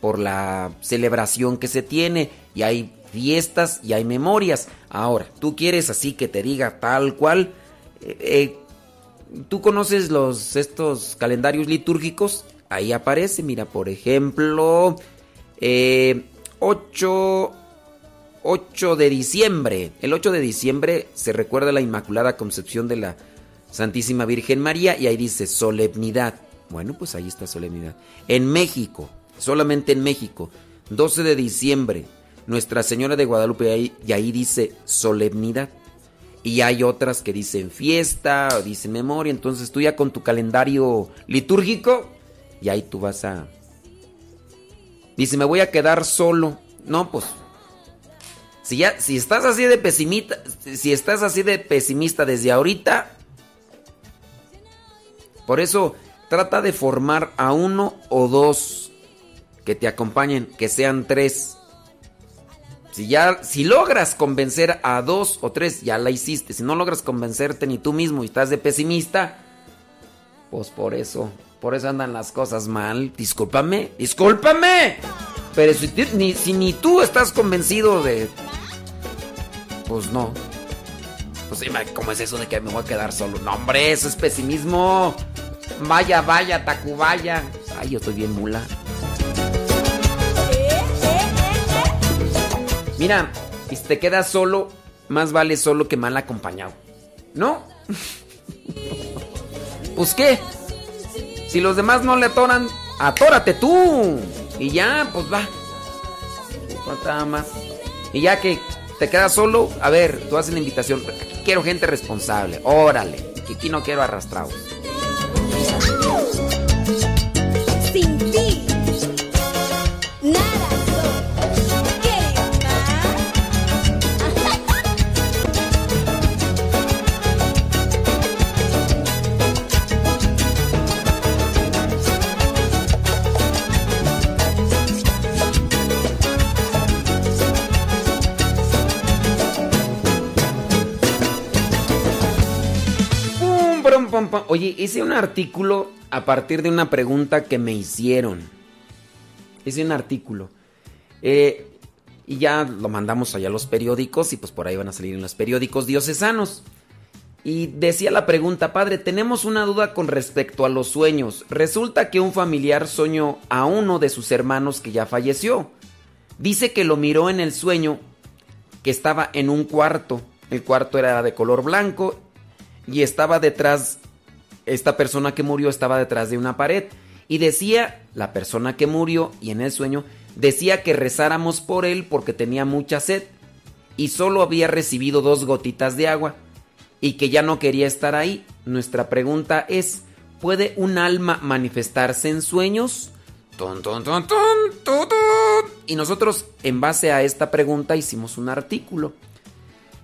por la celebración que se tiene. Y hay fiestas y hay memorias. Ahora, tú quieres así que te diga tal cual. eh, eh, ¿Tú conoces los estos calendarios litúrgicos? Ahí aparece, mira, por ejemplo, eh, 8, 8 de diciembre. El 8 de diciembre se recuerda la Inmaculada Concepción de la Santísima Virgen María y ahí dice solemnidad. Bueno, pues ahí está solemnidad. En México, solamente en México, 12 de diciembre, Nuestra Señora de Guadalupe y ahí dice solemnidad. Y hay otras que dicen fiesta o dicen memoria. Entonces tú ya con tu calendario litúrgico, y ahí tú vas a... Dice, me voy a quedar solo. No, pues... Si, ya, si estás así de pesimista, si estás así de pesimista desde ahorita, por eso trata de formar a uno o dos que te acompañen, que sean tres. Si ya, si logras convencer a dos o tres, ya la hiciste. Si no logras convencerte ni tú mismo y estás de pesimista, pues por eso, por eso andan las cosas mal. Discúlpame, discúlpame. Pero si, ni, si ni tú estás convencido de... Pues no. Pues ¿cómo es eso de que me voy a quedar solo? No, hombre, eso es pesimismo. Vaya, vaya, Tacubaya. Ay, yo estoy bien mula. Mira, si te quedas solo, más vale solo que mal acompañado. ¿No? *laughs* pues qué. Si los demás no le atoran, atórate tú. Y ya, pues va. Falta más. Y ya que te quedas solo, a ver, tú haces la invitación. Quiero gente responsable. Órale. Aquí no quiero arrastrados. Oye, hice un artículo a partir de una pregunta que me hicieron. Hice un artículo. Eh, y ya lo mandamos allá a los periódicos y pues por ahí van a salir en los periódicos diocesanos. Y decía la pregunta, padre, tenemos una duda con respecto a los sueños. Resulta que un familiar soñó a uno de sus hermanos que ya falleció. Dice que lo miró en el sueño, que estaba en un cuarto. El cuarto era de color blanco y estaba detrás, esta persona que murió estaba detrás de una pared. Y decía, la persona que murió y en el sueño, decía que rezáramos por él porque tenía mucha sed y solo había recibido dos gotitas de agua y que ya no quería estar ahí. Nuestra pregunta es, ¿puede un alma manifestarse en sueños? Y nosotros, en base a esta pregunta, hicimos un artículo.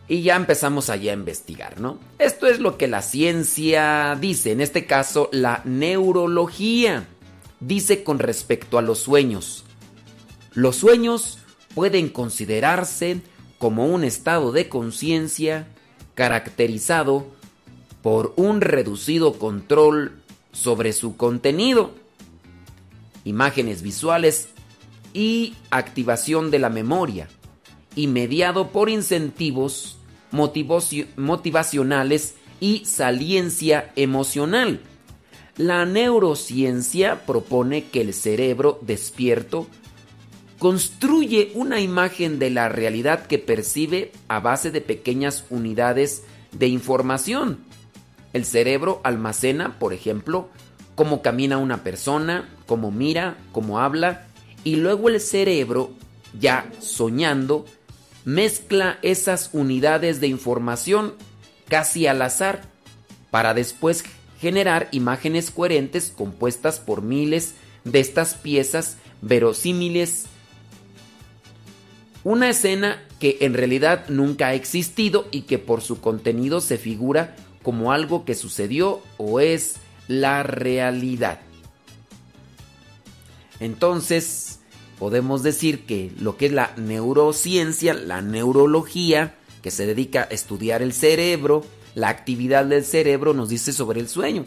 Y ya empezamos allá a investigar, ¿no? Esto es lo que la ciencia dice, en este caso la neurología dice con respecto a los sueños. Los sueños pueden considerarse como un estado de conciencia caracterizado por un reducido control sobre su contenido, imágenes visuales y activación de la memoria, y mediado por incentivos motivacio- motivacionales y saliencia emocional. La neurociencia propone que el cerebro despierto construye una imagen de la realidad que percibe a base de pequeñas unidades de información. El cerebro almacena, por ejemplo, cómo camina una persona, cómo mira, cómo habla, y luego el cerebro, ya soñando, mezcla esas unidades de información casi al azar para después generar imágenes coherentes compuestas por miles de estas piezas verosímiles. Una escena que en realidad nunca ha existido y que por su contenido se figura como algo que sucedió o es la realidad. Entonces, podemos decir que lo que es la neurociencia, la neurología, que se dedica a estudiar el cerebro, la actividad del cerebro, nos dice sobre el sueño.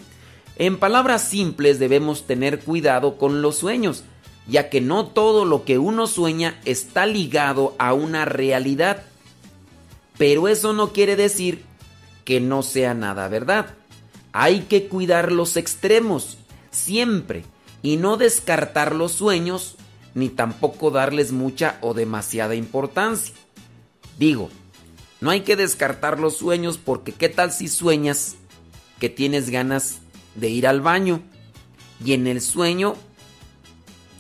En palabras simples debemos tener cuidado con los sueños, ya que no todo lo que uno sueña está ligado a una realidad. Pero eso no quiere decir que no sea nada verdad. Hay que cuidar los extremos, siempre, y no descartar los sueños, ni tampoco darles mucha o demasiada importancia. Digo, no hay que descartar los sueños porque qué tal si sueñas que tienes ganas de ir al baño y en el sueño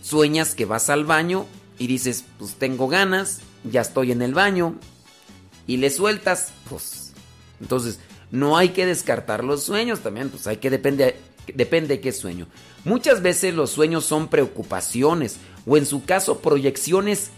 sueñas que vas al baño y dices, pues tengo ganas, ya estoy en el baño y le sueltas, pues entonces no hay que descartar los sueños también, pues hay que depende depende de qué sueño. Muchas veces los sueños son preocupaciones o en su caso proyecciones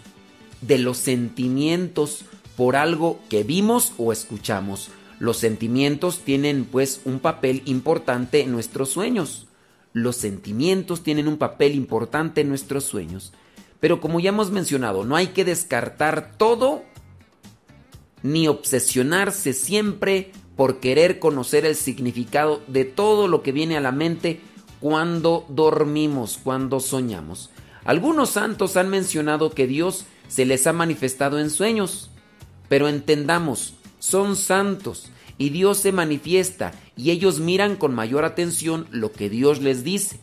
de los sentimientos por algo que vimos o escuchamos. Los sentimientos tienen pues un papel importante en nuestros sueños. Los sentimientos tienen un papel importante en nuestros sueños. Pero como ya hemos mencionado, no hay que descartar todo ni obsesionarse siempre por querer conocer el significado de todo lo que viene a la mente cuando dormimos, cuando soñamos. Algunos santos han mencionado que Dios se les ha manifestado en sueños, pero entendamos, son santos y Dios se manifiesta y ellos miran con mayor atención lo que Dios les dice.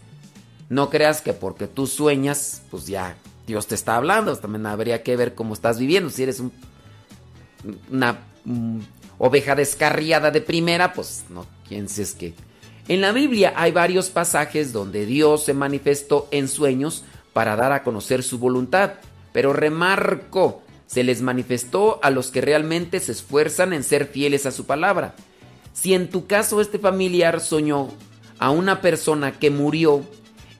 No creas que porque tú sueñas, pues ya Dios te está hablando, también habría que ver cómo estás viviendo. Si eres un- una mm, oveja descarriada de primera, pues no pienses que... En la Biblia hay varios pasajes donde Dios se manifestó en sueños para dar a conocer su voluntad, pero remarco, se les manifestó a los que realmente se esfuerzan en ser fieles a su palabra. Si en tu caso este familiar soñó a una persona que murió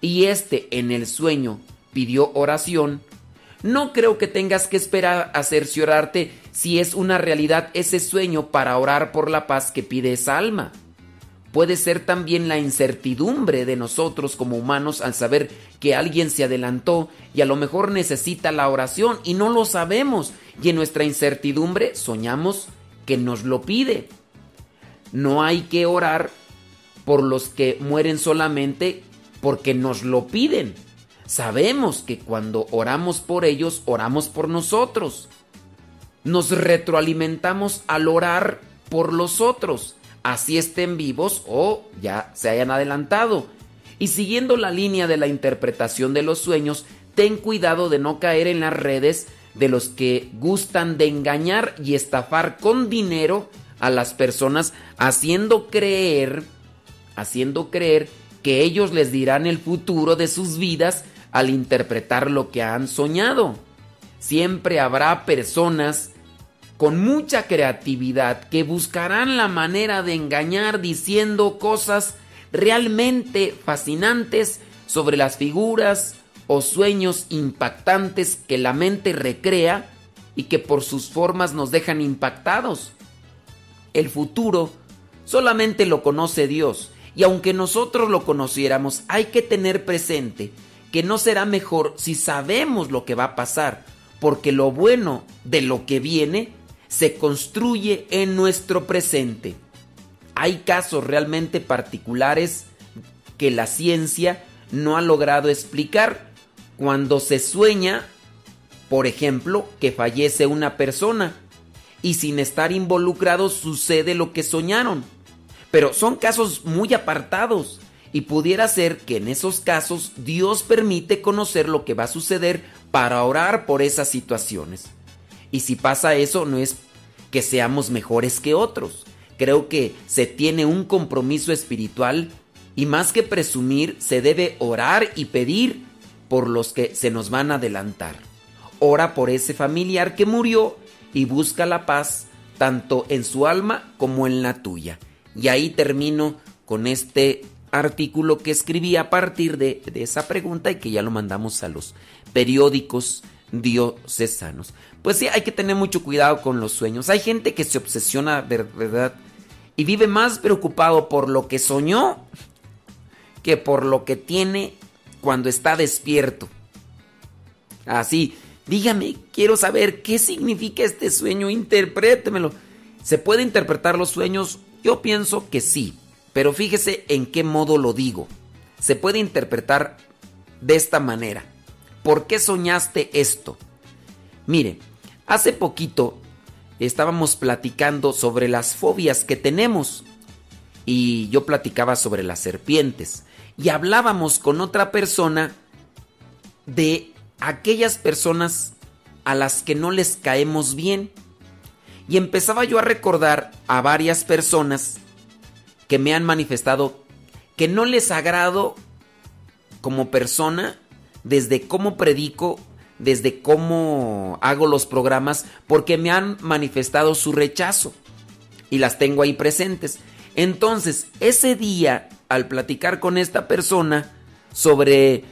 y éste en el sueño pidió oración, no creo que tengas que esperar a cerciorarte si es una realidad ese sueño para orar por la paz que pide esa alma. Puede ser también la incertidumbre de nosotros como humanos al saber que alguien se adelantó y a lo mejor necesita la oración y no lo sabemos y en nuestra incertidumbre soñamos que nos lo pide. No hay que orar por los que mueren solamente porque nos lo piden. Sabemos que cuando oramos por ellos, oramos por nosotros. Nos retroalimentamos al orar por los otros, así estén vivos o ya se hayan adelantado. Y siguiendo la línea de la interpretación de los sueños, ten cuidado de no caer en las redes de los que gustan de engañar y estafar con dinero a las personas haciendo creer, haciendo creer que ellos les dirán el futuro de sus vidas al interpretar lo que han soñado. Siempre habrá personas con mucha creatividad que buscarán la manera de engañar diciendo cosas realmente fascinantes sobre las figuras o sueños impactantes que la mente recrea y que por sus formas nos dejan impactados. El futuro solamente lo conoce Dios y aunque nosotros lo conociéramos hay que tener presente que no será mejor si sabemos lo que va a pasar, porque lo bueno de lo que viene se construye en nuestro presente. Hay casos realmente particulares que la ciencia no ha logrado explicar. Cuando se sueña, por ejemplo, que fallece una persona y sin estar involucrados sucede lo que soñaron. Pero son casos muy apartados y pudiera ser que en esos casos Dios permite conocer lo que va a suceder para orar por esas situaciones. Y si pasa eso no es que seamos mejores que otros. Creo que se tiene un compromiso espiritual y más que presumir se debe orar y pedir por los que se nos van a adelantar. Ora por ese familiar que murió y busca la paz tanto en su alma como en la tuya. Y ahí termino con este artículo que escribí a partir de, de, esa pregunta y que ya lo mandamos a los periódicos diocesanos. Pues sí, hay que tener mucho cuidado con los sueños. Hay gente que se obsesiona, verdad, y vive más preocupado por lo que soñó que por lo que tiene cuando está despierto. Así, dígame, quiero saber qué significa este sueño, interprétemelo. ¿Se puede interpretar los sueños? Yo pienso que sí, pero fíjese en qué modo lo digo. Se puede interpretar de esta manera. ¿Por qué soñaste esto? Mire, hace poquito estábamos platicando sobre las fobias que tenemos y yo platicaba sobre las serpientes y hablábamos con otra persona de aquellas personas a las que no les caemos bien. Y empezaba yo a recordar a varias personas que me han manifestado que no les agrado como persona desde cómo predico, desde cómo hago los programas, porque me han manifestado su rechazo y las tengo ahí presentes. Entonces, ese día, al platicar con esta persona sobre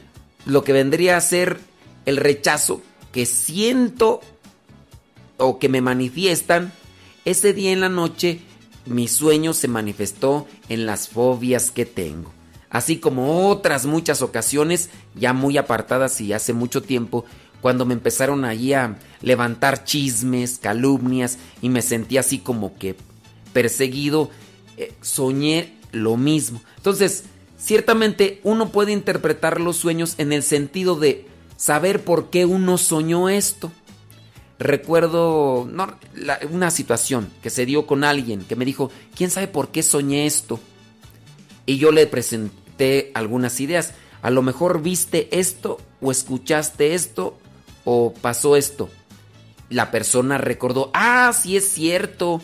lo que vendría a ser el rechazo que siento o que me manifiestan, ese día en la noche mi sueño se manifestó en las fobias que tengo. Así como otras muchas ocasiones, ya muy apartadas y hace mucho tiempo, cuando me empezaron allí a levantar chismes, calumnias y me sentí así como que perseguido, eh, soñé lo mismo. Entonces, ciertamente uno puede interpretar los sueños en el sentido de saber por qué uno soñó esto. Recuerdo una situación que se dio con alguien que me dijo, ¿quién sabe por qué soñé esto? Y yo le presenté algunas ideas. A lo mejor viste esto o escuchaste esto o pasó esto. La persona recordó, ah, sí es cierto,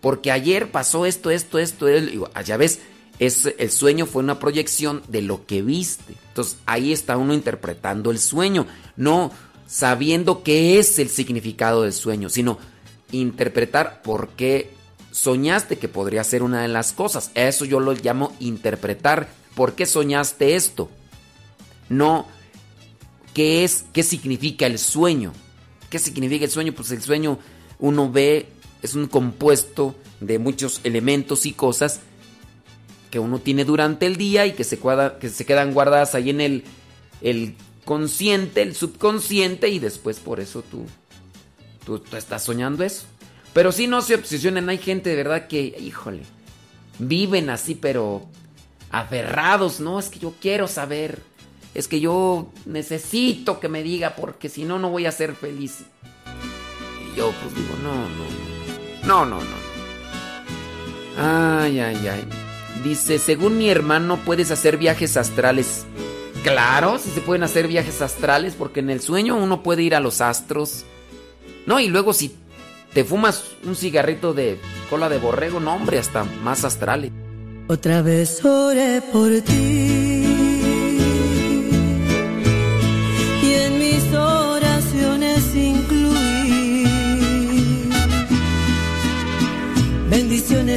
porque ayer pasó esto, esto, esto. Y ah, ya ves, es, el sueño fue una proyección de lo que viste. Entonces ahí está uno interpretando el sueño. No, sabiendo qué es el significado del sueño, sino interpretar por qué soñaste que podría ser una de las cosas. Eso yo lo llamo interpretar. ¿Por qué soñaste esto? No qué es, qué significa el sueño. ¿Qué significa el sueño? Pues el sueño uno ve, es un compuesto de muchos elementos y cosas que uno tiene durante el día y que se, que se quedan guardadas ahí en el, el consciente, el subconsciente y después por eso tú, tú, tú estás soñando eso. Pero si no se obsesionen, hay gente de verdad que, híjole, viven así pero aferrados, ¿no? Es que yo quiero saber, es que yo necesito que me diga porque si no, no voy a ser feliz. Y yo pues digo, no, no, no, no, no. Ay, ay, ay. Dice, según mi hermano, puedes hacer viajes astrales. Claro, si se pueden hacer viajes astrales, porque en el sueño uno puede ir a los astros. No, y luego si te fumas un cigarrito de cola de borrego, no, hombre, hasta más astrales. Otra vez oré por ti.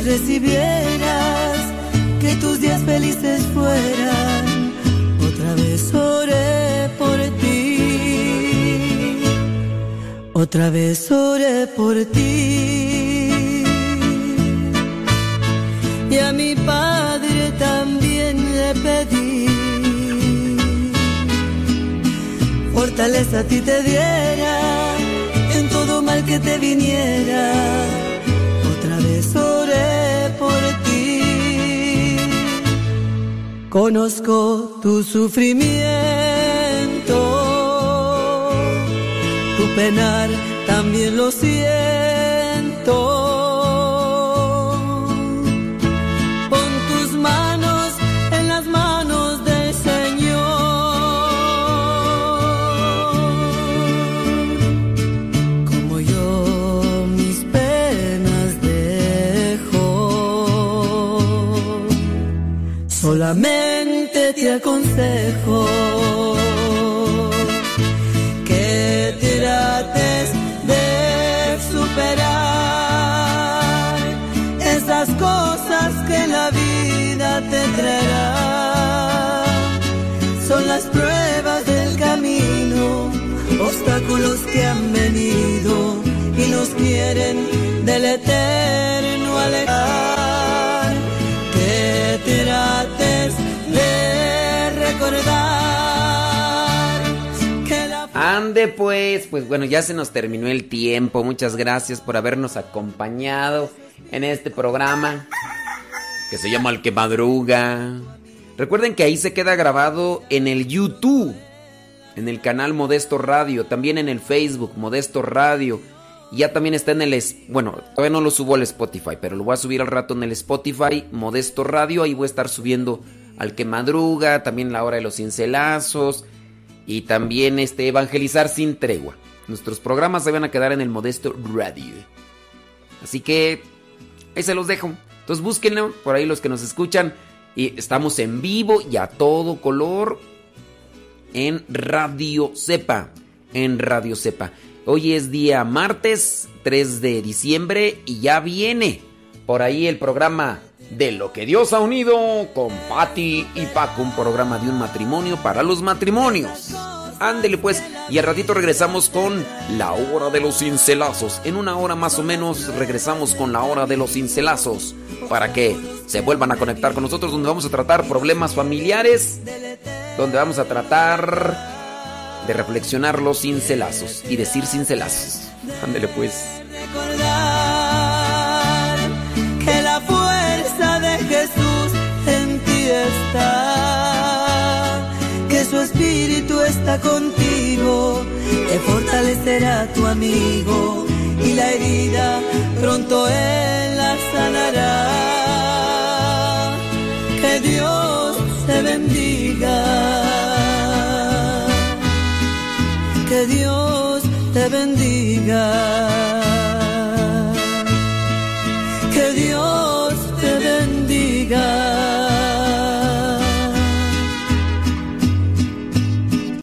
Recibieras, que tus días felices fueran. Otra vez oré por ti. Otra vez oré por ti. Y a mi padre también le pedí. Fortaleza a ti te diera en todo mal que te viniera. Conozco tu sufrimiento, tu penar también lo siento. Solamente te aconsejo que trates de superar esas cosas que la vida te traerá. Son las pruebas del camino, obstáculos que han venido y nos quieren del eterno alejar. Que trates de recordar que la Ande pues, pues bueno, ya se nos terminó el tiempo. Muchas gracias por habernos acompañado en este programa que se llama El que madruga. Recuerden que ahí se queda grabado en el YouTube, en el canal Modesto Radio, también en el Facebook Modesto Radio. Ya también está en el... Bueno, todavía no lo subo al Spotify, pero lo voy a subir al rato en el Spotify Modesto Radio. Ahí voy a estar subiendo al que madruga, también la hora de los cincelazos y también este Evangelizar sin tregua. Nuestros programas se van a quedar en el Modesto Radio. Así que ahí se los dejo. Entonces búsquenlo por ahí los que nos escuchan. Y estamos en vivo y a todo color en Radio Cepa. En Radio Cepa. Hoy es día martes 3 de diciembre y ya viene por ahí el programa de lo que Dios ha unido con Patti y Paco. Un programa de un matrimonio para los matrimonios. Ándele pues, y al ratito regresamos con la hora de los cincelazos. En una hora más o menos regresamos con la hora de los cincelazos para que se vuelvan a conectar con nosotros donde vamos a tratar problemas familiares, donde vamos a tratar de reflexionar los cincelazos y decir cincelazos. Ándele pues. Está contigo, te fortalecerá tu amigo y la herida pronto él la sanará. Que Dios te bendiga. Que Dios te bendiga.